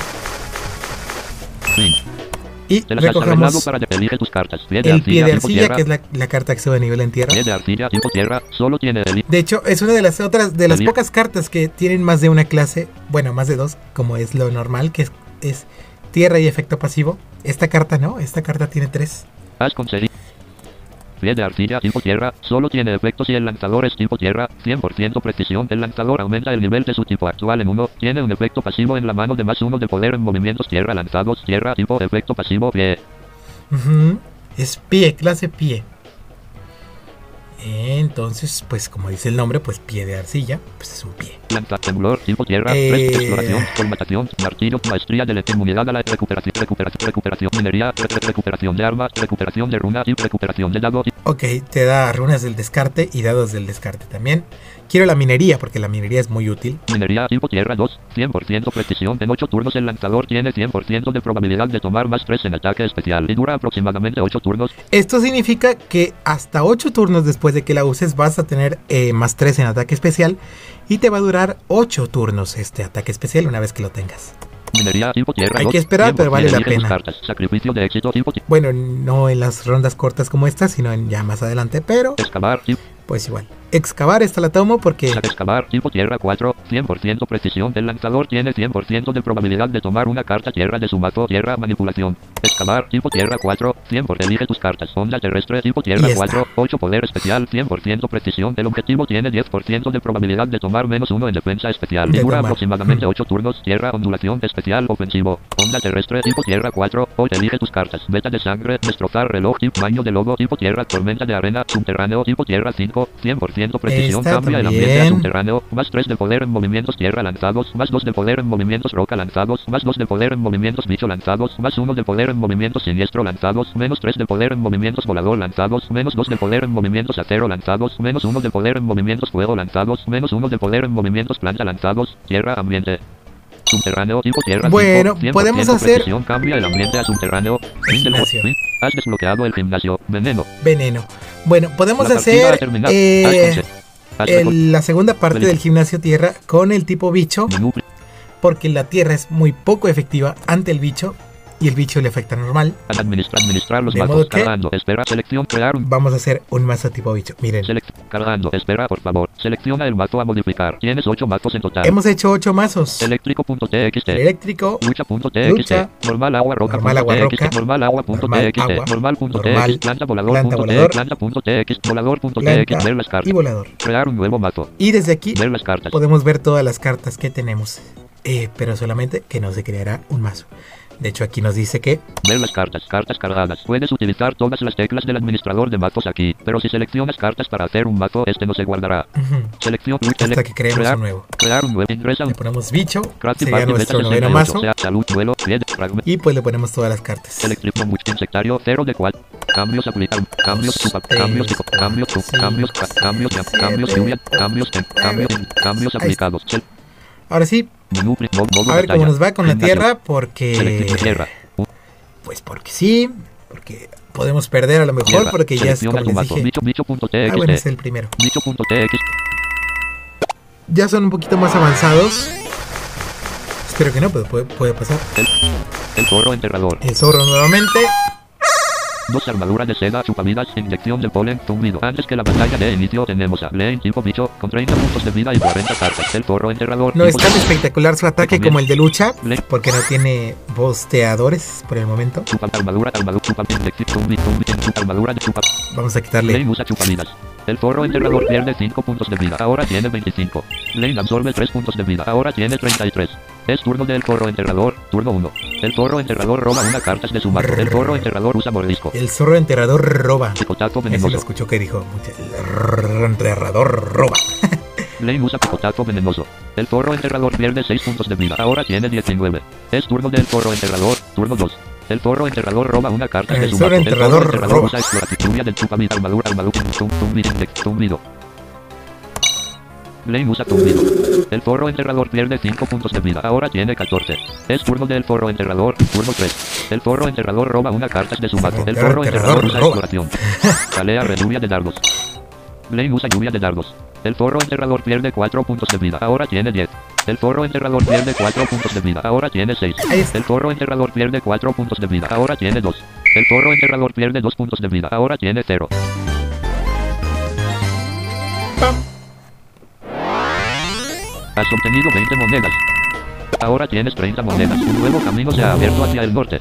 Y Te recogemos para elige tus cartas. Pie de el pie de arcilla, tierra. que es la, la carta que sube a nivel en tierra. Pie de arcilla tipo tierra. Solo tiene el De hecho, es una de las otras, de las pocas cartas que tienen más de una clase, bueno, más de dos, como es lo normal, que es, es tierra y efecto pasivo. Esta carta no, esta carta tiene tres. Has conseguido. Pie de arcilla tipo tierra, solo tiene efectos si el lanzador es tipo tierra, 100% precisión. El lanzador aumenta el nivel de su tipo actual en 1, tiene un efecto pasivo en la mano de más 1 de poder en movimientos tierra lanzados, tierra tipo efecto pasivo pie. Es pie, clase pie. Entonces, pues como dice el nombre, pues pie de arcilla, pues es un pie. Lanza temblor tipo tierra, Eh. exploración, colmatación, martillo, maestría de la la recuperación, recuperación, recuperación, minería, re- re- recuperación de armas, recuperación de runa y recuperación de dado. Ok, te da runas del descarte y dados del descarte también. Quiero la minería porque la minería es muy útil. Minería tipo tierra 2, 100% precisión. En 8 turnos el lanzador tiene 100% de probabilidad de tomar más 3 en ataque especial y dura aproximadamente 8 turnos. Esto significa que hasta 8 turnos después de que la uses vas a tener eh, más 3 en ataque especial y te va a durar 8 turnos este ataque especial una vez que lo tengas. Minería tipo tierra Hay 2, que esperar, pero vale la pena. cartas. Sacrificio de éxito tipo Bueno, no en las rondas cortas como esta, sino en ya más adelante, pero excavar tipo pues igual. Excavar esta la tomo porque excavar tipo tierra 4, 100% precisión. El lanzador tiene 100% de probabilidad de tomar una carta tierra de su mazo tierra manipulación. Excavar tipo tierra 4, 100% elige tus cartas. Onda terrestre tipo tierra Y está. 4, 8 poder especial, 100% precisión. El objetivo tiene 10% de probabilidad de tomar menos 1 en defensa especial. De dura aproximadamente (laughs) Mm. 8 turnos. Tierra ondulación especial ofensivo. Onda terrestre tipo tierra 4, 8 elige tus cartas. Beta de sangre, destrozar reloj tipo baño de lobo tipo tierra tormenta de arena subterráneo tipo tierra 5, 100% precisión. Esta Cambia el ambiente a subterráneo, más 3 de poder en movimientos tierra lanzados, más 2 de poder en movimientos roca lanzados, más 2 de poder en movimientos bicho lanzados, más 1 de poder en movimientos siniestro lanzados, menos 3 de poder en movimientos volador lanzados, menos 2 de poder en movimientos acero lanzados, menos 1 de poder en movimientos fuego lanzados, menos 1 de poder en movimientos planta lanzados, tierra ambiente. Subterráneo tipo tierra Bueno, 5, 100% podemos hacer- precisión, cambia el ambiente a subterráneo. Fin del Gimnasio. fin. Has desbloqueado el gimnasio. Veneno. veneno. Bueno, podemos hacer eh, el- la segunda parte del gimnasio tierra con el tipo bicho, porque la tierra es muy poco efectiva ante el bicho y el bicho le afecta normal. Administrar, administrar los De modo que- Cargando. Espera. Selección. Crear un. Vamos a hacer un mazo tipo bicho. Miren, Selec- cargando. Espera, por favor. Selecciona el mazo a modificar. Tienes 8 mazos en total. hemos hecho 8 mazos. Eléctrico.txt. Eléctrico, Lucha.txt. Lucha. Normal agua roca. Normal agua roca. Normal agua. punto Normal TXT, agua. Normal. punto Normal. TXT, Planta volador. Planta punto volador. TXT, Planta. punto TXT, Volador. punto planta TXT, Ver las y cartas. volador. Crear un nuevo mazo. Y desde aquí Ver las cartas. podemos ver todas las cartas que tenemos. Eh, pero solamente que no se creará un mazo. De hecho, aquí nos dice que Ver las cartas. Cartas cargadas. Puedes utilizar todas las teclas del administrador de mazos aquí. Pero si seleccionas cartas para hacer un mazo, este no se guardará. ujú, Selección. hasta que creemos crear, un nuevo. crear un nuevo. Ingresa Le ponemos bicho, sería nuestro noveno 68, mazo, Sea salud, duelo, pie, fragment. y pues le ponemos todas las cartas. Electric Much insectario 0 de 4. Cambios aplicar. Cambios. Cambios. Cambios. Cambios ca- cambios ya- cambios. Cambios. Cambios. Cambios aplicados. Ahora sí, A ver cómo nos va con la tierra, porque... Pues porque sí, porque podemos perder a lo mejor, porque ya es como les dije. Ah, bueno, es el primero. Ya son un poquito más avanzados. Espero que no, pero puede, puede pasar. El zorro enterrador. El zorro nuevamente. Dos armaduras de seda, chupavidas, inyección del polen, zumbido. Antes que la batalla de inicio tenemos a Lane tipo bicho con 30 puntos de vida y 40 cartas. El zorro enterrador. No es tan espectacular su ataque como el de lucha, Le- porque no tiene bosteadores por el momento. Chupa armadura, armadura, chupa, zumbi, zumbi, armadura de chupa. Vamos a quitarle. Lane usa chupavidas. El zorro enterrador pierde 5 puntos de vida. Ahora tiene 25. Lane absorbe 3 puntos de vida. Ahora tiene 33. Es turno del zorro enterrador. Turno 1. El zorro enterrador roba una carta de su mazo. El zorro enterrador usa mordisco. El zorro enterrador roba. Picotazo Ese lo venenoso. escuchó que dijo. El zorro enterrador roba. Lane usa picotazo venenoso. El zorro enterrador pierde 6 puntos de vida. Ahora tiene 19. Es turno del zorro enterrador. Turno 2. El zorro enterrador roba una carta de El su zorro mazo. enterrador roba. usa exploración de chupamid, armadura, armadura, tum, tumbido, tumbido. Lane usa tumbido. El zorro enterrador pierde 5 puntos de vida. Ahora tiene 14. Es turno del zorro enterrador. Turno 3. El zorro enterrador roba una carta de su mazo. El zorro enterrador usa exploración. Calea (laughs) lluvia de dardos. Lane usa lluvia de dardos. El zorro enterrador pierde 4 puntos de vida. Ahora tiene 10. El zorro enterrador pierde 4 puntos de vida. Ahora tiene 6. Ahí está. El zorro enterrador pierde 4 puntos de vida. Ahora tiene 2. El zorro enterrador pierde 2 puntos de vida. Ahora tiene 0. Has obtenido 20 monedas. Ahora tienes 30 monedas. Un nuevo camino se ha abierto hacia el norte.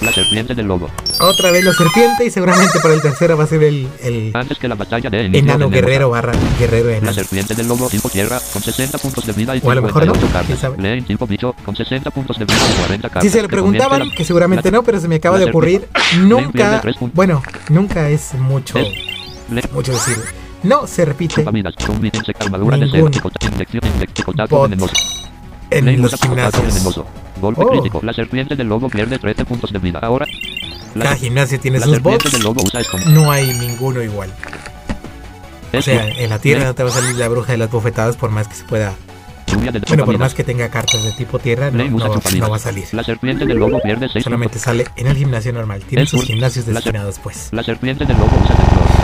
La serpiente del lobo. Otra vez la serpiente y seguramente para el tercero va a ser el, el Antes que la batalla de enano guerrero barra guerrero La enano. serpiente del lobo tipo tierra con 60 puntos de vida y O a lo mejor no, 58 quién cartas. Lane tipo bicho con 60 puntos de vida y 40 cartas. Si se lo preguntaban, la- que seguramente la- no, pero se me acaba la de ocurrir. Nunca, bueno, nunca es mucho, mucho decir. No se repite Ningún bot en los gimnasios. Golpe Oh. crítico. La serpiente del lobo pierde 13 puntos de vida. Ahora. La, Cada gimnasio tiene sus bots. del lobo usa No hay ninguno igual. O sea, en la tierra no te va a salir la bruja de las bofetadas por más que se pueda. Bueno, por más que tenga cartas de tipo tierra, no, no no va a salir. La serpiente del lobo pierde 6 Solamente sale en el gimnasio normal. Tienen Es sus gimnasios destinados, pues. La serpiente del lobo usa.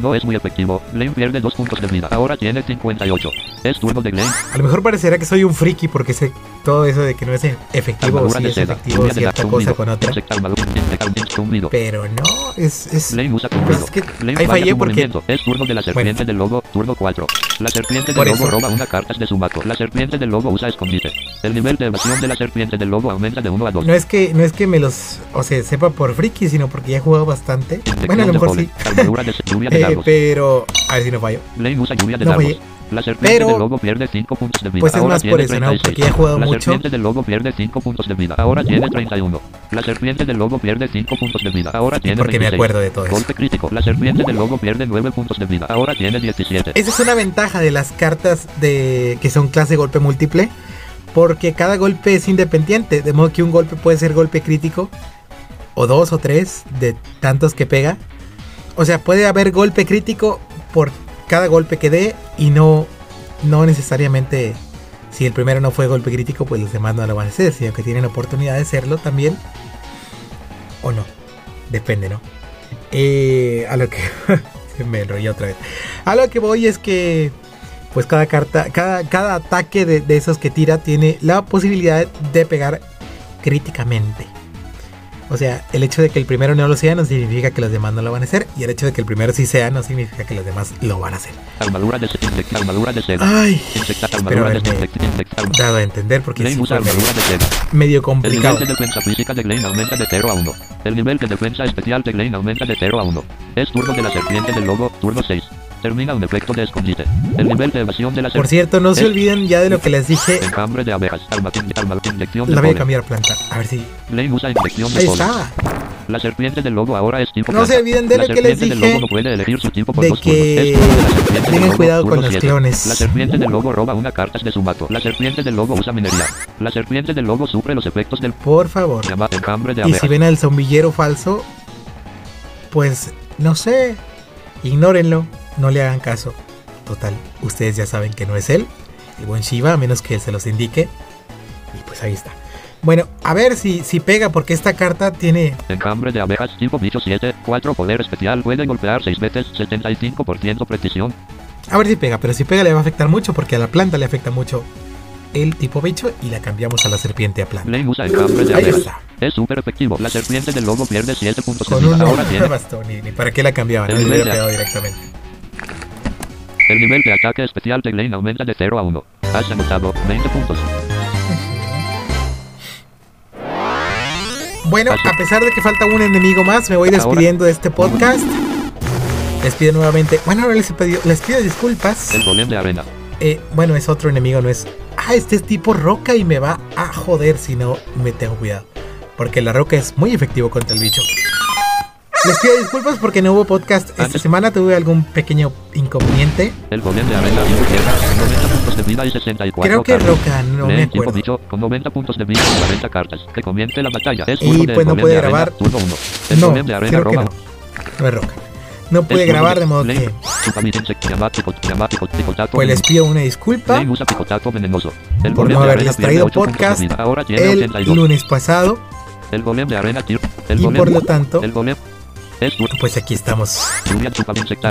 No es muy efectivo. Lane pierde 2 puntos de vida. Ahora tiene 58. Es turno de Lane. A lo mejor parecerá que soy un friki porque sé todo eso de que no es efectivo o si es seda. efectivo de cierta cosa con otra. Pero no, es. es pues es que Lane ahí fallé porque. Es turno de la serpiente Bueno. del lobo, turno 4. La serpiente del lobo roba una carta de su mazo. La serpiente del lobo usa escondite. El nivel de evasión de la serpiente del lobo aumenta de 1 a 2. No es que no es que me los. O sea, sepa por friki, sino porque ya he jugado bastante. Bueno, a lo mejor sí. Eh, (laughs) dardos. pero. A ver si no fallo. Lluvia de No fallé. La serpiente Pero- del lobo pierde 5 puntos de vida. Pues es Ahora más por tiene eso, ¿no? 36. Porque ya he jugado la mucho. serpiente del lobo pierde 5 puntos de vida. Ahora tiene 31. La serpiente del lobo pierde 5 puntos de vida. Ahora tiene Porque me 26. acuerdo de todo eso. Golpe crítico. La serpiente del lobo pierde 9 puntos de vida. Ahora tiene 17. Esa es una ventaja de las cartas de que son clase golpe múltiple. Porque cada golpe es independiente. De modo que un golpe puede ser golpe crítico. O dos o tres de tantos que pega. O sea, puede haber golpe crítico por cada golpe que dé. Y no, no necesariamente. Si el primero no fue golpe crítico, pues los demás no lo van a hacer. Sino que tienen oportunidad de serlo también. O no. Depende, ¿no? Eh, a lo que. (laughs) se me enrolló otra vez. A lo que voy es que. Pues cada carta. Cada, cada ataque de, de esos que tira tiene la posibilidad de pegar críticamente. O sea, el hecho de que el primero no lo sea no significa que los demás no lo van a hacer. Y el hecho de que el primero sí sea no significa que los demás lo van a hacer. Armadura de. Armadura de seda. Ay, espero haberme dado a entender porque seda. medio El complicado. nivel de defensa física de Glane aumenta de 0 a 1. El nivel de defensa especial de Glane aumenta de 0 a 1. Es turno de la serpiente del lobo, turno 6. Termina un efecto de escondite. El nivel de evasión de la Por cierto, no se olviden ya de lo que les dije. Enjambre de abejas. Arma, arma, inyección de La voy a cambiar planta. A ver si. Blaine usa inyección de Ahí polen. está. La serpiente del lobo ahora es tipo No se olviden de lo que les serpiente del dije lobo no puede elegir su tipo por de dos que tengan cuidado con los siete. clones. La serpiente del lobo roba una cartas de su mato. La serpiente del lobo usa minería. La serpiente del lobo sufre los efectos del Por favor. enjambre de Y abejas. si ven al zombillero falso, pues no sé, ignórenlo, no le hagan caso. Total, ustedes ya saben que no es él, el buen Shiva, a menos que él se los indique. Y pues ahí está. Bueno, a ver si, si pega, porque esta carta tiene. Enjambre de abejas tipo bicho 7, 4 poder especial, puede golpear 6 veces, 75% precisión. A ver si pega, pero si pega le va a afectar mucho, porque a la planta le afecta mucho el tipo bicho y la cambiamos a la serpiente a planta. Blaine usa enjambre de abejas. Es súper efectivo. La serpiente del lobo pierde 7 puntos de vida. Ahora (laughs) tiene bastón, ni, ni para qué la cambiaban, El no le hubiera pegado directamente. El nivel de ataque especial de Blaine aumenta de 0 a 1. Has anotado 20 puntos. Bueno, a pesar de que falta un enemigo más, me voy despidiendo de este podcast. Les pido nuevamente. Bueno, no les pido, les pido disculpas. El golem de arena. Eh, bueno, es otro enemigo, no es. Ah, este es tipo roca y me va a joder si no me tengo cuidado. Porque la roca es muy efectivo contra el bicho. Les pido disculpas porque no hubo podcast esta semana. Tuve algún pequeño inconveniente. El de arena tipo tierra, con 90 puntos de vida y 64 Creo que cartas. roca, no me acuerdo. con 90 puntos de vida y 40 cartas. Que comience la batalla. Es Y, del pues, no puede de arena, grabar. turno 1. El No, de arena creo que no. No es roca. No Es grabar de modo que. Picotato, Pues les pido una disculpa. Blaine usa picotato venenoso. El por golem no de haberles arena pierde traído 8 puntos de podcast vida. Ahora tiene el 82. lunes pasado. El golem de arena tir. El Y golem. por lo tanto, El golem. Pues aquí estamos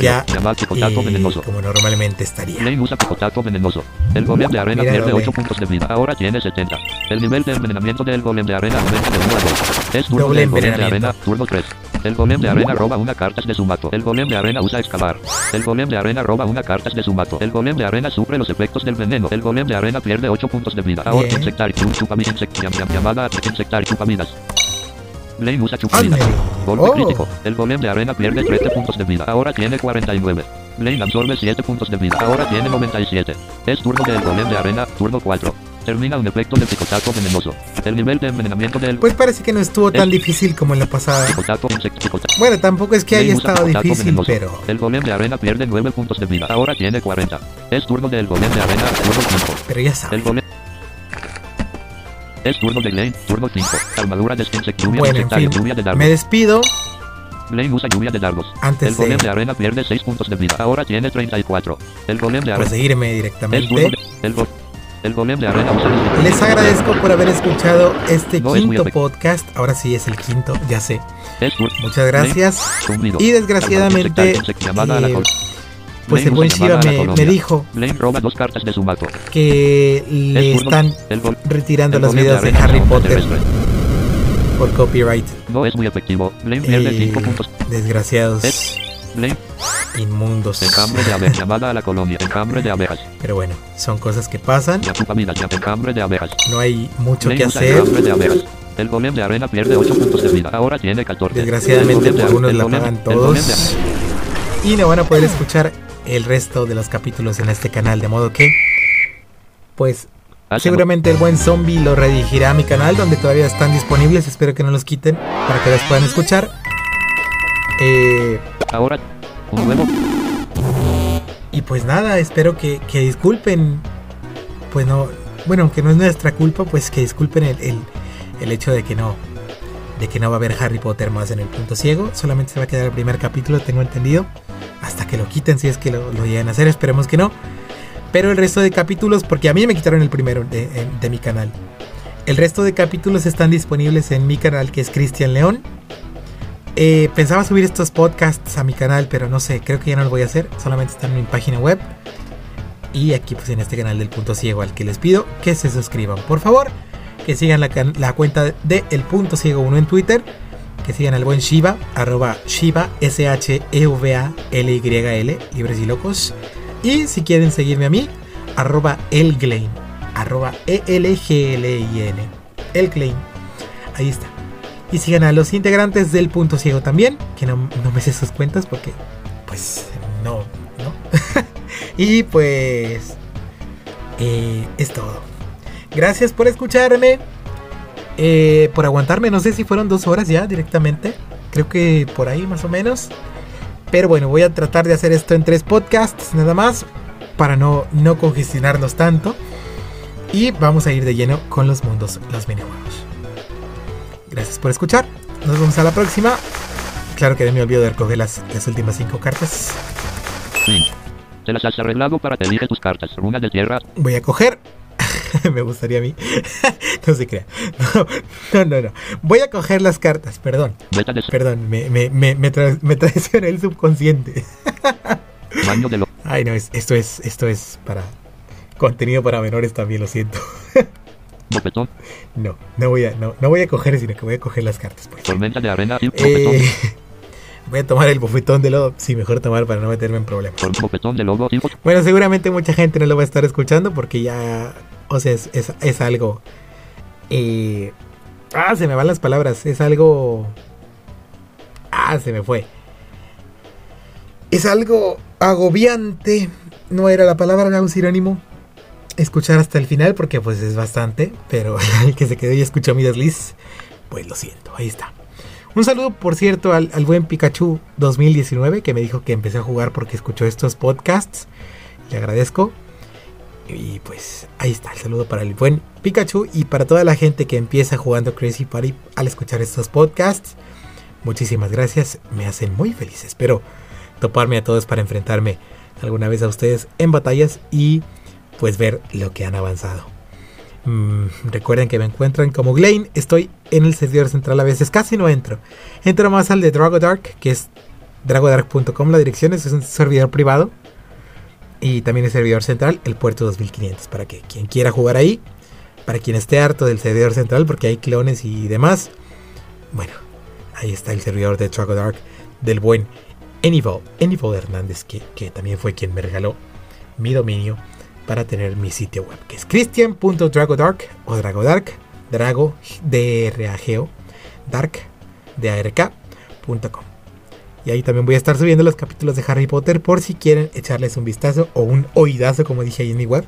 ya picotato eh, venenoso. como normalmente estaría. Blaine usa picotato venenoso. El golem de arena pierde doble. 8 puntos de vida. Ahora tiene 70. El nivel de envenenamiento del golem de arena aumenta de 1 a 2. Es turno del golem de arena. Turno 3. El golem de arena roba una carta de su mato. El golem de arena usa excavar. El golem de arena roba una carta de su mato. El golem de arena sufre los efectos del veneno. El golem de arena pierde 8 puntos de vida. Ahora Bien. insectario. Chupamid insect. llam- llam- Llamada a insectario. Blaine usa. Ándale. Golpe Oh. crítico. El golem de arena pierde 13 puntos de vida. Ahora tiene 49. Blaine absorbe 7 puntos de vida. Ahora tiene 97. Es turno del golem de arena. Turno 4. Termina un efecto de picotato venenoso. El nivel de envenenamiento del Pues parece que no estuvo tan difícil como en la pasada. picotato insect picotato. Bueno, tampoco es que haya estado difícil, venenoso. pero El golem de arena pierde 9 puntos de vida. Ahora tiene 40. Es turno del golem de arena. Turno 5. pero ya El saben. golem. Es turno de Blaine. Turno 5. Armadura de insect. Lluvia Bueno, en fin, Lluvia de dardos. me despido Blaine usa lluvia de dardos. Antes el golem de- de arena pierde 6 puntos de vida. Ahora tiene 34. El golem de arena. seguirme El, turno directamente. de- el, go- el golem de arena usa Les agradezco por haber escuchado este No es quinto efect- podcast. Ahora sí es el quinto, ya sé. Es Muchas gracias. Y desgraciadamente, eh, Pues el buen Shiva me, dijo dos cartas de su mato. que le están retirando golem videos de Harry Potter por copyright. No es muy efectivo. Blaine pierde Eh, 5 puntos. desgraciados, Blaine, inmundos. enjambre de abejas. llamada a la colonia. Enjambre de abejas. Pero bueno, son cosas que pasan. Ya chupamidas, ya enjambre de abejas. No hay mucho que Blaine hacer. enjambre de abejas. El golem de arena pierde 8 puntos de vida. Ahora tiene 14. Desgraciadamente algunos la pagan todos. Y no van a poder escuchar el resto de los capítulos en este canal. De modo que, pues Hacemos- seguramente el buen zombie lo redirigirá a mi canal donde todavía están disponibles. Espero que no los quiten para que los puedan escuchar. Eh, Ahora, un nuevo. y pues nada, espero que, que disculpen. Pues no, bueno, aunque no es nuestra culpa, pues que disculpen el, el, el hecho de que no. De que no va a haber Harry Potter más en el punto ciego. Solamente se va a quedar el primer capítulo, tengo entendido. Hasta que lo quiten, si es que lo, lo llegan a hacer. Esperemos que no. Pero el resto de capítulos, porque a mí me quitaron el primero de, de- de mi canal. El resto de capítulos están disponibles en mi canal, que es Cristian León. Eh, pensaba subir estos podcasts a mi canal, pero no sé, creo que ya no lo voy a hacer. Solamente están en mi página web. Y aquí pues en este canal del punto ciego al que les pido que se suscriban. Por favor, que sigan la, cuenta de El Punto Ciego 1 en Twitter. Que sigan al buen Shiva, arroba Shiva, S-H-E-V-A-L-Y-L, libres y locos. Y si quieren seguirme a mí, arroba Elglein, arroba E-L-G-L-I-N, Elglein. Ahí está. Y sigan a los integrantes del Punto Ciego también, que no, no me sé sus cuentas porque, pues, no, ¿no? (laughs) y pues eh, es todo. Gracias por escucharme, eh, por aguantarme. No sé si fueron dos horas ya directamente. Creo que por ahí más o menos. Pero bueno, voy a tratar de hacer esto en tres podcasts nada más para no, no congestionarnos tanto. Y vamos a ir de lleno con los mundos, los minijuegos. Gracias por escuchar. Nos vemos a la próxima. Claro que me olvido de recoger las, las últimas cinco cartas. Te las has arreglado para que elige tus cartas. Runa de tierra. Voy a coger. (laughs) me gustaría a mí. (laughs) no se crea. No, (laughs) no, no, no. Voy a coger las cartas, perdón. Perdón, me, me, me, me, tra- me traicionó el subconsciente. baño de lo. Ay, no, es- esto es, esto es para contenido para menores también, lo siento. No, no voy a, no, no voy a coger, sino que voy a coger las cartas, pues. Tormenta de arena. Eh, voy a tomar el bofetón de lodo. Sí, mejor tomar para no meterme en problemas. Bofetón de Bueno, seguramente mucha gente no lo va a estar escuchando porque ya, o sea, es, es, es algo... eh, ah, se me van las palabras. Es algo... Ah, se me fue. Es algo agobiante. No era la palabra, era un sinónimo. Escuchar hasta el final porque pues es bastante. Pero (laughs) el que se quedó y escuchó mi desliz, pues lo siento, ahí está. Un saludo, por cierto, al, al buen Pikachu 2019 que me dijo que empecé a jugar porque escuchó estos podcasts. Le agradezco. Y pues ahí está el saludo para el buen Pikachu y para toda la gente que empieza jugando Crazy Party al escuchar estos podcasts. Muchísimas gracias, me hacen muy feliz. Espero toparme a todos para enfrentarme alguna vez a ustedes en batallas y pues ver lo que han avanzado. Mm, recuerden que me encuentran como Glane. Estoy en el servidor central a veces, casi no entro. Entro más al de Dragodark, que es dragodark.com. La dirección es un servidor privado. Y también el servidor central, el puerto 2500. Para que quien quiera jugar ahí, para quien esté harto del servidor central, porque hay clones y demás. Bueno, ahí está el servidor de Dragodark del buen Enival, Enival Hernández, que, que también fue quien me regaló mi dominio para tener mi sitio web, que es christian.dragodark o dragodark, drago, D-R-A-G-O, dark, D-A-R-K.com. Y ahí también voy a estar subiendo los capítulos de Harry Potter por si quieren echarles un vistazo o un oídazo, como dije ahí en mi web.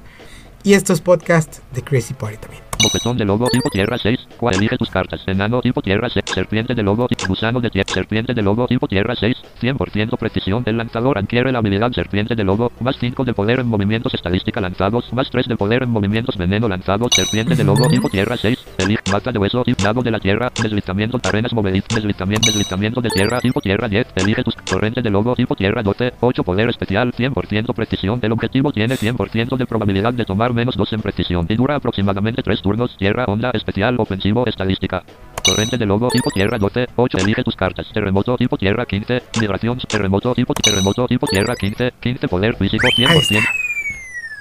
Y estos podcasts de Crazy Party también. Bofetón de lobo tipo tierra 6. ¿Cuál elige tus cartas? Enano tipo tierra 6. Serpiente de lobo tipo gusano de tierra. Serpiente de lobo tipo tierra 6. 100% precisión. El lanzador adquiere la habilidad serpiente de lobo. Más 5 de poder en movimientos estadística lanzados. Más 3 de poder en movimientos veneno lanzados. Serpiente de lobo tipo tierra 6. Elige mata de hueso tipo nado de la tierra. Deslizamiento arenas movedizas. Deslizamiento, deslizamiento de tierra tipo tierra 10. Elige tus torrente de lobo tipo tierra 12. 8 poder especial. 100% precisión. El objetivo tiene 100% de probabilidad de tomar menos 2 en precisión. Y dura aproximadamente 3 turnos. Tierra, onda, especial, ofensivo, estadística. Torrente de lobo tipo tierra 12. 8. Elige tus cartas. Terremoto tipo tierra 15. Migración. Terremoto tipo terremoto tipo tierra 15. 15 poder físico Ahí 100%. está.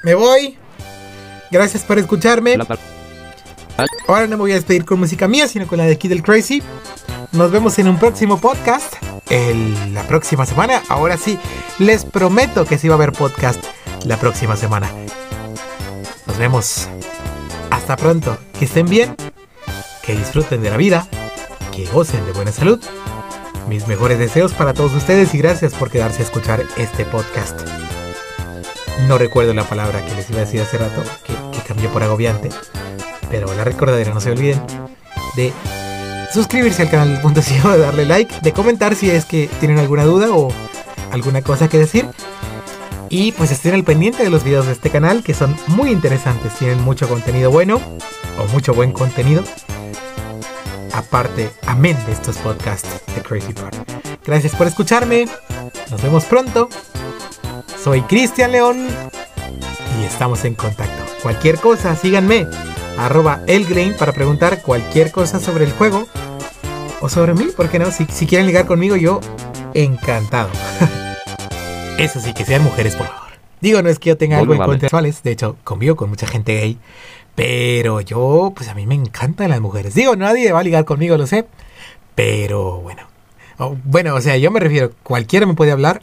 Me voy. Gracias por escucharme. Ahora no me voy a despedir con música mía, sino con la de Kid del Crazy. Nos vemos en un próximo podcast. el- la próxima semana. Ahora sí, les prometo que sí va a haber podcast la próxima semana. Nos vemos. Hasta pronto. Que estén bien. Que disfruten de la vida. Que gocen de buena salud. Mis mejores deseos para todos ustedes y gracias por quedarse a escuchar este podcast. No recuerdo la palabra que les iba a decir hace rato, que, cambió por agobiante. Pero la recordadera, no se olviden de suscribirse al canal del Punto Ciego, de darle like, de comentar si es que tienen alguna duda o alguna cosa que decir. Y pues estén al pendiente de los videos de este canal que son muy interesantes, tienen mucho contenido bueno o mucho buen contenido. Aparte, amén de estos podcasts de Crazy Party. Gracias por escucharme. Nos vemos pronto. Soy Cristian León y estamos en contacto. Cualquier cosa, síganme. Arroba Elgrain para preguntar cualquier cosa sobre el juego. O sobre mí, ¿por qué no? Si, si quieren ligar conmigo, yo encantado. (laughs) Eso sí, que sean mujeres, por favor. Digo, no es que yo tenga algo en contra de sexuales. De hecho, convivo con mucha gente gay. Pero yo, pues a mí me encantan las mujeres. Digo, nadie va a ligar conmigo, lo sé. Pero bueno. Oh, bueno, o sea, yo me refiero, cualquiera me puede hablar,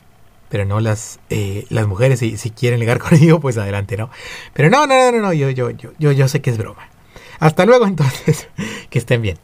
pero no las eh, las mujeres si, si quieren ligar (laughs) conmigo, pues adelante, ¿no? Pero no, no, no, no, no, yo, yo, yo, yo, yo sé que es broma. Hasta luego (laughs) entonces, que estén bien.